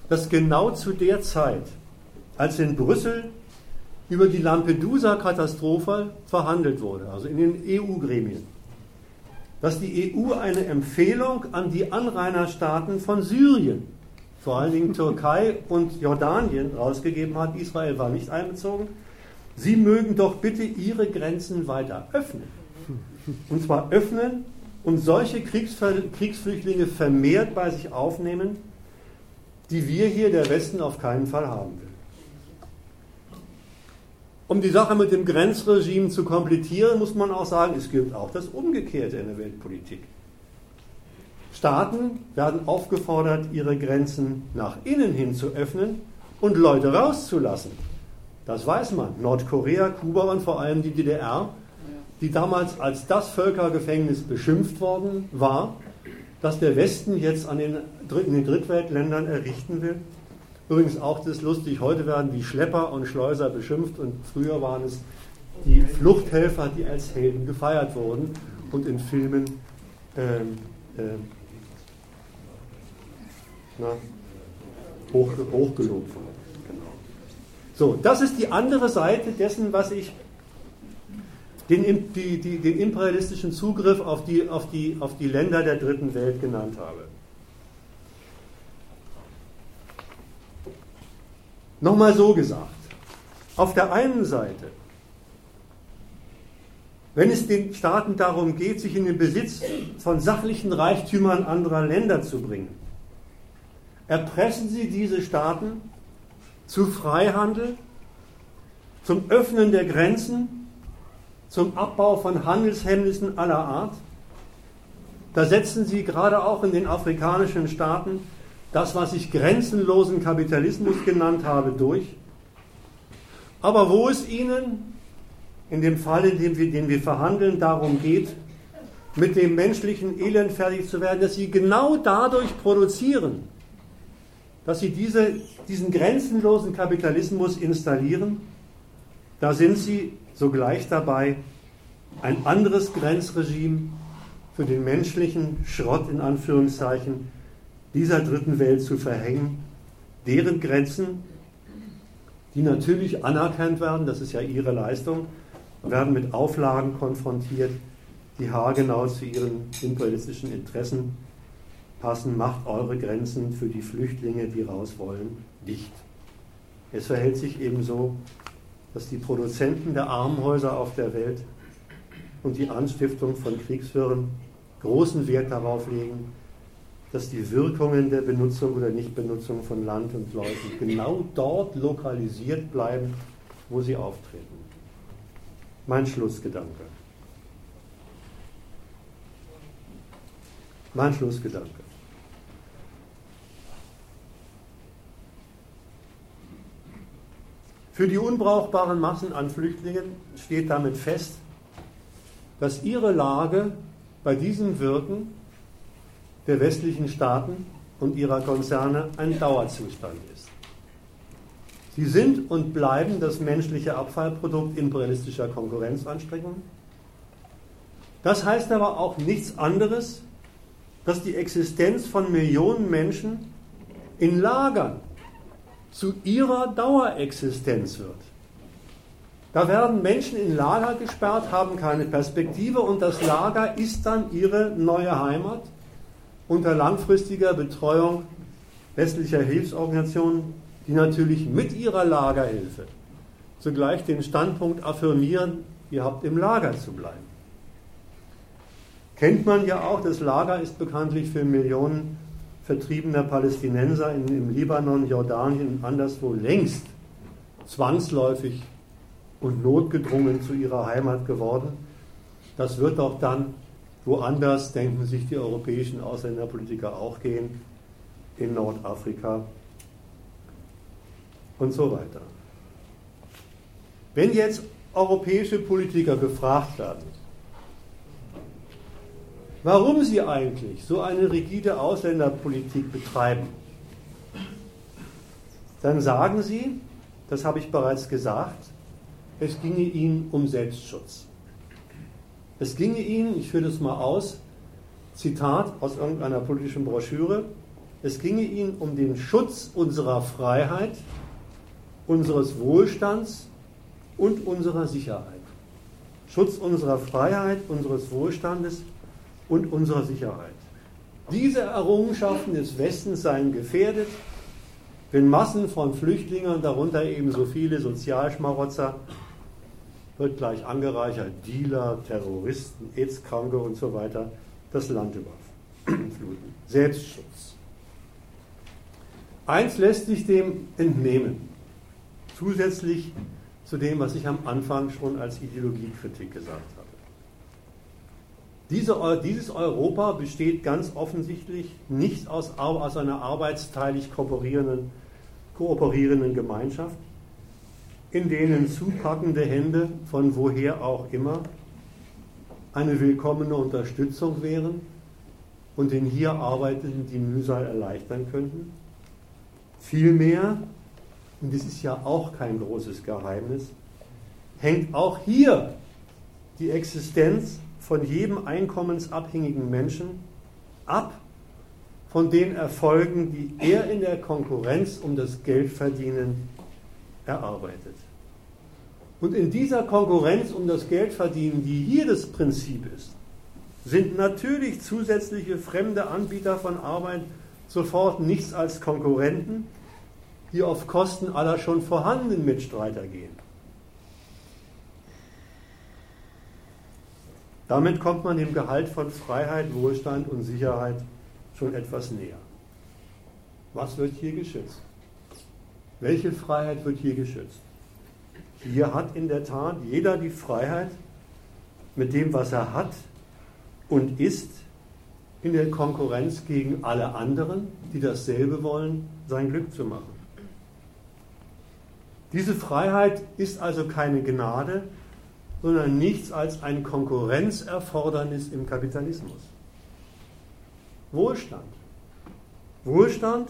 dass genau zu der Zeit, als in Brüssel über die Lampedusa-Katastrophe verhandelt wurde, also in den EU-Gremien, dass die EU eine Empfehlung an die Anrainerstaaten von Syrien, vor allen Dingen Türkei und Jordanien, rausgegeben hat. Israel war nicht einbezogen. Sie mögen doch bitte ihre Grenzen weiter öffnen. Und zwar öffnen und solche Kriegsflüchtlinge vermehrt bei sich aufnehmen, die wir hier, der Westen, auf keinen Fall haben will. Um die Sache mit dem Grenzregime zu komplettieren, muss man auch sagen, es gilt auch das Umgekehrte in der Weltpolitik. Staaten werden aufgefordert, ihre Grenzen nach innen hin zu öffnen und Leute rauszulassen. Das weiß man. Nordkorea, Kuba und vor allem die DDR, die damals als das Völkergefängnis beschimpft worden war, das der Westen jetzt an den, in den Drittweltländern errichten will. Übrigens auch das ist lustig, heute werden die Schlepper und Schleuser beschimpft und früher waren es die Fluchthelfer, die als Helden gefeiert wurden und in Filmen ähm, ähm, hoch, hochgelobt wurden. Genau. So, das ist die andere Seite dessen, was ich den, die, die, den imperialistischen Zugriff auf die, auf, die, auf die Länder der dritten Welt genannt habe. Nochmal so gesagt. Auf der einen Seite, wenn es den Staaten darum geht, sich in den Besitz von sachlichen Reichtümern anderer Länder zu bringen, erpressen sie diese Staaten zu Freihandel, zum Öffnen der Grenzen zum Abbau von Handelshemmnissen aller Art. Da setzen sie gerade auch in den afrikanischen Staaten das, was ich grenzenlosen Kapitalismus genannt habe, durch. Aber wo es ihnen in dem Fall, in dem wir, den wir verhandeln, darum geht, mit dem menschlichen Elend fertig zu werden, dass sie genau dadurch produzieren, dass sie diese, diesen grenzenlosen Kapitalismus installieren, da sind sie sogleich dabei, ein anderes Grenzregime für den menschlichen Schrott in Anführungszeichen dieser dritten Welt zu verhängen, deren Grenzen, die natürlich anerkannt werden, das ist ja ihre Leistung, werden mit Auflagen konfrontiert, die haargenau zu ihren imperialistischen Interessen passen. Macht eure Grenzen für die Flüchtlinge, die raus wollen, dicht. Es verhält sich ebenso dass die Produzenten der Armenhäuser auf der Welt und die Anstiftung von Kriegswirren großen Wert darauf legen, dass die Wirkungen der Benutzung oder Nichtbenutzung von Land und Leuten genau dort lokalisiert bleiben, wo sie auftreten. Mein Schlussgedanke. Mein Schlussgedanke. Für die unbrauchbaren Massen an Flüchtlingen steht damit fest, dass ihre Lage bei diesem Wirken der westlichen Staaten und ihrer Konzerne ein Dauerzustand ist. Sie sind und bleiben das menschliche Abfallprodukt imperialistischer Konkurrenzanstrengungen. Das heißt aber auch nichts anderes, dass die Existenz von Millionen Menschen in Lagern zu ihrer Dauerexistenz wird. Da werden Menschen in Lager gesperrt, haben keine Perspektive und das Lager ist dann ihre neue Heimat unter langfristiger Betreuung westlicher Hilfsorganisationen, die natürlich mit ihrer Lagerhilfe zugleich den Standpunkt affirmieren, ihr habt im Lager zu bleiben. Kennt man ja auch, das Lager ist bekanntlich für Millionen vertriebener Palästinenser in, im Libanon, Jordanien und anderswo längst zwangsläufig und notgedrungen zu ihrer Heimat geworden. Das wird auch dann woanders, denken sich die europäischen Ausländerpolitiker auch gehen, in Nordafrika und so weiter. Wenn jetzt europäische Politiker befragt werden, warum sie eigentlich so eine rigide Ausländerpolitik betreiben, dann sagen sie, das habe ich bereits gesagt, es ginge ihnen um Selbstschutz. Es ginge ihnen, ich führe das mal aus, Zitat aus irgendeiner politischen Broschüre, es ginge ihnen um den Schutz unserer Freiheit, unseres Wohlstands und unserer Sicherheit. Schutz unserer Freiheit, unseres Wohlstandes und unserer Sicherheit. Diese Errungenschaften des Westens seien gefährdet, wenn Massen von Flüchtlingen, darunter ebenso viele Sozialschmarotzer, wird gleich angereichert, Dealer, Terroristen, AIDS-Kranke und so weiter, das Land überfluten. Selbstschutz. Eins lässt sich dem entnehmen. Zusätzlich zu dem, was ich am Anfang schon als Ideologiekritik gesagt habe. Diese, dieses Europa besteht ganz offensichtlich nicht aus, aus einer arbeitsteilig kooperierenden, kooperierenden Gemeinschaft, in denen zupackende Hände von woher auch immer eine willkommene Unterstützung wären und den hier Arbeitenden die Mühsal erleichtern könnten. Vielmehr, und das ist ja auch kein großes Geheimnis, hängt auch hier die Existenz von jedem einkommensabhängigen Menschen ab von den Erfolgen, die er in der Konkurrenz um das Geldverdienen erarbeitet. Und in dieser Konkurrenz um das Geldverdienen, die hier das Prinzip ist, sind natürlich zusätzliche fremde Anbieter von Arbeit sofort nichts als Konkurrenten, die auf Kosten aller schon vorhandenen Mitstreiter gehen. Damit kommt man dem Gehalt von Freiheit, Wohlstand und Sicherheit schon etwas näher. Was wird hier geschützt? Welche Freiheit wird hier geschützt? Hier hat in der Tat jeder die Freiheit, mit dem, was er hat und ist, in der Konkurrenz gegen alle anderen, die dasselbe wollen, sein Glück zu machen. Diese Freiheit ist also keine Gnade, sondern nichts als ein Konkurrenzerfordernis im Kapitalismus. Wohlstand. Wohlstand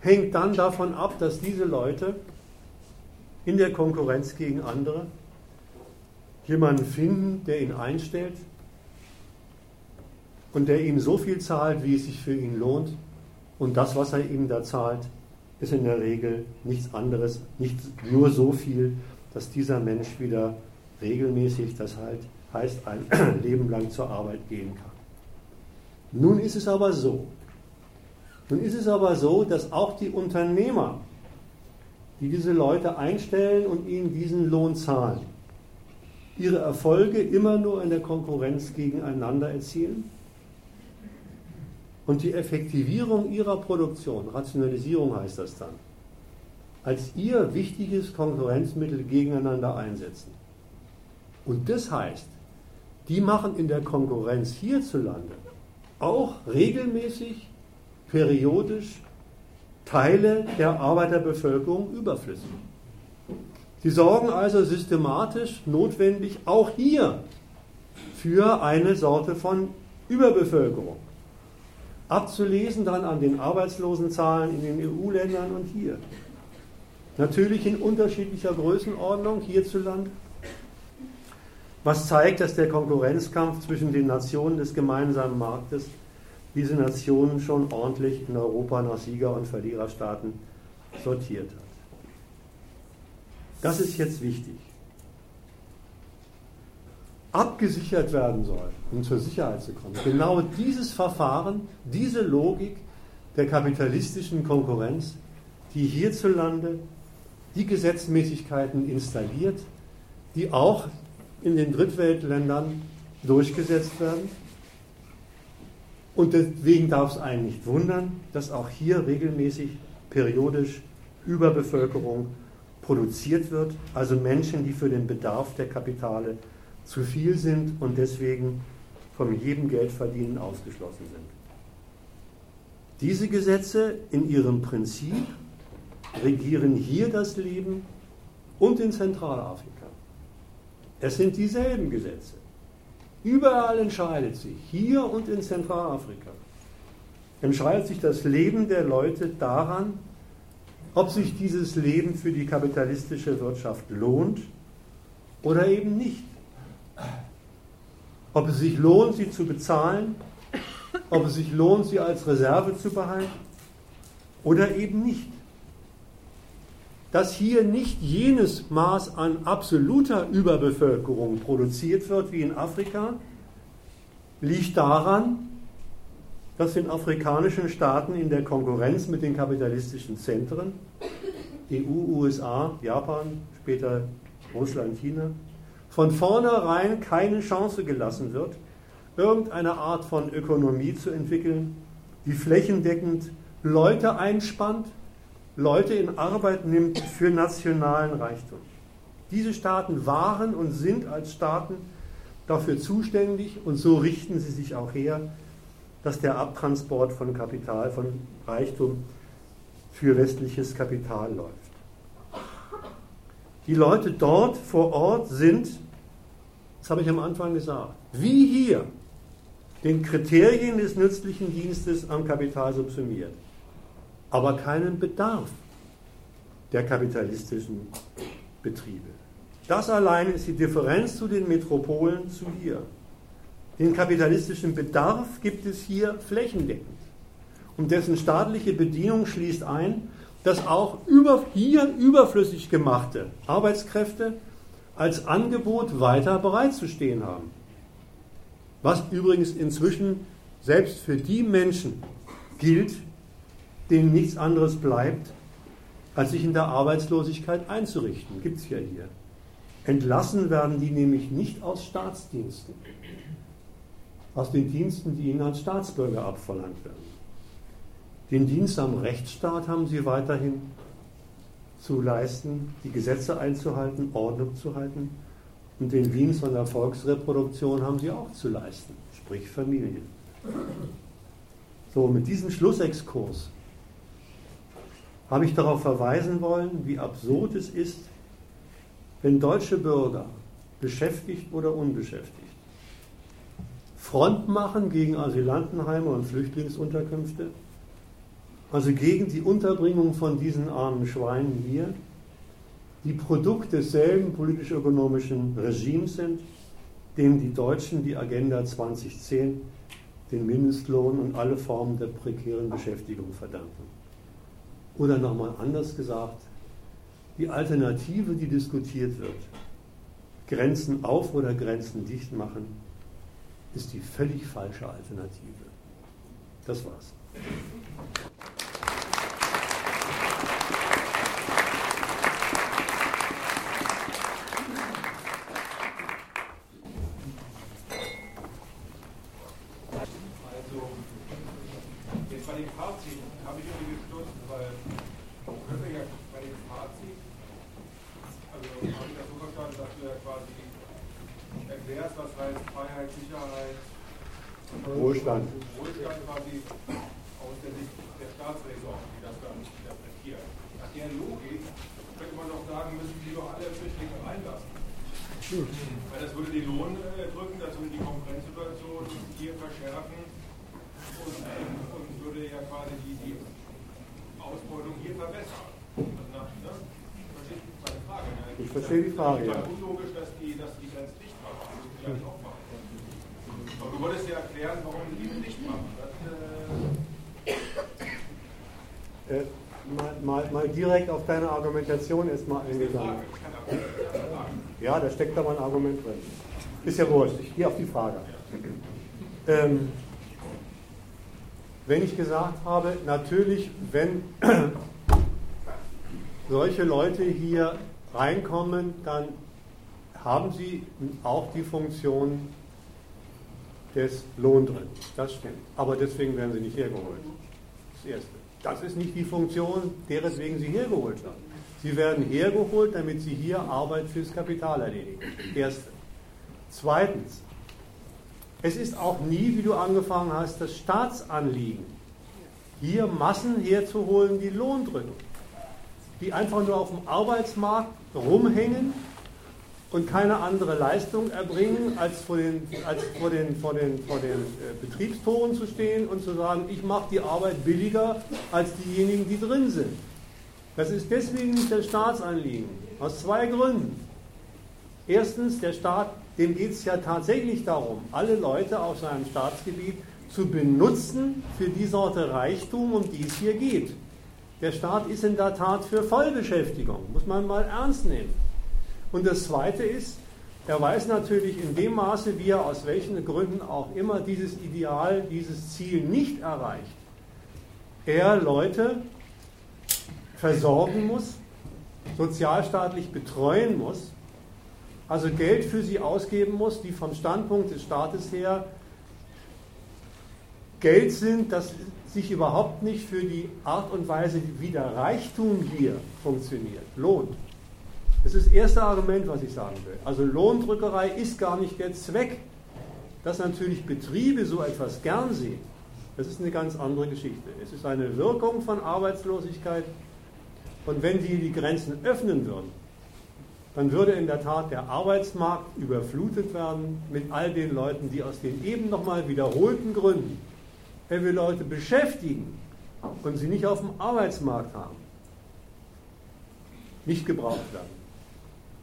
hängt dann davon ab, dass diese Leute in der Konkurrenz gegen andere jemanden finden, der ihn einstellt und der ihm so viel zahlt, wie es sich für ihn lohnt. Und das, was er ihm da zahlt, ist in der Regel nichts anderes, nicht nur so viel, dass dieser Mensch wieder regelmäßig, das halt heißt ein Leben lang zur Arbeit gehen kann. Nun ist es aber so, nun ist es aber so, dass auch die Unternehmer, die diese Leute einstellen und ihnen diesen Lohn zahlen, ihre Erfolge immer nur in der Konkurrenz gegeneinander erzielen und die Effektivierung ihrer Produktion, Rationalisierung heißt das dann, als ihr wichtiges Konkurrenzmittel gegeneinander einsetzen. Und das heißt, die machen in der Konkurrenz hierzulande auch regelmäßig, periodisch Teile der Arbeiterbevölkerung überflüssig. Sie sorgen also systematisch notwendig auch hier für eine Sorte von Überbevölkerung. Abzulesen dann an den Arbeitslosenzahlen in den EU-Ländern und hier. Natürlich in unterschiedlicher Größenordnung hierzulande was zeigt, dass der Konkurrenzkampf zwischen den Nationen des gemeinsamen Marktes diese Nationen schon ordentlich in Europa nach Sieger- und Verliererstaaten sortiert hat. Das ist jetzt wichtig. Abgesichert werden soll, um zur Sicherheit zu kommen. Genau dieses Verfahren, diese Logik der kapitalistischen Konkurrenz, die hierzulande die Gesetzmäßigkeiten installiert, die auch in den Drittweltländern durchgesetzt werden. Und deswegen darf es einen nicht wundern, dass auch hier regelmäßig periodisch Überbevölkerung produziert wird, also Menschen, die für den Bedarf der Kapitale zu viel sind und deswegen von jedem Geldverdienen ausgeschlossen sind. Diese Gesetze in ihrem Prinzip regieren hier das Leben und in Zentralafrika. Es sind dieselben Gesetze. Überall entscheidet sich, hier und in Zentralafrika, entscheidet sich das Leben der Leute daran, ob sich dieses Leben für die kapitalistische Wirtschaft lohnt oder eben nicht. Ob es sich lohnt, sie zu bezahlen, ob es sich lohnt, sie als Reserve zu behalten oder eben nicht dass hier nicht jenes Maß an absoluter Überbevölkerung produziert wird wie in Afrika, liegt daran, dass in afrikanischen Staaten in der Konkurrenz mit den kapitalistischen Zentren, EU, USA, Japan, später Russland, China, von vornherein keine Chance gelassen wird, irgendeine Art von Ökonomie zu entwickeln, die flächendeckend Leute einspannt, Leute in Arbeit nimmt für nationalen Reichtum. Diese Staaten waren und sind als Staaten dafür zuständig und so richten sie sich auch her, dass der Abtransport von Kapital, von Reichtum für westliches Kapital läuft. Die Leute dort vor Ort sind, das habe ich am Anfang gesagt, wie hier den Kriterien des nützlichen Dienstes am Kapital subsumiert, aber keinen Bedarf der kapitalistischen Betriebe. Das allein ist die Differenz zu den Metropolen zu hier. Den kapitalistischen Bedarf gibt es hier flächendeckend. Und dessen staatliche Bedienung schließt ein, dass auch über, hier überflüssig gemachte Arbeitskräfte als Angebot weiter bereitzustehen haben. Was übrigens inzwischen selbst für die Menschen gilt, denen nichts anderes bleibt, als sich in der Arbeitslosigkeit einzurichten. Gibt es ja hier. Entlassen werden die nämlich nicht aus Staatsdiensten, aus den Diensten, die ihnen als Staatsbürger abverlangt werden. Den Dienst am Rechtsstaat haben sie weiterhin zu leisten, die Gesetze einzuhalten, Ordnung zu halten. Und den Dienst an der Volksreproduktion haben sie auch zu leisten, sprich Familie. So, mit diesem Schlussexkurs habe ich darauf verweisen wollen, wie absurd es ist, wenn deutsche Bürger, beschäftigt oder unbeschäftigt, Front machen gegen Asylantenheime und Flüchtlingsunterkünfte, also gegen die Unterbringung von diesen armen Schweinen hier, die Produkt desselben politisch-ökonomischen Regimes sind, dem die Deutschen die Agenda 2010, den Mindestlohn und alle Formen der prekären Beschäftigung verdanken. Oder nochmal anders gesagt, die Alternative, die diskutiert wird, Grenzen auf oder Grenzen dicht machen, ist die völlig falsche Alternative. Das war's. Wohlstand. Wohlstand quasi aus der Sicht der Staatsräson, die das dann interpretiert. Nach der Logik könnte man doch sagen, müssen die doch alle Flüchtlinge reinlassen. Weil das würde den Lohn äh, drücken, das würde die Konkurrenzsituation hier verschärfen und, und würde ja quasi die, die Ausbeutung hier verbessern. Also nach, ne? Versteht meine Frage? Ne? Ich verstehe die Frage. Es ist ja unlogisch, dass die, dass die Grenze dicht machen. Das müssen die eigentlich auch machen. Aber du wolltest ja erklären, warum die die nicht machen. Das, äh, mal, mal, mal, direkt auf deine Argumentation erstmal eingegangen. Ja, da steckt mal ein Argument drin. Ist ja wurscht, ich gehe auf die Frage. Ähm, wenn ich gesagt habe, natürlich, wenn solche Leute hier reinkommen, dann haben sie auch die Funktion des Lohn drin. Das stimmt. Aber deswegen werden sie nicht hergeholt. Das Erste. Das ist nicht die Funktion, deretwegen sie hergeholt werden. Sie werden hergeholt, damit sie hier Arbeit fürs Kapital erledigen. Erste. Zweitens. Es ist auch nie, wie du angefangen hast, das Staatsanliegen, hier Massen herzuholen, die Lohn drücken. Die einfach nur auf dem Arbeitsmarkt rumhängen und keine andere Leistung erbringen, als vor den, als vor den, vor den, vor den äh, Betriebstoren zu stehen und zu sagen, ich mache die Arbeit billiger als diejenigen, die drin sind. Das ist deswegen nicht das Staatsanliegen. Aus zwei Gründen. Erstens, der Staat, dem geht es ja tatsächlich darum, alle Leute auf seinem Staatsgebiet zu benutzen für die Sorte Reichtum, um die es hier geht. Der Staat ist in der Tat für Vollbeschäftigung, muss man mal ernst nehmen. Und das Zweite ist, er weiß natürlich in dem Maße, wie er aus welchen Gründen auch immer dieses Ideal, dieses Ziel nicht erreicht, er Leute versorgen muss, sozialstaatlich betreuen muss, also Geld für sie ausgeben muss, die vom Standpunkt des Staates her Geld sind, das sich überhaupt nicht für die Art und Weise, wie der Reichtum hier funktioniert, lohnt. Das ist das erste Argument, was ich sagen will. Also Lohndrückerei ist gar nicht der Zweck. Dass natürlich Betriebe so etwas gern sehen, das ist eine ganz andere Geschichte. Es ist eine Wirkung von Arbeitslosigkeit. Und wenn die die Grenzen öffnen würden, dann würde in der Tat der Arbeitsmarkt überflutet werden mit all den Leuten, die aus den eben nochmal wiederholten Gründen, er will Leute beschäftigen und sie nicht auf dem Arbeitsmarkt haben, nicht gebraucht werden.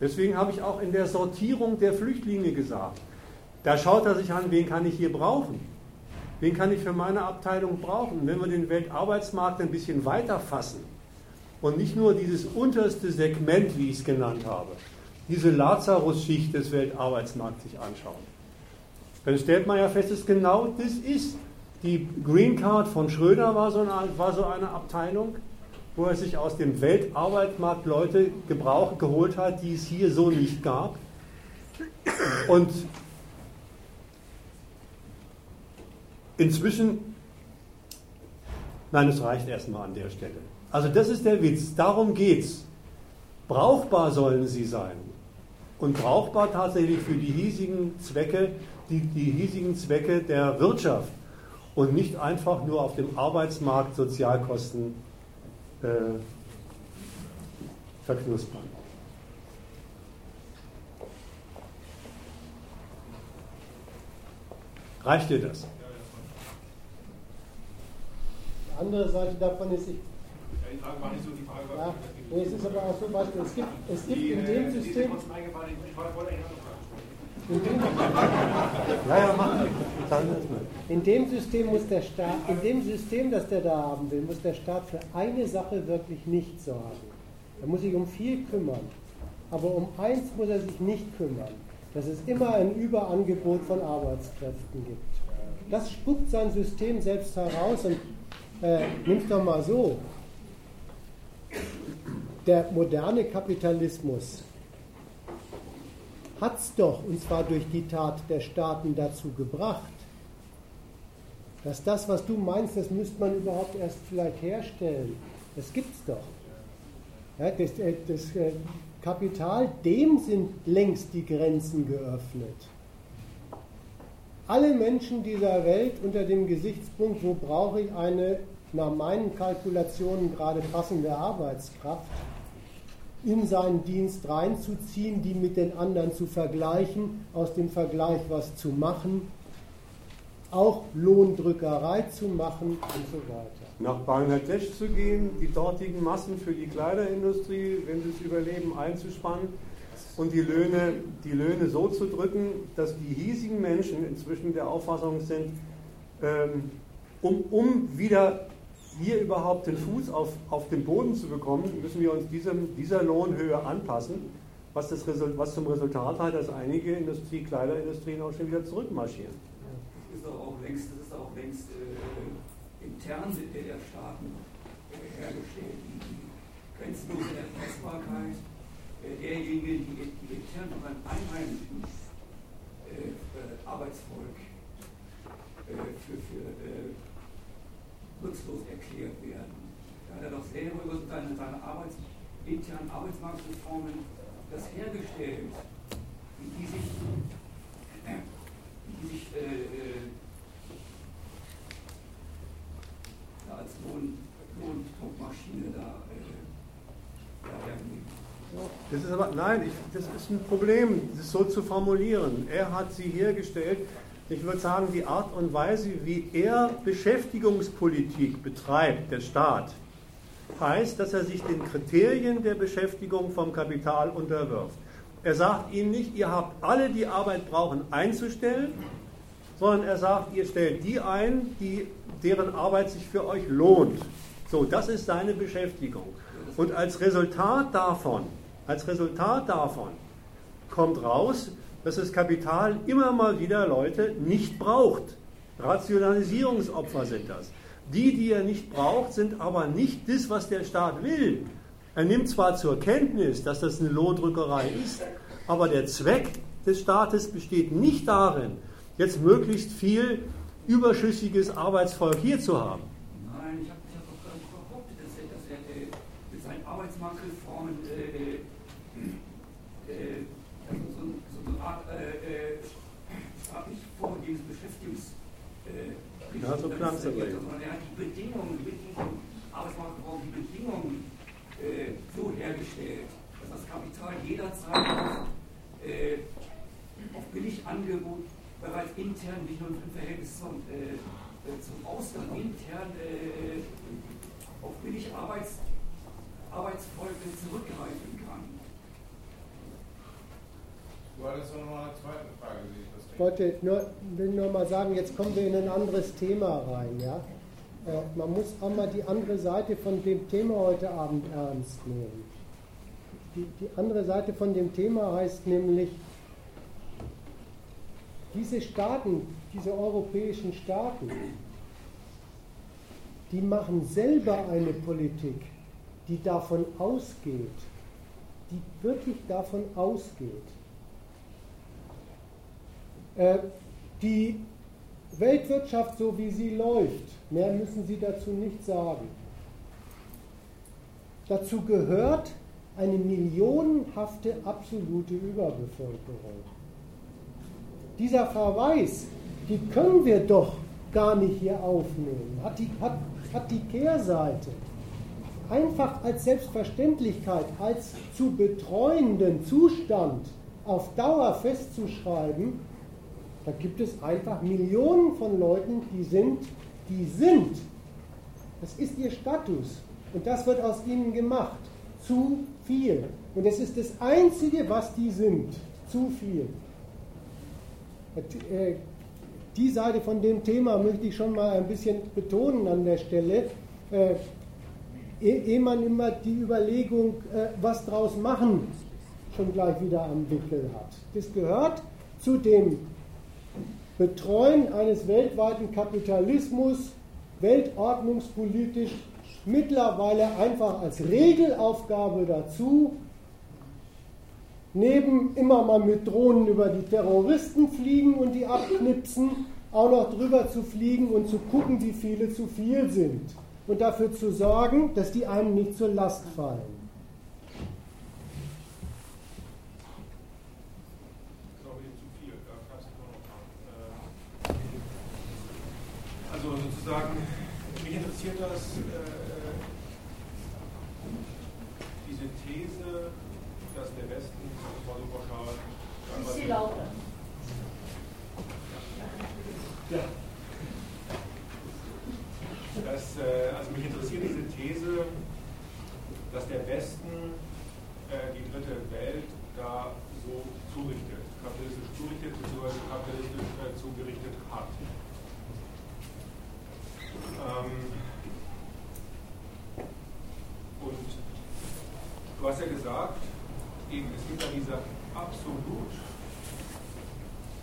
Deswegen habe ich auch in der Sortierung der Flüchtlinge gesagt, da schaut er sich an, wen kann ich hier brauchen? Wen kann ich für meine Abteilung brauchen? Wenn wir den Weltarbeitsmarkt ein bisschen weiter fassen, und nicht nur dieses unterste Segment, wie ich es genannt habe, diese Lazarus-Schicht des Weltarbeitsmarkts sich anschauen. Dann stellt man ja fest, dass genau das ist. Die Green Card von Schröder war so eine, war so eine Abteilung, wo er sich aus dem Weltarbeitsmarkt Leute gebraucht, geholt hat, die es hier so nicht gab. Und inzwischen, nein, es reicht erstmal an der Stelle. Also das ist der Witz, darum geht's. Brauchbar sollen sie sein. Und brauchbar tatsächlich für die hiesigen Zwecke, die, die hiesigen Zwecke der Wirtschaft und nicht einfach nur auf dem Arbeitsmarkt Sozialkosten äh, verknuspern. Reicht dir das? Die andere Seite davon ist, ich die Frage war nicht so die Frage. Ja, nee, es ist aber auch so, Beispiel, es gibt, es gibt in dem System. Ja, ja, mach. In dem System muss der Staat, in dem System, das der da haben will, muss der Staat für eine Sache wirklich nicht sorgen. Er muss sich um viel kümmern. Aber um eins muss er sich nicht kümmern, dass es immer ein Überangebot von Arbeitskräften gibt. Das spuckt sein System selbst heraus und äh, nimm doch mal so der moderne Kapitalismus hat es doch, und zwar durch die Tat der Staaten, dazu gebracht, dass das, was du meinst, das müsste man überhaupt erst vielleicht herstellen. Das gibt es doch. Ja, das, äh, das äh, Kapital, dem sind längst die Grenzen geöffnet. Alle Menschen dieser Welt unter dem Gesichtspunkt, wo brauche ich eine nach meinen Kalkulationen gerade passende Arbeitskraft, in seinen Dienst reinzuziehen, die mit den anderen zu vergleichen, aus dem Vergleich was zu machen, auch Lohndrückerei zu machen und so weiter. Nach Bangladesch zu gehen, die dortigen Massen für die Kleiderindustrie, wenn sie es überleben, einzuspannen und die Löhne, die Löhne so zu drücken, dass die hiesigen Menschen inzwischen der Auffassung sind, ähm, um, um wieder hier überhaupt den Fuß auf, auf den Boden zu bekommen, müssen wir uns diesem, dieser Lohnhöhe anpassen, was, das was zum Resultat hat, dass einige Industrie, Kleiderindustrien auch schon wieder zurückmarschieren. Das ist auch längst, das ist auch längst äh, intern der Staaten äh, hergestellt. Die grenzenlose Erpressbarkeit äh, derjenigen, die, die intern ein einheimischen äh, äh, Arbeitsvolk äh, für, für nutzlos erklärt werden. Da hat er doch selber über seine, seine Arbeits, internen Arbeitsmarktreformen das hergestellt, die sich, die sich äh, äh, als Lohn, Lohndruckmaschine da, äh, da hergeben. Das ist aber, nein, ich, das ist ein Problem, das so zu formulieren. Er hat sie hergestellt, ich würde sagen, die Art und Weise, wie er Beschäftigungspolitik betreibt, der Staat, heißt, dass er sich den Kriterien der Beschäftigung vom Kapital unterwirft. Er sagt ihnen nicht, ihr habt alle, die Arbeit brauchen, einzustellen, sondern er sagt, ihr stellt die ein, die, deren Arbeit sich für euch lohnt. So, das ist seine Beschäftigung. Und als Resultat davon, als Resultat davon kommt raus, dass das Kapital immer mal wieder Leute nicht braucht. Rationalisierungsopfer sind das. Die, die er nicht braucht, sind aber nicht das, was der Staat will. Er nimmt zwar zur Kenntnis, dass das eine Lohndrückerei ist, aber der Zweck des Staates besteht nicht darin, jetzt möglichst viel überschüssiges Arbeitsvolk hier zu haben. Nein, ich habe hab doch behauptet, dass er, dass er äh, mit seinen Ja, so klang es aber er hat die Bedingungen, die Bedingungen, Arbeitsmarktraum, die Bedingungen äh, so hergestellt, dass das Kapital jederzeit äh, auf Billigangebot bereits intern, nicht nur im Verhältnis zum, äh, äh zum Ausland, intern auf billig Arbeits, Arbeitsfolge zurückgreifen kann. Du hattest noch mal eine zweite Frage, ich wollte nur, will nur mal sagen, jetzt kommen wir in ein anderes Thema rein. Ja? Äh, man muss auch mal die andere Seite von dem Thema heute Abend ernst nehmen. Die, die andere Seite von dem Thema heißt nämlich, diese Staaten, diese europäischen Staaten, die machen selber eine Politik, die davon ausgeht, die wirklich davon ausgeht, die Weltwirtschaft, so wie sie läuft, mehr müssen Sie dazu nicht sagen. Dazu gehört eine millionenhafte absolute Überbevölkerung. Dieser Verweis, die können wir doch gar nicht hier aufnehmen, hat die, hat, hat die Kehrseite. Einfach als Selbstverständlichkeit, als zu betreuenden Zustand auf Dauer festzuschreiben, da gibt es einfach Millionen von Leuten, die sind, die sind. Das ist ihr Status. Und das wird aus ihnen gemacht. Zu viel. Und es ist das Einzige, was die sind. Zu viel. Äh, die Seite von dem Thema möchte ich schon mal ein bisschen betonen an der Stelle. Äh, ehe man immer die Überlegung, äh, was draus machen, schon gleich wieder am Wickel hat. Das gehört zu dem Betreuen eines weltweiten Kapitalismus, weltordnungspolitisch mittlerweile einfach als Regelaufgabe dazu, neben immer mal mit Drohnen über die Terroristen fliegen und die abknipsen, auch noch drüber zu fliegen und zu gucken, wie viele zu viel sind. Und dafür zu sorgen, dass die einem nicht zur Last fallen. Sozusagen, mich interessiert das, äh, diese These, dass der Westen, das war so pauschal. Ist sie lauter? Ja. Das, äh, also mich interessiert diese These, dass der Westen äh, die dritte Welt da so zurichtet, kapitalistisch zurichtet, bzw. kapitalistisch äh, zugerichtet hat. Ähm, und du hast ja gesagt, eben, es gibt ja diese absolut,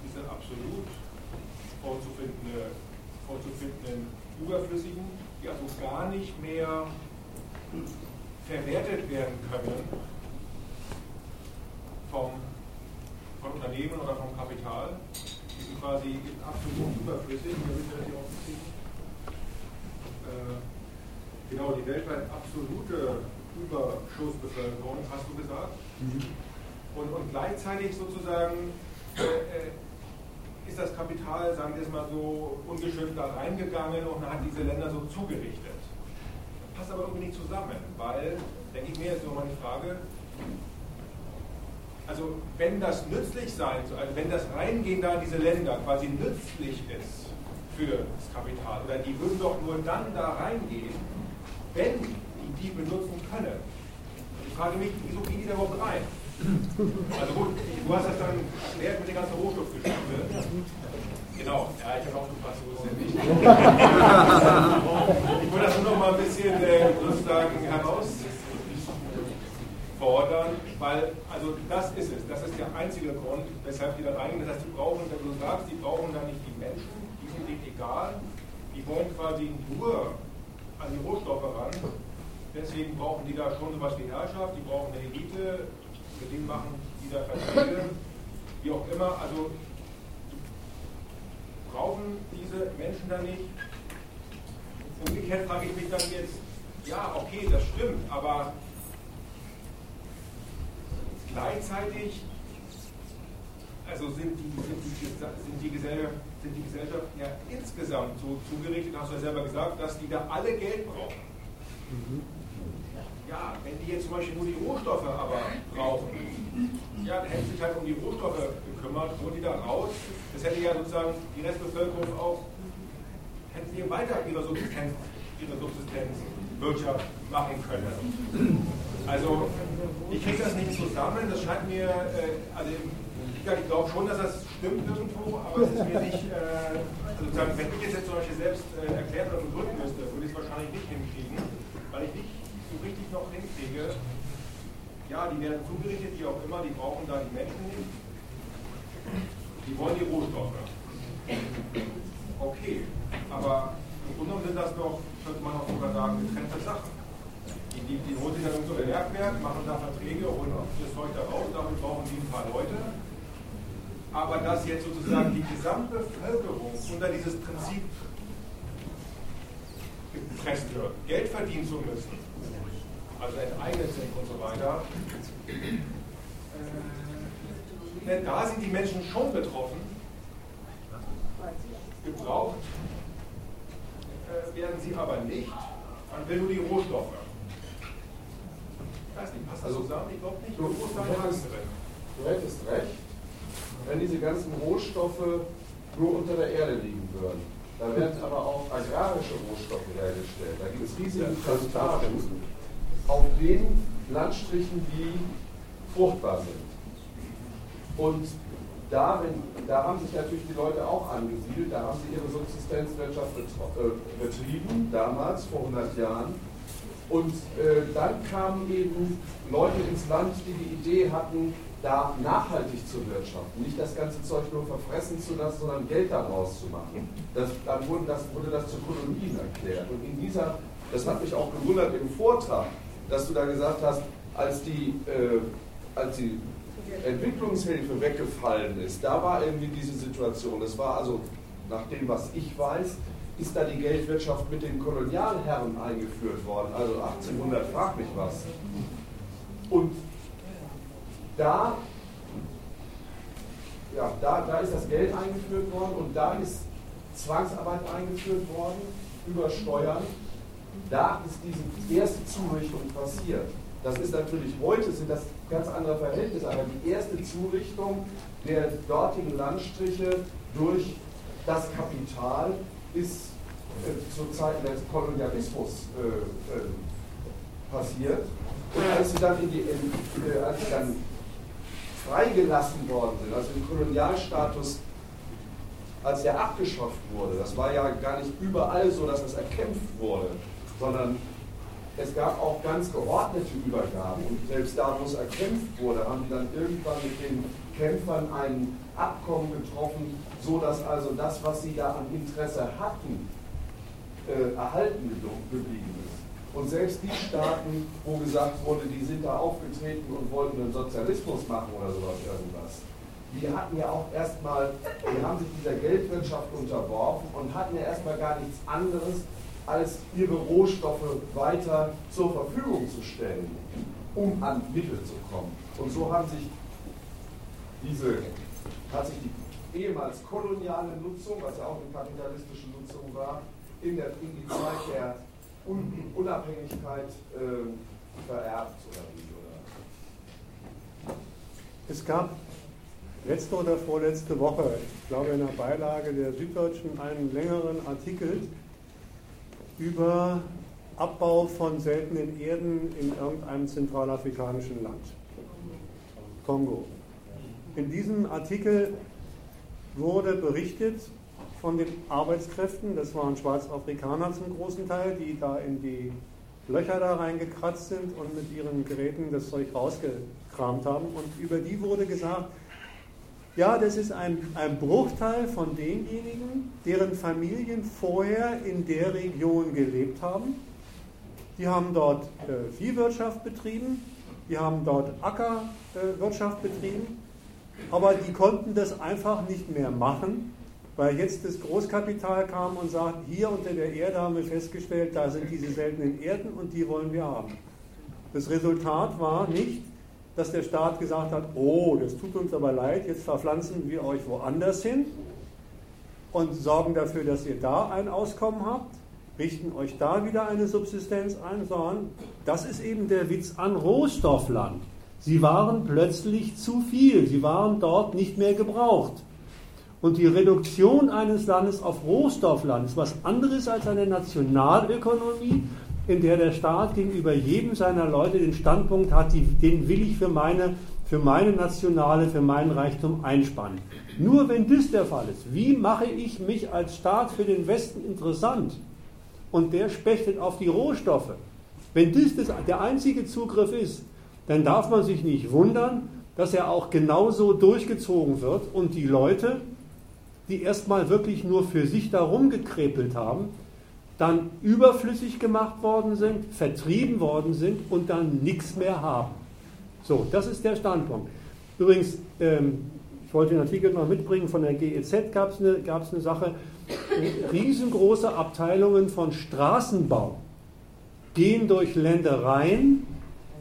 diese absolut vorzufindende, vorzufindenden Überflüssigen, die also gar nicht mehr verwertet werden können vom, von Unternehmen oder vom Kapital. Die sind quasi absolut überflüssig. Da sind wir das hier auch genau, die weltweit absolute Überschussbevölkerung, hast du gesagt. Mhm. Und, und gleichzeitig sozusagen äh, ist das Kapital, sagen wir es mal so, ungeschönt da reingegangen und hat diese Länder so zugerichtet. Passt aber irgendwie nicht zusammen, weil, denke ich mir, ist so meine Frage, also wenn das nützlich sein soll, also wenn das Reingehen da in diese Länder quasi nützlich ist, für das Kapital. Oder die würden doch nur dann da reingehen, wenn die die benutzen können. Ich frage mich, wieso gehen die da überhaupt rein? Also gut, du hast das dann erklärt mit der ganzen Rohstoffgeschichte. Genau, ja, ich habe auch gefragt, so ist ja nicht. ich wollte das nur noch mal ein bisschen äh, sozusagen herausfordern, weil, also das ist es, das ist der einzige Grund, weshalb die da reingehen. Das heißt, die brauchen, wenn du sagst, die brauchen da nicht die Menschen, denen egal. Die wollen quasi nur an die Rohstoffe ran. Deswegen brauchen die da schon sowas wie Herrschaft, die brauchen eine Elite, mit denen machen die da Verträge, wie auch immer. Also brauchen diese Menschen da nicht. Umgekehrt frage ich mich dann jetzt, ja, okay, das stimmt, aber gleichzeitig, also sind die, sind die, sind die, Gesellschaft, sind die Gesellschaften ja insgesamt so zugerichtet, hast du ja selber gesagt, dass die da alle Geld brauchen. Mhm. Ja, wenn die jetzt zum Beispiel nur die Rohstoffe aber brauchen, ja, dann hätten sich halt um die Rohstoffe gekümmert, holen die da raus. Das hätte ja sozusagen die Restbevölkerung auch, hätten sie weiter ihre Subsistenz, ihre Subsistenzwirtschaft machen können. Also, ich kriege das nicht zusammen, das scheint mir, äh, also ich glaube schon, dass das stimmt irgendwo, aber es ist mir nicht, äh, also sozusagen, wenn ich jetzt zum Beispiel selbst äh, erklären oder begründen müsste, würde ich es wahrscheinlich nicht hinkriegen, weil ich nicht so richtig noch hinkriege, ja, die werden zugerichtet, wie auch immer, die brauchen da die Menschen nicht. Die wollen die Rohstoffe. Okay, aber im Grunde genommen sind das doch, könnte man auch sogar sagen, getrennte Sachen. Die, die, die holen sich dann so ein Bergwerk, machen da Verträge, holen das Zeug da raus, dafür brauchen die ein paar Leute. Aber dass jetzt sozusagen die gesamte Bevölkerung unter dieses Prinzip gepresst wird, Geld verdienen zu müssen, also enteignet sind und so weiter, äh, da sind die Menschen schon betroffen. Gebraucht äh, werden sie aber nicht. Man will nur die Rohstoffe. Ich weiß nicht, passt das also, zusammen? Ich glaube nicht. Du, du, hättest, du hättest recht, wenn diese ganzen Rohstoffe nur unter der Erde liegen würden. Da werden aber auch agrarische Rohstoffe hergestellt. Da gibt es riesige Plantagen auf den Landstrichen, die fruchtbar sind. Und da, wenn, da haben sich natürlich die Leute auch angesiedelt, da haben sie ihre Subsistenzwirtschaft äh, betrieben, damals, vor 100 Jahren. Und äh, dann kamen eben Leute ins Land, die die Idee hatten, da nachhaltig zu wirtschaften, nicht das ganze Zeug nur verfressen zu lassen, sondern Geld daraus zu machen. Das, dann wurde das, wurde das zu Kolonien erklärt. Und in dieser, das hat mich auch gewundert im Vortrag, dass du da gesagt hast, als die, äh, als die Entwicklungshilfe weggefallen ist, da war irgendwie diese Situation. Das war also, nach dem, was ich weiß, ist da die Geldwirtschaft mit den Kolonialherren eingeführt worden, also 1800, frag mich was. Und da, ja, da, da ist das Geld eingeführt worden und da ist Zwangsarbeit eingeführt worden über Steuern da ist diese erste Zurichtung passiert. Das ist natürlich heute, sind das ganz andere Verhältnisse, aber die erste Zurichtung der dortigen Landstriche durch das Kapital ist äh, zu Zeiten des Kolonialismus äh, äh, passiert. Und als sie dann, in die, in, äh, als sie dann freigelassen worden sind, also im Kolonialstatus, als der abgeschafft wurde, das war ja gar nicht überall so, dass es erkämpft wurde, sondern es gab auch ganz geordnete Übergaben. Und selbst da, wo es erkämpft wurde, haben die dann irgendwann mit den Kämpfern ein Abkommen getroffen, so dass also das, was sie da an Interesse hatten, äh, erhalten geblieben ist. Und selbst die Staaten, wo gesagt wurde, die sind da aufgetreten und wollten einen Sozialismus machen oder sowas irgendwas, die hatten ja auch erstmal, die haben sich dieser Geldwirtschaft unterworfen und hatten ja erstmal gar nichts anderes als ihre Rohstoffe weiter zur Verfügung zu stellen, um an Mittel zu kommen. Und so haben sich diese, hat sich die ehemals koloniale Nutzung, was ja auch eine kapitalistische Nutzung war, in, der, in die Zeit der Unabhängigkeit äh, vererbt oder wie? Oder? Es gab letzte oder vorletzte Woche, ich glaube in der Beilage der Süddeutschen, einen längeren Artikel über Abbau von seltenen Erden in irgendeinem zentralafrikanischen Land. Kongo. In diesem Artikel wurde berichtet von den Arbeitskräften, das waren Schwarzafrikaner zum großen Teil, die da in die Löcher da reingekratzt sind und mit ihren Geräten das Zeug rausgekramt haben. Und über die wurde gesagt, ja, das ist ein, ein Bruchteil von denjenigen, deren Familien vorher in der Region gelebt haben. Die haben dort äh, Viehwirtschaft betrieben, die haben dort Ackerwirtschaft äh, betrieben, aber die konnten das einfach nicht mehr machen, weil jetzt das Großkapital kam und sagt, hier unter der Erde haben wir festgestellt, da sind diese seltenen Erden und die wollen wir haben. Das Resultat war nicht, dass der Staat gesagt hat, oh, das tut uns aber leid, jetzt verpflanzen wir euch woanders hin und sorgen dafür, dass ihr da ein Auskommen habt, richten euch da wieder eine Subsistenz ein, sondern das ist eben der Witz an Rohstoffland. Sie waren plötzlich zu viel, sie waren dort nicht mehr gebraucht. Und die Reduktion eines Landes auf Rohstoffland ist was anderes als eine Nationalökonomie, in der der Staat gegenüber jedem seiner Leute den Standpunkt hat, den will ich für meine, für meine nationale, für meinen Reichtum einspannen. Nur wenn das der Fall ist, wie mache ich mich als Staat für den Westen interessant? Und der spechtet auf die Rohstoffe. Wenn das, das der einzige Zugriff ist, dann darf man sich nicht wundern, dass er auch genauso durchgezogen wird und die Leute, die erstmal wirklich nur für sich darum gekrepelt haben, dann überflüssig gemacht worden sind, vertrieben worden sind und dann nichts mehr haben. So, das ist der Standpunkt. Übrigens, ähm, ich wollte den Artikel noch mitbringen, von der GEZ gab es eine, eine Sache, riesengroße Abteilungen von Straßenbau gehen durch Ländereien,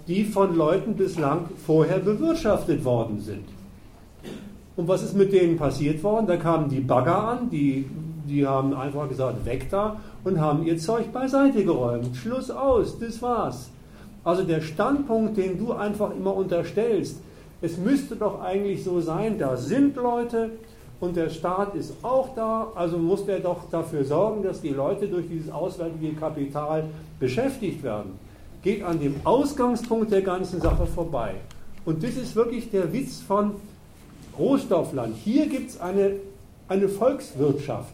die von Leuten bislang vorher bewirtschaftet worden sind. Und was ist mit denen passiert worden? Da kamen die Bagger an, die, die haben einfach gesagt, weg da und haben ihr Zeug beiseite geräumt. Schluss aus, das war's. Also der Standpunkt, den du einfach immer unterstellst, es müsste doch eigentlich so sein, da sind Leute und der Staat ist auch da, also muss der doch dafür sorgen, dass die Leute durch dieses auswärtige Kapital beschäftigt werden. Geht an dem Ausgangspunkt der ganzen Sache vorbei. Und das ist wirklich der Witz von Rohstoffland. Hier gibt es eine, eine Volkswirtschaft.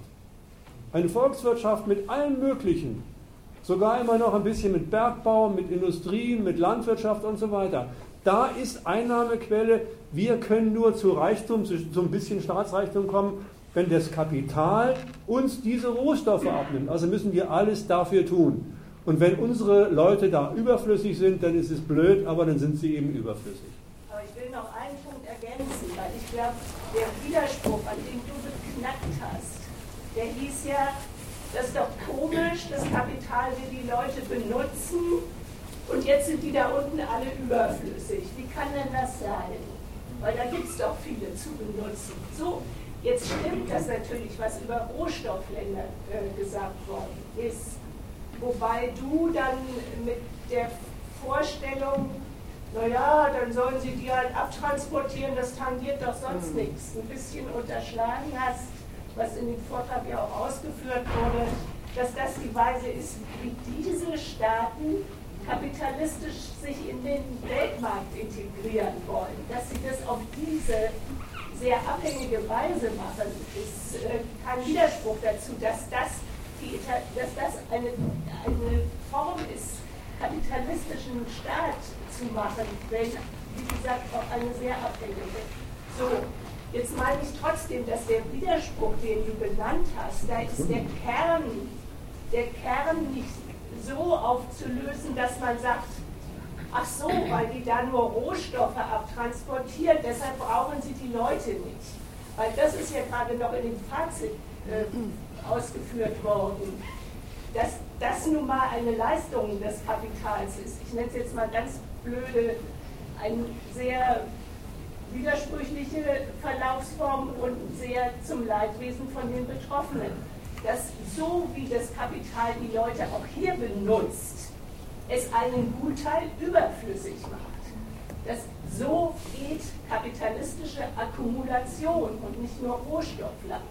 Eine Volkswirtschaft mit allen möglichen, sogar immer noch ein bisschen mit Bergbau, mit Industrien, mit Landwirtschaft und so weiter. Da ist Einnahmequelle. Wir können nur zu Reichtum, zu so ein bisschen Staatsreichtum kommen, wenn das Kapital uns diese Rohstoffe abnimmt. Also müssen wir alles dafür tun. Und wenn unsere Leute da überflüssig sind, dann ist es blöd, aber dann sind sie eben überflüssig. Aber ich will noch einen Punkt ergänzen, weil ich glaube, der Widerspruch, an dem du geknackt hast, der hieß ja, das ist doch komisch, das Kapital will die Leute benutzen und jetzt sind die da unten alle überflüssig. Wie kann denn das sein? Weil da gibt es doch viele zu benutzen. So, jetzt stimmt das natürlich, was über Rohstoffländer äh, gesagt worden ist. Wobei du dann mit der Vorstellung, naja, dann sollen sie die halt abtransportieren, das tangiert doch sonst mhm. nichts, ein bisschen unterschlagen hast, was in dem Vortrag ja auch ausgeführt wurde, dass das die Weise ist, wie diese Staaten kapitalistisch sich in den Weltmarkt integrieren wollen. Dass sie das auf diese sehr abhängige Weise machen, ist äh, kein Widerspruch dazu, dass das, die, dass das eine, eine Form ist, kapitalistischen Staat zu machen, wenn, wie gesagt, auch eine sehr abhängige. So, Jetzt meine ich trotzdem, dass der Widerspruch, den du benannt hast, da ist der Kern, der Kern nicht so aufzulösen, dass man sagt, ach so, weil die da nur Rohstoffe abtransportieren, deshalb brauchen sie die Leute nicht. Weil das ist ja gerade noch in dem Fazit äh, ausgeführt worden, dass das nun mal eine Leistung des Kapitals ist. Ich nenne es jetzt mal ganz blöde, ein sehr widersprüchliche Verlaufsform und sehr zum Leidwesen von den Betroffenen. Dass so wie das Kapital die Leute auch hier benutzt, es einen Gutteil überflüssig macht. Dass so geht kapitalistische Akkumulation und nicht nur Rohstoffland.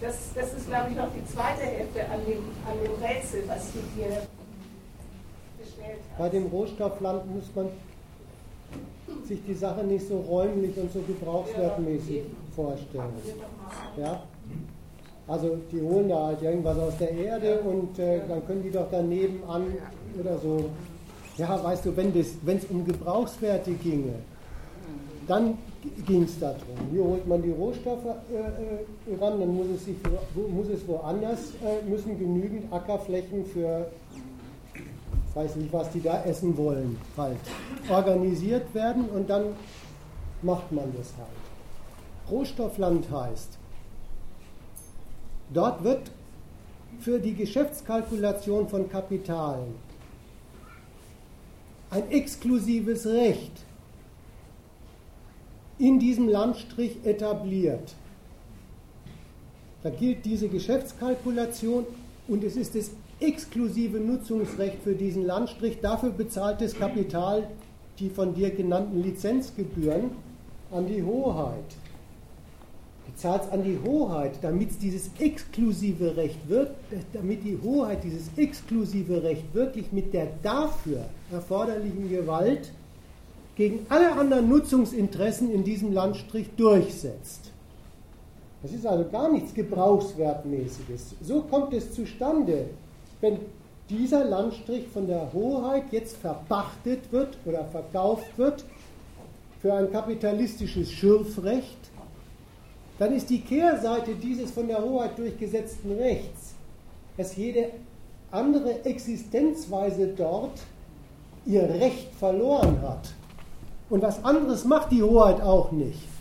Das, das ist, glaube ich, noch die zweite Hälfte an dem, an dem Rätsel, was du hier. Bei dem Rohstoffland muss man sich die Sache nicht so räumlich und so gebrauchswertmäßig vorstellen. Ja? Also die holen da halt irgendwas aus der Erde und äh, dann können die doch daneben an oder so. Ja, weißt du, wenn es um Gebrauchswerte ginge, dann ging es darum. Hier holt man die Rohstoffe äh, äh, ran, dann muss es, sich, muss es woanders, äh, müssen genügend Ackerflächen für weiß nicht, was die da essen wollen, halt organisiert werden und dann macht man das halt. Rohstoffland heißt, dort wird für die Geschäftskalkulation von Kapitalen ein exklusives Recht in diesem Landstrich etabliert. Da gilt diese Geschäftskalkulation und es ist das exklusive Nutzungsrecht für diesen Landstrich. Dafür bezahlt das Kapital die von dir genannten Lizenzgebühren an die Hoheit. Bezahlt es an die Hoheit, damit es dieses exklusive Recht wird, damit die Hoheit dieses exklusive Recht wirklich mit der dafür erforderlichen Gewalt gegen alle anderen Nutzungsinteressen in diesem Landstrich durchsetzt. Das ist also gar nichts Gebrauchswertmäßiges. So kommt es zustande, wenn dieser Landstrich von der Hoheit jetzt verpachtet wird oder verkauft wird für ein kapitalistisches Schürfrecht, dann ist die Kehrseite dieses von der Hoheit durchgesetzten Rechts, dass jede andere Existenzweise dort ihr Recht verloren hat. Und was anderes macht die Hoheit auch nicht.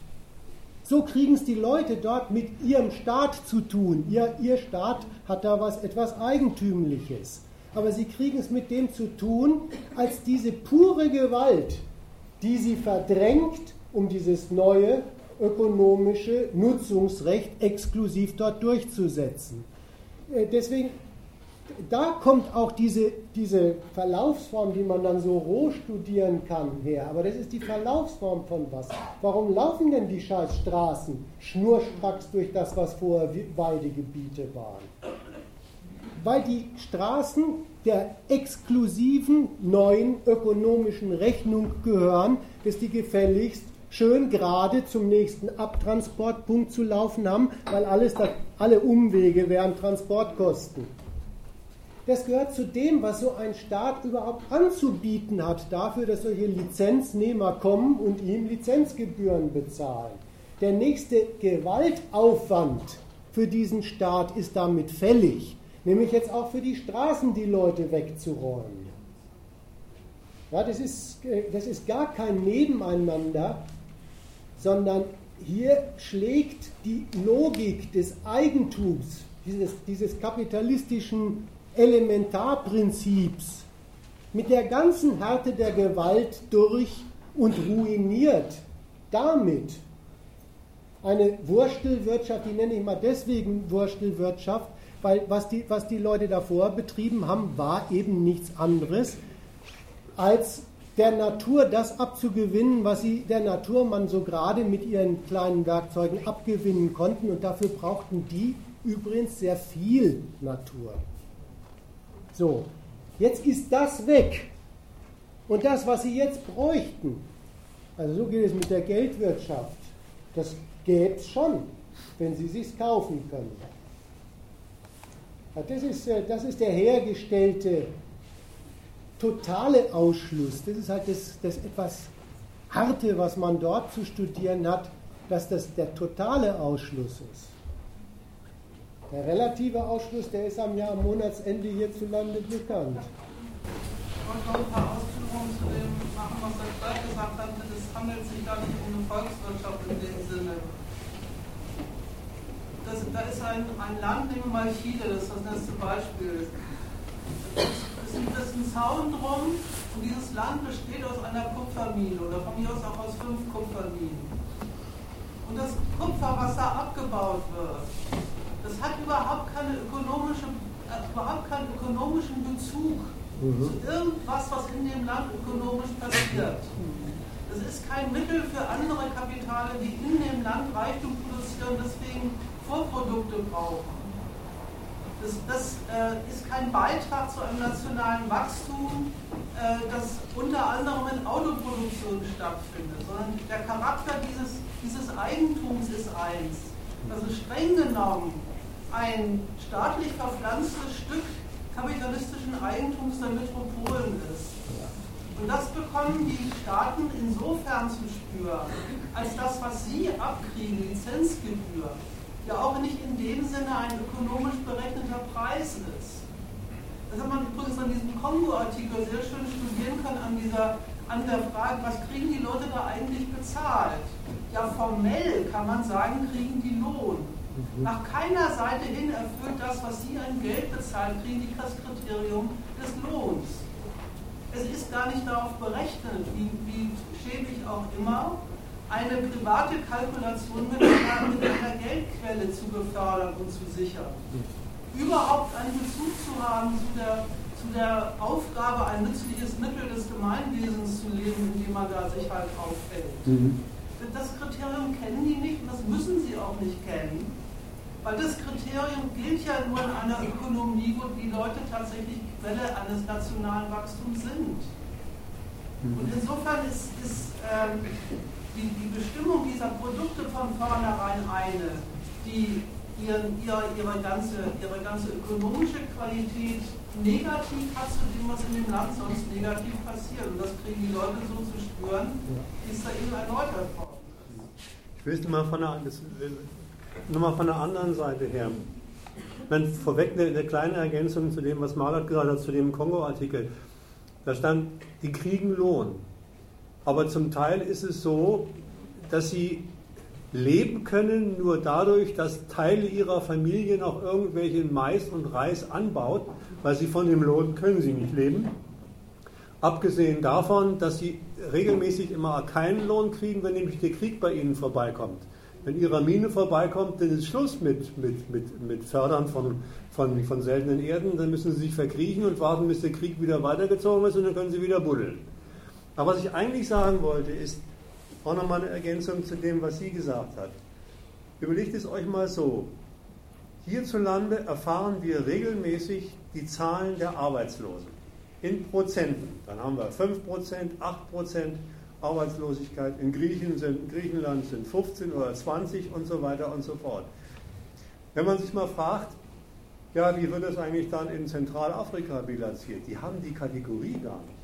So kriegen es die Leute dort mit ihrem Staat zu tun. Ihr, ihr Staat hat da was etwas Eigentümliches. Aber sie kriegen es mit dem zu tun, als diese pure Gewalt, die sie verdrängt, um dieses neue ökonomische Nutzungsrecht exklusiv dort durchzusetzen. Äh, deswegen da kommt auch diese, diese Verlaufsform, die man dann so roh studieren kann, her. Aber das ist die Verlaufsform von was? Warum laufen denn die Scheißstraßen schnurstracks durch das, was vorher Weidegebiete waren? Weil die Straßen der exklusiven neuen ökonomischen Rechnung gehören, dass die gefälligst schön gerade zum nächsten Abtransportpunkt zu laufen haben, weil alles, alle Umwege wären Transportkosten. Das gehört zu dem, was so ein Staat überhaupt anzubieten hat, dafür, dass solche Lizenznehmer kommen und ihm Lizenzgebühren bezahlen. Der nächste Gewaltaufwand für diesen Staat ist damit fällig, nämlich jetzt auch für die Straßen die Leute wegzuräumen. Ja, das, ist, das ist gar kein Nebeneinander, sondern hier schlägt die Logik des Eigentums, dieses, dieses kapitalistischen Elementarprinzips mit der ganzen Härte der Gewalt durch und ruiniert damit eine Wurstelwirtschaft, die nenne ich mal deswegen Wurstelwirtschaft, weil was die, was die Leute davor betrieben haben, war eben nichts anderes, als der Natur das abzugewinnen, was sie der Natur man so gerade mit ihren kleinen Werkzeugen abgewinnen konnten. Und dafür brauchten die übrigens sehr viel Natur. So, jetzt ist das weg. Und das, was sie jetzt bräuchten, also so geht es mit der Geldwirtschaft, das gäbe es schon, wenn sie sich kaufen können. Das ist, äh, das ist der hergestellte totale Ausschluss. Das ist halt das, das etwas Harte, was man dort zu studieren hat, dass das der totale Ausschluss ist. Der relative Ausschluss, der ist am Jahr am Monatsende hierzulande bekannt. Ich wollte noch ein paar Ausführungen zu dem machen, was der Streit gesagt hat. Es handelt sich da nicht um eine Volkswirtschaft in dem Sinne. Das, da ist ein, ein Land, nehmen wir mal Chile, das ist das nächste Beispiel. Es ist ein Zaun drum und dieses Land besteht aus einer Kupfermine oder von mir aus auch aus fünf Kupferminen. Und das Kupfer, was da abgebaut wird, das hat überhaupt, keine ökonomische, äh, überhaupt keinen ökonomischen Bezug mhm. zu irgendwas, was in dem Land ökonomisch passiert. Das ist kein Mittel für andere Kapitale, die in dem Land Reichtum produzieren, deswegen Vorprodukte brauchen. Das, das äh, ist kein Beitrag zu einem nationalen Wachstum, äh, das unter anderem in Autoproduktion stattfindet, sondern der Charakter dieses, dieses Eigentums ist eins. Also streng genommen ein staatlich verpflanztes Stück kapitalistischen Eigentums der Metropolen ist. Und das bekommen die Staaten insofern zu spüren, als das, was sie abkriegen, Lizenzgebühr, ja auch nicht in dem Sinne ein ökonomisch berechneter Preis ist. Das hat man übrigens an diesem Kongo-Artikel sehr schön studieren können, an, dieser, an der Frage, was kriegen die Leute da eigentlich bezahlt? Ja, formell kann man sagen, kriegen die Lohn. Nach keiner Seite hin erfüllt das, was Sie an Geld bezahlen, kriegen die das Kriterium des Lohns. Es ist gar nicht darauf berechnet, wie, wie schäbig auch immer, eine private Kalkulation mit einer, mit einer Geldquelle zu befördern und zu sichern. Überhaupt einen Bezug zu haben zu der, zu der Aufgabe, ein nützliches Mittel des Gemeinwesens zu leben, indem man da sich halt auffällt. Mhm. Das Kriterium kennen die nicht und das müssen sie auch nicht kennen, weil das Kriterium gilt ja nur in einer Ökonomie, wo die Leute tatsächlich Quelle eines nationalen Wachstums sind. Mhm. Und insofern ist, ist ähm, die, die Bestimmung dieser Produkte von vornherein eine, die ihren, ihre, ihre, ganze, ihre ganze ökonomische Qualität negativ hat zu dem, was in dem Land sonst negativ passiert. Und das kriegen die Leute so zu spüren, wie es da eben erläutert worden Ich will es mal von der, nochmal von der anderen Seite her. Dann vorweg eine, eine, kleine Ergänzung zu dem, was Margaret gesagt hat, zu dem Kongo-Artikel. Da stand, die kriegen Lohn. Aber zum Teil ist es so, dass sie leben können nur dadurch, dass Teile ihrer Familie noch irgendwelchen Mais und Reis anbaut, weil sie von dem Lohn können sie nicht leben. Abgesehen davon, dass sie regelmäßig immer keinen Lohn kriegen, wenn nämlich der Krieg bei ihnen vorbeikommt. Wenn ihre Mine vorbeikommt, dann ist Schluss mit, mit, mit, mit Fördern von, von, von seltenen Erden. Dann müssen sie sich verkriechen und warten, bis der Krieg wieder weitergezogen ist und dann können sie wieder buddeln. Aber was ich eigentlich sagen wollte, ist auch nochmal eine Ergänzung zu dem, was sie gesagt hat. Überlegt es euch mal so. Hierzulande erfahren wir regelmäßig die Zahlen der Arbeitslosen in Prozenten. Dann haben wir 5%, 8% Arbeitslosigkeit. In, Griechenland sind 15 oder 20 und so weiter und so fort. Wenn man sich mal fragt, ja, wie wird das eigentlich dann in Zentralafrika bilanziert? Die haben die Kategorie gar nicht.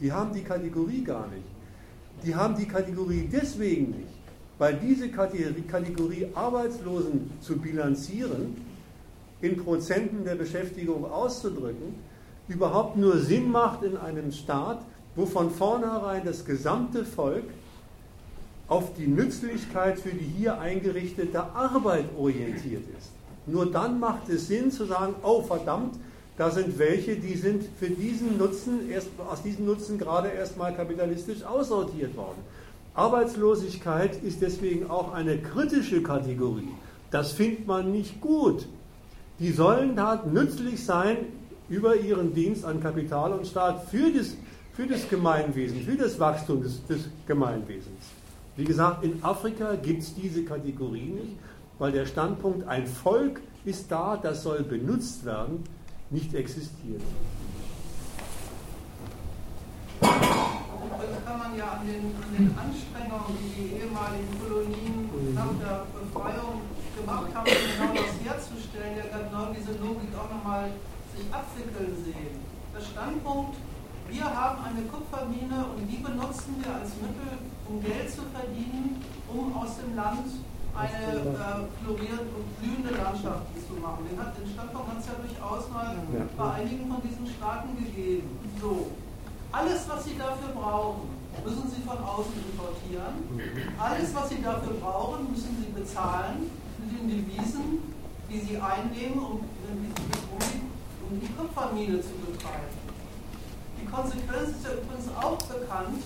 Die haben die Kategorie gar nicht. Die haben die Kategorie deswegen nicht, weil diese Kategorie Arbeitslosen zu bilanzieren, in Prozenten der Beschäftigung auszudrücken, überhaupt nur Sinn macht in einem Staat, wo von vornherein das gesamte Volk auf die Nützlichkeit für die hier eingerichtete Arbeit orientiert ist. Nur dann macht es Sinn zu sagen, oh verdammt, da sind welche, die sind für diesen Nutzen, erst, aus diesem Nutzen gerade erstmal kapitalistisch aussortiert worden. Arbeitslosigkeit ist deswegen auch eine kritische Kategorie. Das findet man nicht gut. Die sollen da nützlich sein über ihren Dienst an Kapital und Staat für das, für das Gemeinwesen, für das Wachstum des, des Gemeinwesens. Wie gesagt, in Afrika gibt es diese Kategorie nicht, weil der Standpunkt, ein Volk ist da, das soll benutzt werden, nicht existiert. Das kann man ja an den, an den Anstrengungen, die die ehemaligen Kolonien nach der Befreiung gemacht haben, genau das herzustellen, ja genau diese Logik auch nochmal sich abwickeln sehen. Der Standpunkt, wir haben eine Kupfermine und die benutzen wir als Mittel, um Geld zu verdienen, um aus dem Land eine äh, florierende und blühende Landschaft zu machen. Den, hat, den Standpunkt hat es ja durchaus mal ja. bei einigen von diesen Staaten gegeben. So, alles, was sie dafür brauchen, müssen sie von außen importieren. Alles, was sie dafür brauchen, müssen sie bezahlen mit den Devisen, die sie einnehmen, um, um die Kupfermine zu betreiben. Konsequenz ist ja übrigens auch bekannt,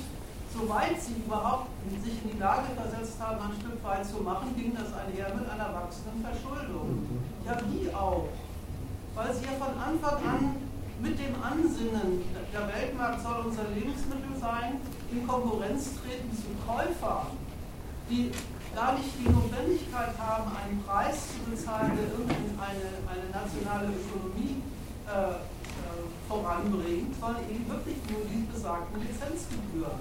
soweit sie überhaupt sich in die Lage versetzt haben, ein Stück weit zu machen, ging das einher mit einer wachsenden Verschuldung. Ja, wie auch? Weil sie ja von Anfang an mit dem Ansinnen, der Weltmarkt soll unser Lebensmittel sein, in Konkurrenz treten zu Käufern, die gar nicht die Notwendigkeit haben, einen Preis zu bezahlen, der irgendeine eine nationale Ökonomie äh, voranbringt, sondern eben wirklich nur die besagten Lizenzgebühren.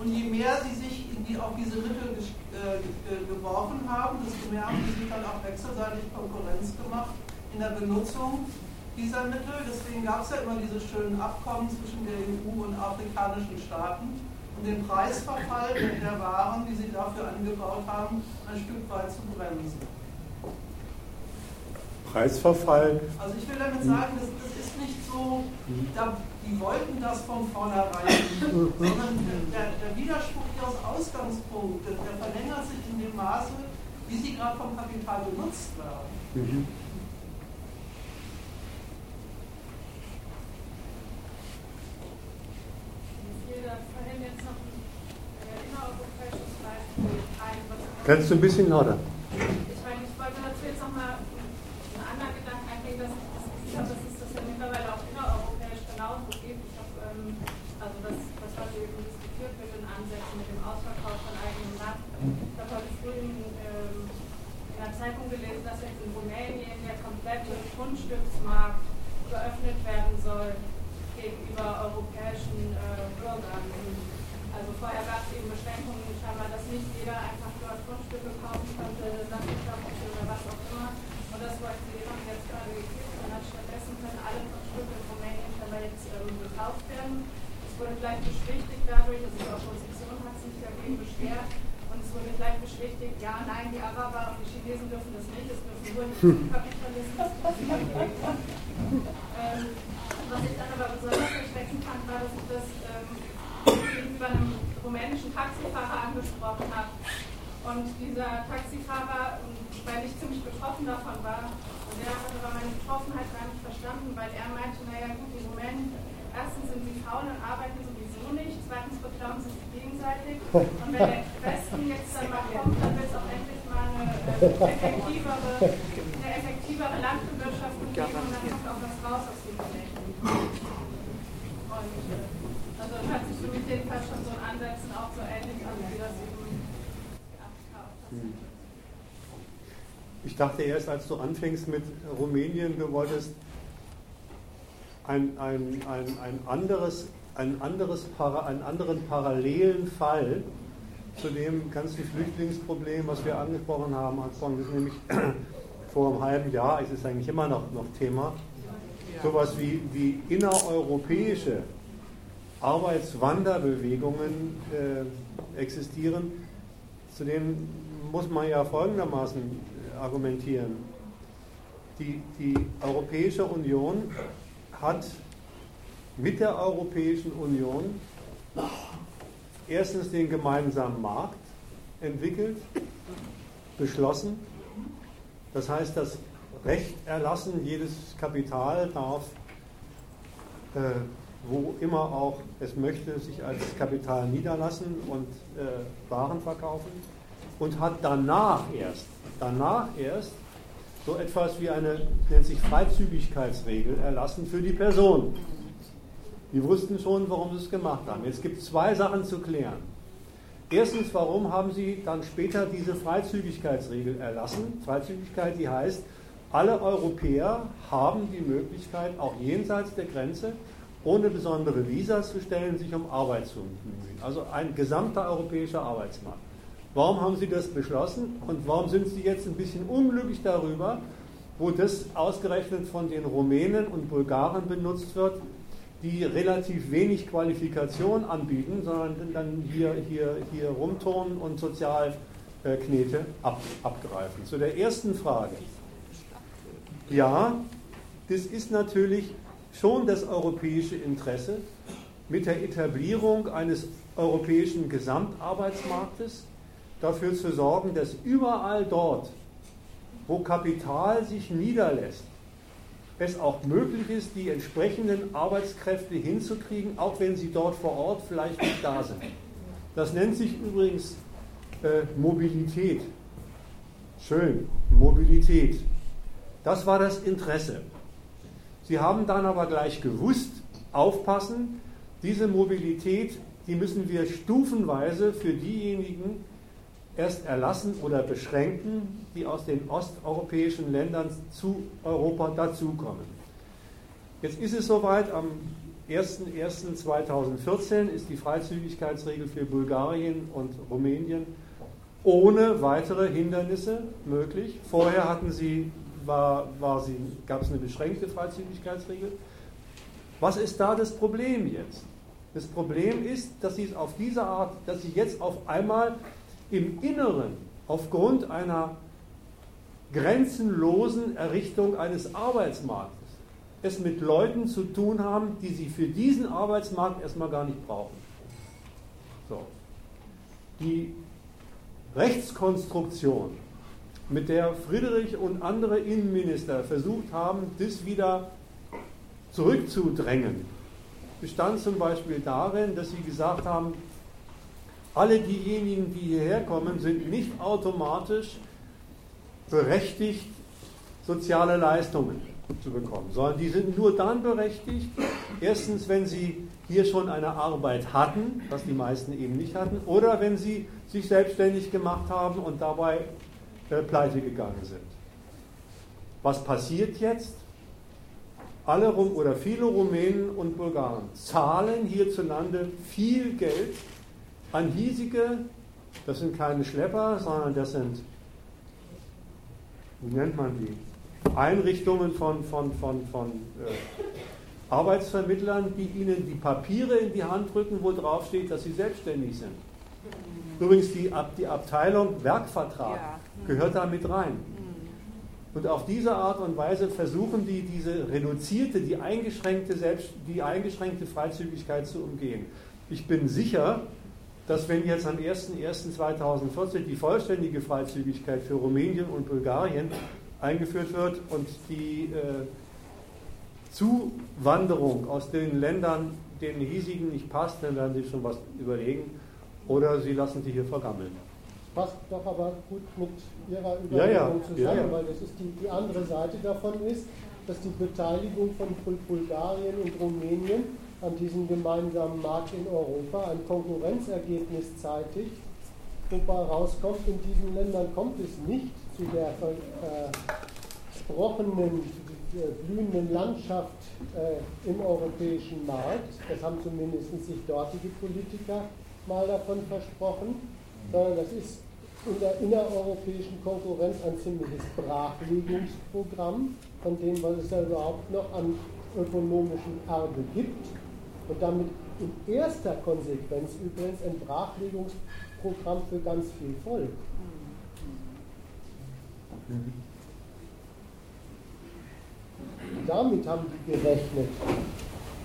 Und je mehr sie sich die, auf diese Mittel äh, geworfen haben, desto mehr haben sie sich dann auch wechselseitig Konkurrenz gemacht in der Benutzung dieser Mittel. Deswegen gab es ja immer diese schönen Abkommen zwischen der EU und afrikanischen Staaten, um den Preisverfall der Waren, die sie dafür angebaut haben, ein Stück weit zu bremsen. Preisverfall? Also ich will damit sagen, das, das ist nicht so, da die wollten das von vornherein sondern der, der Widerspruch ihres Ausgangspunktes, der verlängert sich in dem Maße, wie sie gerade vom Kapital benutzt werden. Mhm. Frage Kannst du ein bisschen lauter? Ich meine, ich wollte dazu jetzt nochmal einen anderen Gedanken einbringen, dass ich glaube, das ist das ja mittlerweile auch innereuropäisch genauso gibt. Ich habe, ähm, also das, was heute eben diskutiert wird in Ansätzen mit dem Ausverkauf von eigenem Land. Ich habe heute früh in, ähm, in der Zeitung gelesen, dass jetzt in Rumänien der komplette Grundstücksmarkt geöffnet werden soll gegenüber europäischen äh, Bürgern. Also vorher gab es eben Beschränkungen, scheinbar, dass nicht jeder einfach dort Grundstücke kaufen konnte, landwirtschaftliche oder was auch immer. Und das wollten sie eben jetzt gerade gekippt. Und dann stattdessen können alle Grundstücke in Rumänien scheinbar jetzt ähm, gekauft werden. Es wurde gleich beschwichtigt dadurch, dass die Opposition hat sich dagegen beschwert. Und es wurde gleich beschwichtigt, ja, nein, die Araber und die Chinesen dürfen das ähm, was ich dann aber besonders erschreckend fand, war, dass ich das ähm, gegenüber einem rumänischen Taxifahrer angesprochen habe. Und dieser Taxifahrer, weil ich ziemlich betroffen davon war, und der hat aber meine Betroffenheit gar nicht verstanden, weil er meinte, naja gut, die Rumänen, erstens sind sie faul und arbeiten sowieso nicht, zweitens beklauen sie sich gegenseitig. Und wenn der Westen jetzt dann mal kommt, dann wird es auch endlich mal eine effektivere Landbewirtschaftung geben und dann kommt auch was raus aus den Rumänen. Und äh, also hört sich für mich jedenfalls schon so ein Ansätzen auch so ähnlich an, wie das eben hm. ich dachte erst, als du anfängst mit Rumänien, du wolltest ein, ein, ein, ein anderes, ein anderes einen anderen parallelen Fall zu dem ganzen Flüchtlingsproblem, was wir angesprochen haben, ist nämlich vor einem halben Jahr, es ist eigentlich immer noch, noch Thema, sowas wie, wie innereuropäische Arbeitswanderbewegungen äh, existieren, zu denen muss man ja folgendermaßen argumentieren. Die, die Europäische Union hat mit der Europäischen Union erstens den gemeinsamen Markt entwickelt, beschlossen. Das heißt, das Recht erlassen, jedes Kapital darf äh, wo immer auch es möchte, sich als Kapital niederlassen und äh, Waren verkaufen und hat danach erst, danach erst so etwas wie eine, nennt sich Freizügigkeitsregel erlassen für die Person. Die wussten schon, warum sie es gemacht haben. Jetzt gibt es zwei Sachen zu klären. Erstens, warum haben sie dann später diese Freizügigkeitsregel erlassen? Freizügigkeit, die heißt, alle Europäer haben die Möglichkeit, auch jenseits der Grenze ohne besondere Visas zu stellen, sich um Arbeit zu bemühen. Also ein gesamter europäischer Arbeitsmarkt. Warum haben Sie das beschlossen und warum sind Sie jetzt ein bisschen unglücklich darüber, wo das ausgerechnet von den Rumänen und Bulgaren benutzt wird, die relativ wenig Qualifikation anbieten, sondern dann hier, hier, hier rumturnen und Sozialknete ab, abgreifen. Zu der ersten Frage. Ja, das ist natürlich schon das europäische Interesse mit der Etablierung eines europäischen Gesamtarbeitsmarktes dafür zu sorgen, dass überall dort, wo Kapital sich niederlässt, es auch möglich ist, die entsprechenden Arbeitskräfte hinzukriegen, auch wenn sie dort vor Ort vielleicht nicht da sind. Das nennt sich übrigens äh, Mobilität. Schön, Mobilität. Das war das Interesse. Sie haben dann aber gleich gewusst, aufpassen, diese Mobilität, die müssen wir stufenweise für diejenigen erst erlassen oder beschränken, die aus den osteuropäischen Ländern zu Europa dazukommen. Jetzt ist es soweit, am 01.01.2014 ist die Freizügigkeitsregel für Bulgarien und Rumänien ohne weitere Hindernisse möglich. Vorher hatten sie war, war sie, gab es eine beschränkte Freizügigkeitsregel. Was ist da das Problem jetzt? Das Problem ist, dass sie es auf diese Art, dass sie jetzt auf einmal im Inneren aufgrund einer grenzenlosen Errichtung eines Arbeitsmarktes es mit Leuten zu tun haben, die sie für diesen Arbeitsmarkt erstmal gar nicht brauchen. So. Die Rechtskonstruktion mit der Friedrich und andere Innenminister versucht haben, das wieder zurückzudrängen, bestand zum Beispiel darin, dass sie gesagt haben, alle diejenigen, die hierher kommen, sind nicht automatisch berechtigt, soziale Leistungen zu bekommen, sondern die sind nur dann berechtigt, erstens, wenn sie hier schon eine Arbeit hatten, was die meisten eben nicht hatten, oder wenn sie sich selbstständig gemacht haben und dabei äh, pleite gegangen sind. Was passiert jetzt? Alle Rum oder viele Rumänen und Bulgaren zahlen hierzulande viel Geld an hiesige, das sind keine Schlepper, sondern das sind, wie nennt man die? Einrichtungen von, von, von, von äh, Arbeitsvermittlern, die ihnen die Papiere in die Hand drücken, wo drauf steht, dass sie selbstständig sind. Übrigens, die, die Abteilung Werkvertrag ja. gehört da mit rein. Und auf diese Art und Weise versuchen die, diese reduzierte, die eingeschränkte, Selbst, die eingeschränkte Freizügigkeit zu umgehen. Ich bin sicher, dass wenn jetzt am 01.01.2014 die vollständige Freizügigkeit für Rumänien und Bulgarien eingeführt wird und die äh, Zuwanderung aus den Ländern, denen hiesigen nicht passt, dann werden sie schon was überlegen oder sie lassen sich hier vergammeln. Passt doch aber gut mit Ihrer Überlegung ja, ja. zusammen, ja, weil das ist die, die andere Seite davon ist, dass die Beteiligung von Bulgarien und Rumänien an diesem gemeinsamen Markt in Europa ein Konkurrenzergebnis zeitigt, wobei rauskommt, in diesen Ländern kommt es nicht zu der versprochenen äh, blühenden Landschaft äh, im europäischen Markt. Das haben zumindest sich dortige Politiker mal davon versprochen, sondern das ist in der innereuropäischen Konkurrenz ein ziemliches Brachlegungsprogramm, von dem, was es ja überhaupt noch an ökonomischem Erbe gibt und damit in erster Konsequenz übrigens ein Brachlegungsprogramm für ganz viel Volk. Damit haben die gerechnet.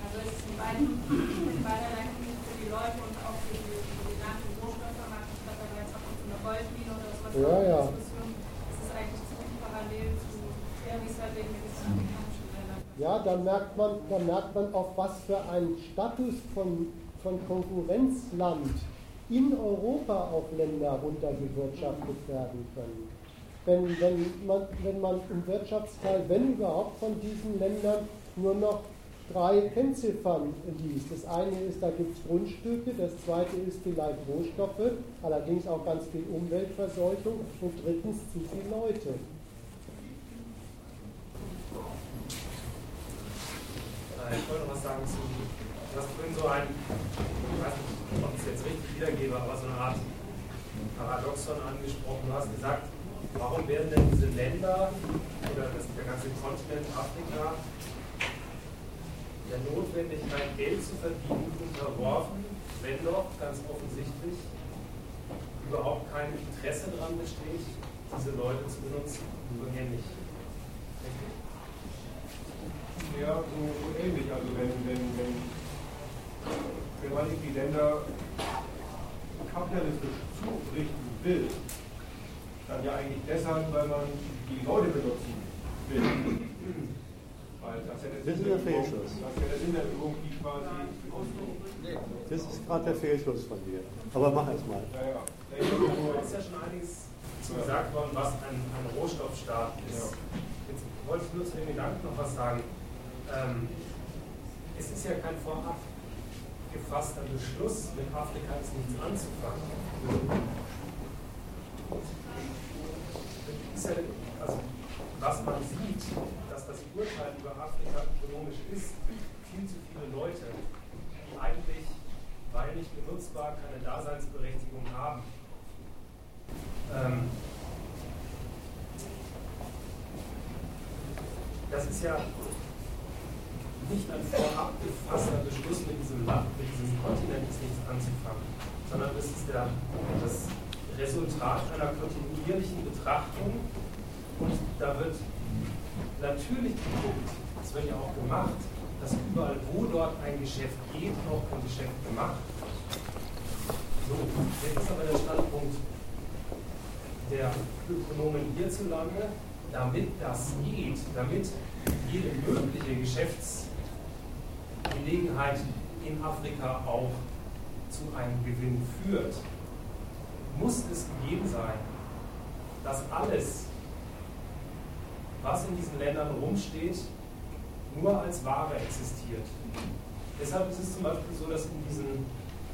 Also es ist in beiden, in beiderlei für die Leute und auch für die, für die Land- und Rohstoffvermarktung, statt aber jetzt auch zu einer Goldmine oder was ja, ja. Diskussion. Es ist eigentlich ziemlich parallel zu der, wie es halt in den afrikanischen Ländern Ja, da merkt man, da merkt man auf was für einen Status von, von Konkurrenzland in Europa auf Länder runtergewirtschaftet werden können wenn, wenn, man, wenn man im Wirtschaftsteil, wenn überhaupt von diesen Ländern, nur noch drei Kennziffern liest. Das eine ist, da gibt es Grundstücke, das zweite ist vielleicht Rohstoffe, allerdings auch ganz viel Umweltverseuchung und drittens zu viele Leute. Äh, ich wollte noch was sagen zu, du hast vorhin so ein, ich weiß nicht, ob ich es jetzt richtig wiedergebe, aber so eine Art Paradoxon angesprochen. Du hast gesagt, warum werden denn diese Länder oder das, der ganze Kontinent Afrika der Notwendigkeit, Geld zu verdienen, unterworfen, wenn doch ganz offensichtlich überhaupt kein Interesse daran besteht, diese Leute zu benutzen? So ähnlich. Ja, so, so ähnlich. Also wenn, wenn, wenn, wenn man die Länder kapitalistisch zurichten will, dann ja eigentlich deshalb, weil man die Leute benutzen will. Weil das, ja das ist der Fehlschluss. Das ist ja der Sinn der Übung, die quasi. Das ist gerade der Fehlschluss von dir. Aber mach es mal. Ja, ja. Es ist ja schon einiges gesagt worden, was ein, ein Rohstoffstaat ist. Jetzt wollte ich nur zu dem Gedanken noch was sagen. Ähm, es ist ja kein vorab gefasster Beschluss, mit Afrika ist nichts anzufangen ja, also was man sieht, dass das Urteil über Afrika ökonomisch ist, viel zu viele Leute, die eigentlich, weil nicht benutzbar, keine Daseinsberechtigung haben. Ähm, das ist ja nicht ein vorab gefasster Beschluss mit diesem Land, mit diesem Kontinent ist nichts anzufangen, sondern es ist der, das Resultat einer kontinuierlichen Betrachtung und da wird natürlich geguckt, das wird ja auch gemacht, dass überall, wo dort ein Geschäft geht, auch ein Geschäft gemacht. So, jetzt ist aber der Standpunkt der Ökonomen hierzulande, damit das geht, damit jede mögliche Geschäftsgelegenheit in Afrika auch zu einem Gewinn führt, muss es gegeben sein, dass alles, was in diesen Ländern rumsteht, nur als Ware existiert. Deshalb ist es zum Beispiel so, dass in diesen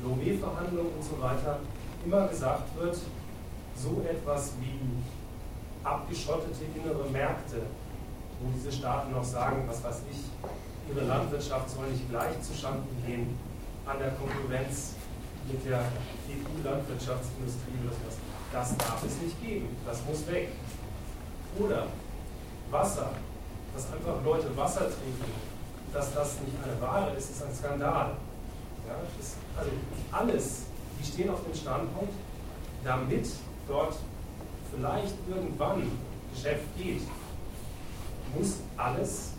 Lomé-Verhandlungen und so weiter immer gesagt wird, so etwas wie abgeschottete innere Märkte, wo diese Staaten noch sagen, was weiß ich, ihre Landwirtschaft soll nicht gleich zustande gehen an der Konkurrenz mit der EU-Landwirtschaftsindustrie oder sowas. Das darf es nicht geben. Das muss weg. Oder Wasser, dass einfach Leute Wasser trinken, dass das nicht eine Ware ist, ist ein Skandal. Ja, das, also alles, die stehen auf dem Standpunkt, damit dort vielleicht irgendwann Geschäft geht, muss alles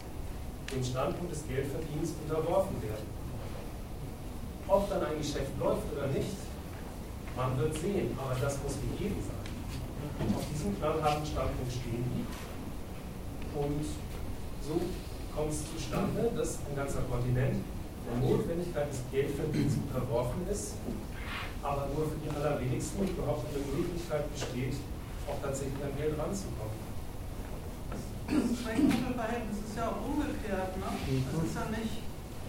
dem Standpunkt des Geldverdienens unterworfen werden. Ob dann ein Geschäft läuft oder nicht, man wird sehen, aber das muss gegeben sein. Auf diesem knallharten Standpunkt stehen die. Und so kommt es zustande, dass ein ganzer Kontinent der Notwendigkeit des Geldverdienens unterworfen ist, aber nur für die allerwenigsten überhaupt eine Möglichkeit besteht, auch tatsächlich an Geld ranzukommen. Das Schwächenverhältnis ist ja auch umgekehrt. Ne? Es ist ja nicht,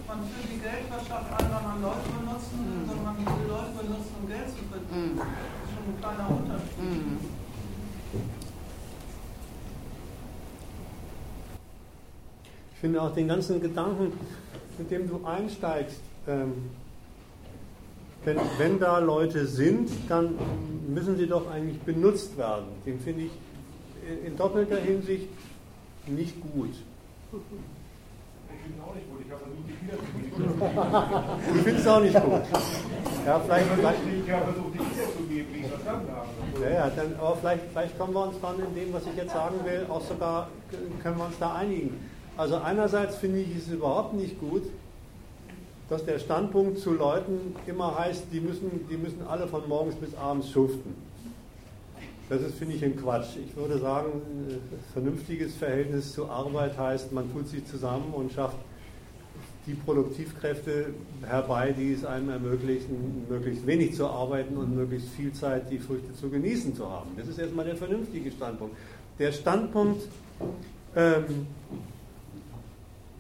man führt die Geldwirtschaft ein, weil man Leute benutzen will, sondern man will Leute benutzen, um Geld zu verdienen. Das ist schon ein kleiner Unterschied. Ich finde auch den ganzen Gedanken, mit dem du einsteigst, ähm, wenn, wenn da Leute sind, dann müssen sie doch eigentlich benutzt werden. Den finde ich in doppelter Hinsicht nicht gut. Ich finde auch nicht gut. Ich habe versucht, die wiederzugeben. Ich finde es auch nicht gut. Ja, vielleicht, Ich habe versucht, die wiederzugeben, wie ich verstanden habe. ja, ja, dann, aber vielleicht, vielleicht kommen wir uns dann in dem, was ich jetzt sagen will, auch sogar, können wir uns da einigen. Also einerseits finde ich es überhaupt nicht gut, dass der Standpunkt zu Leuten immer heißt, die müssen, die müssen alle von morgens bis abends schuften. Das ist, finde ich, ein Quatsch. Ich würde sagen, ein vernünftiges Verhältnis zur Arbeit heißt, man tut sich zusammen und schafft die Produktivkräfte herbei, die es einem ermöglichen, möglichst wenig zu arbeiten und möglichst viel Zeit die Früchte zu genießen zu haben. Das ist erstmal der vernünftige Standpunkt. Der Standpunkt, ähm,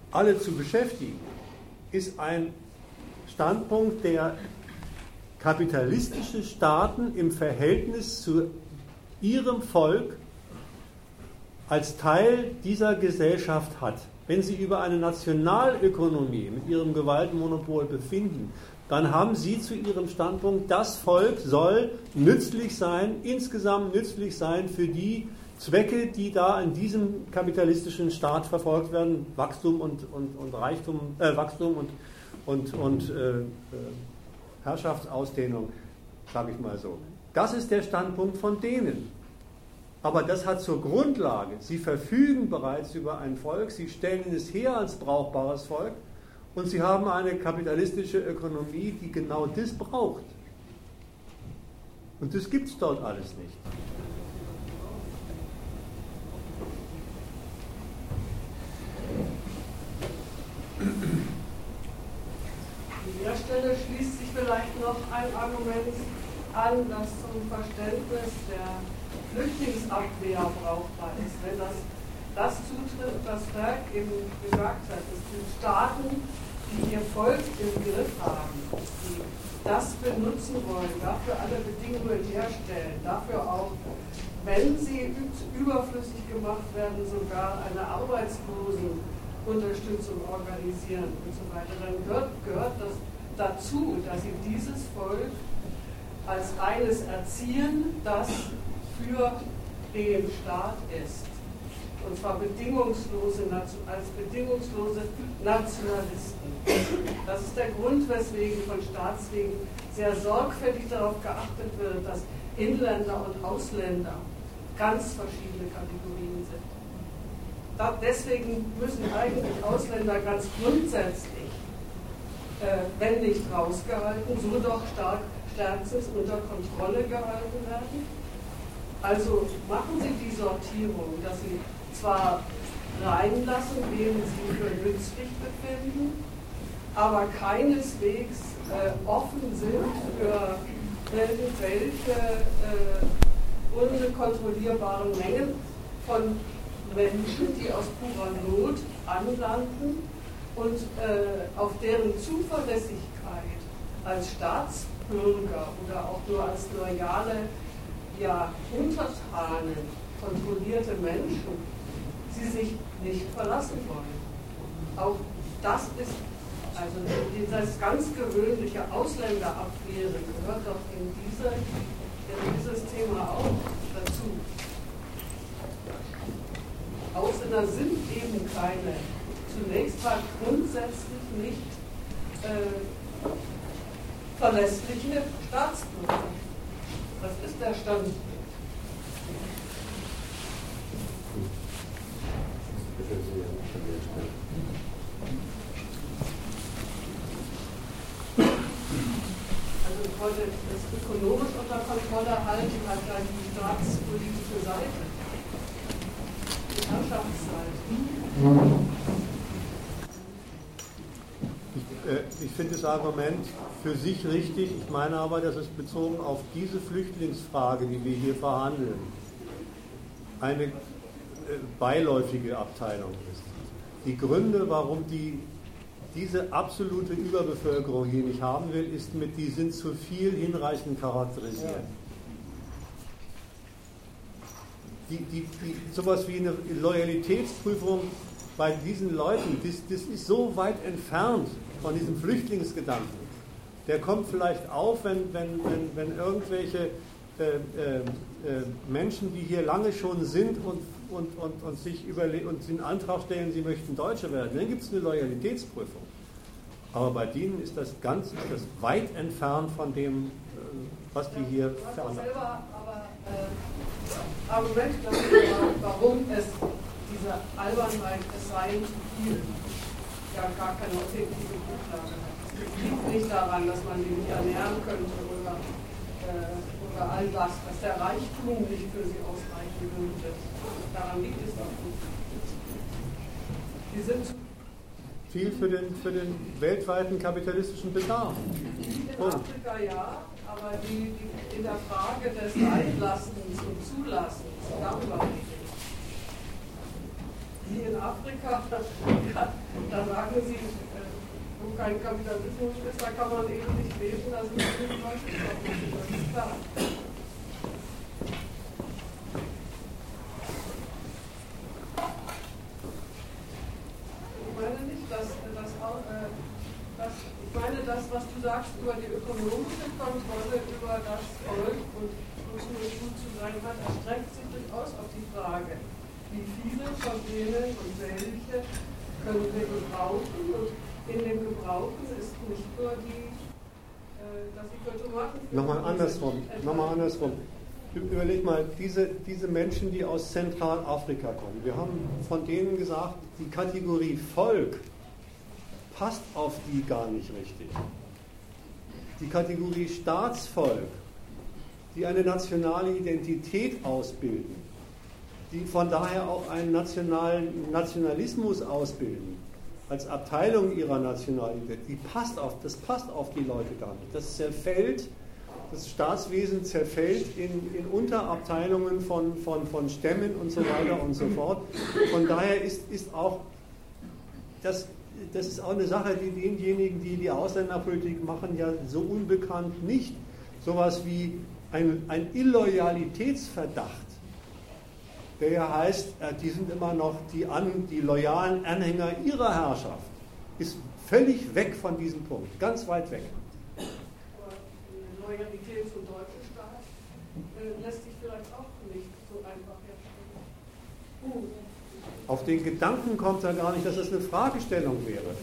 alle zu beschäftigen, ist ein Standpunkt, der kapitalistische Staaten im Verhältnis zu ihrem Volk als Teil dieser Gesellschaft hat. Wenn sie über eine Nationalökonomie mit ihrem Gewaltmonopol befinden, dann haben sie zu ihrem Standpunkt, das Volk soll nützlich sein, insgesamt nützlich sein für die Zwecke, die da in diesem kapitalistischen Staat verfolgt werden, Wachstum und, und, und Reichtum, äh, Wachstum und, und, und äh, äh, Herrschaftsausdehnung, sage ich mal so. Das ist der Standpunkt von denen. Aber das hat zur Grundlage, sie verfügen bereits über ein Volk, sie stellen es her als brauchbares Volk und sie haben eine kapitalistische Ökonomie, die genau das braucht. Und das gibt es dort alles nicht. An der Stelle schließt sich vielleicht noch ein Argument an, das zum Verständnis der Flüchtlingsabwehr brauchbar ist. Wenn das, das zutrifft, was Berg eben gesagt hat, es sind Staaten, die ihr Volk im Griff haben, die das benutzen wollen, dafür alle Bedingungen herstellen, dafür auch, wenn sie überflüssig gemacht werden, sogar eine Arbeitslosenunterstützung organisieren und so weiter, dann gehört, gehört das dazu, dass sie dieses Volk als eines erziehen, das für den Staat ist. Und zwar bedingungslose, als bedingungslose Nationalisten. Das ist der Grund, weswegen von Staatswegen sehr sorgfältig darauf geachtet wird, dass Inländer und Ausländer ganz verschiedene Kategorien sind. Da, deswegen müssen eigentlich Ausländer ganz grundsätzlich, äh, wenn nicht rausgehalten, so doch stark stärkstens unter Kontrolle gehalten werden. Also machen Sie die Sortierung, dass Sie zwar reinlassen, wen Sie für nützlich befinden, aber keineswegs äh, offen sind für irgendwelche äh, unkontrollierbaren Mengen von Menschen, die aus purer Not anlanden und äh, auf deren Zuverlässigkeit als Staatsbürger oder auch nur als loyale ja, Untertanen kontrollierte Menschen sie sich nicht verlassen wollen. Auch das ist, also dieses ganz gewöhnliche Ausländerabwehre gehört doch in, diese, in dieses Thema auch dazu. Ausländer sind eben keine, zunächst mal grundsätzlich nicht äh, verlässliche Staatsbürger. Das ist der Stand. Also wollte das ökonomisch unter Kontrolle halten, hat gleich die staatspolitische Seite, die Herrschaftsseite. Ich, äh, ich finde das Argument für sich richtig. Ich meine aber, dass es bezogen auf diese Flüchtlingsfrage, die wir hier verhandeln, eine äh, beiläufige Abteilung ist. Die Gründe, warum die diese absolute Überbevölkerung hier nicht haben will, ist mit, die sind zu viel hinreichend charakterisiert. Die, die, die, sowas wie eine Loyalitätsprüfung bei diesen Leuten, das, das ist so weit entfernt von diesem Flüchtlingsgedanken. Der kommt vielleicht auf, wenn, wenn, wenn, wenn irgendwelche äh, äh, äh, Menschen, die hier lange schon sind und, und, und, und sich überle und den Antrag stellen, sie möchten Deutsche werden, dann gibt es eine Loyalitätsprüfung. Aber bei denen ist das ganz ist das weit entfernt von dem, was die hier veranlassen. aber äh, Argument dafür, warum es diese Albernheit, es sei zu viel, ja gar keine objektive Grundlage hat. Es liegt nicht daran, dass man die nicht ernähren könnte oder, äh, oder all das, dass der Reichtum nicht für sie ausreichen würde. Daran liegt es doch nicht. Die sind viel für den, für den weltweiten kapitalistischen Bedarf. In Afrika ja, aber die, die in der Frage des Einlassens und Zulassens, darüber nicht die in Afrika, da sagen sie, äh, wo kein Kapitalismus ist, da kann man eben nicht leben, da sind viele Leute das ist klar. Ich meine nicht, dass, dass, äh, dass, ich meine das, was du sagst über die ökonomische Kontrolle über das Volk und wozu es gut zu sein hat, erstreckt sich durchaus auf die Frage, wie viele von denen und welche können wir gebrauchen. Und in dem Gebrauchen ist nicht nur die, äh, dass sie für Tomaten. Nochmal andersrum, nochmal andersrum. Überleg mal, diese, diese Menschen, die aus Zentralafrika kommen, wir haben von denen gesagt, die Kategorie Volk passt auf die gar nicht richtig. Die Kategorie Staatsvolk, die eine nationale Identität ausbilden, die von daher auch einen nationalen Nationalismus ausbilden, als Abteilung ihrer Nationalität, die passt auf, das passt auf die Leute gar nicht. Das zerfällt, das Staatswesen zerfällt in, in Unterabteilungen von, von, von Stämmen und so weiter und so fort. Von daher ist, ist auch das, das ist auch eine Sache, die denjenigen, die die Ausländerpolitik machen, ja so unbekannt nicht. Sowas wie ein, ein Illoyalitätsverdacht der ja heißt, äh, die sind immer noch die, an, die loyalen Anhänger ihrer Herrschaft, ist völlig weg von diesem Punkt, ganz weit weg. Aber Loyalität zum deutschen Staat äh, lässt sich vielleicht auch nicht so einfach herstellen. Auf den Gedanken kommt er gar nicht, dass das eine Fragestellung wäre.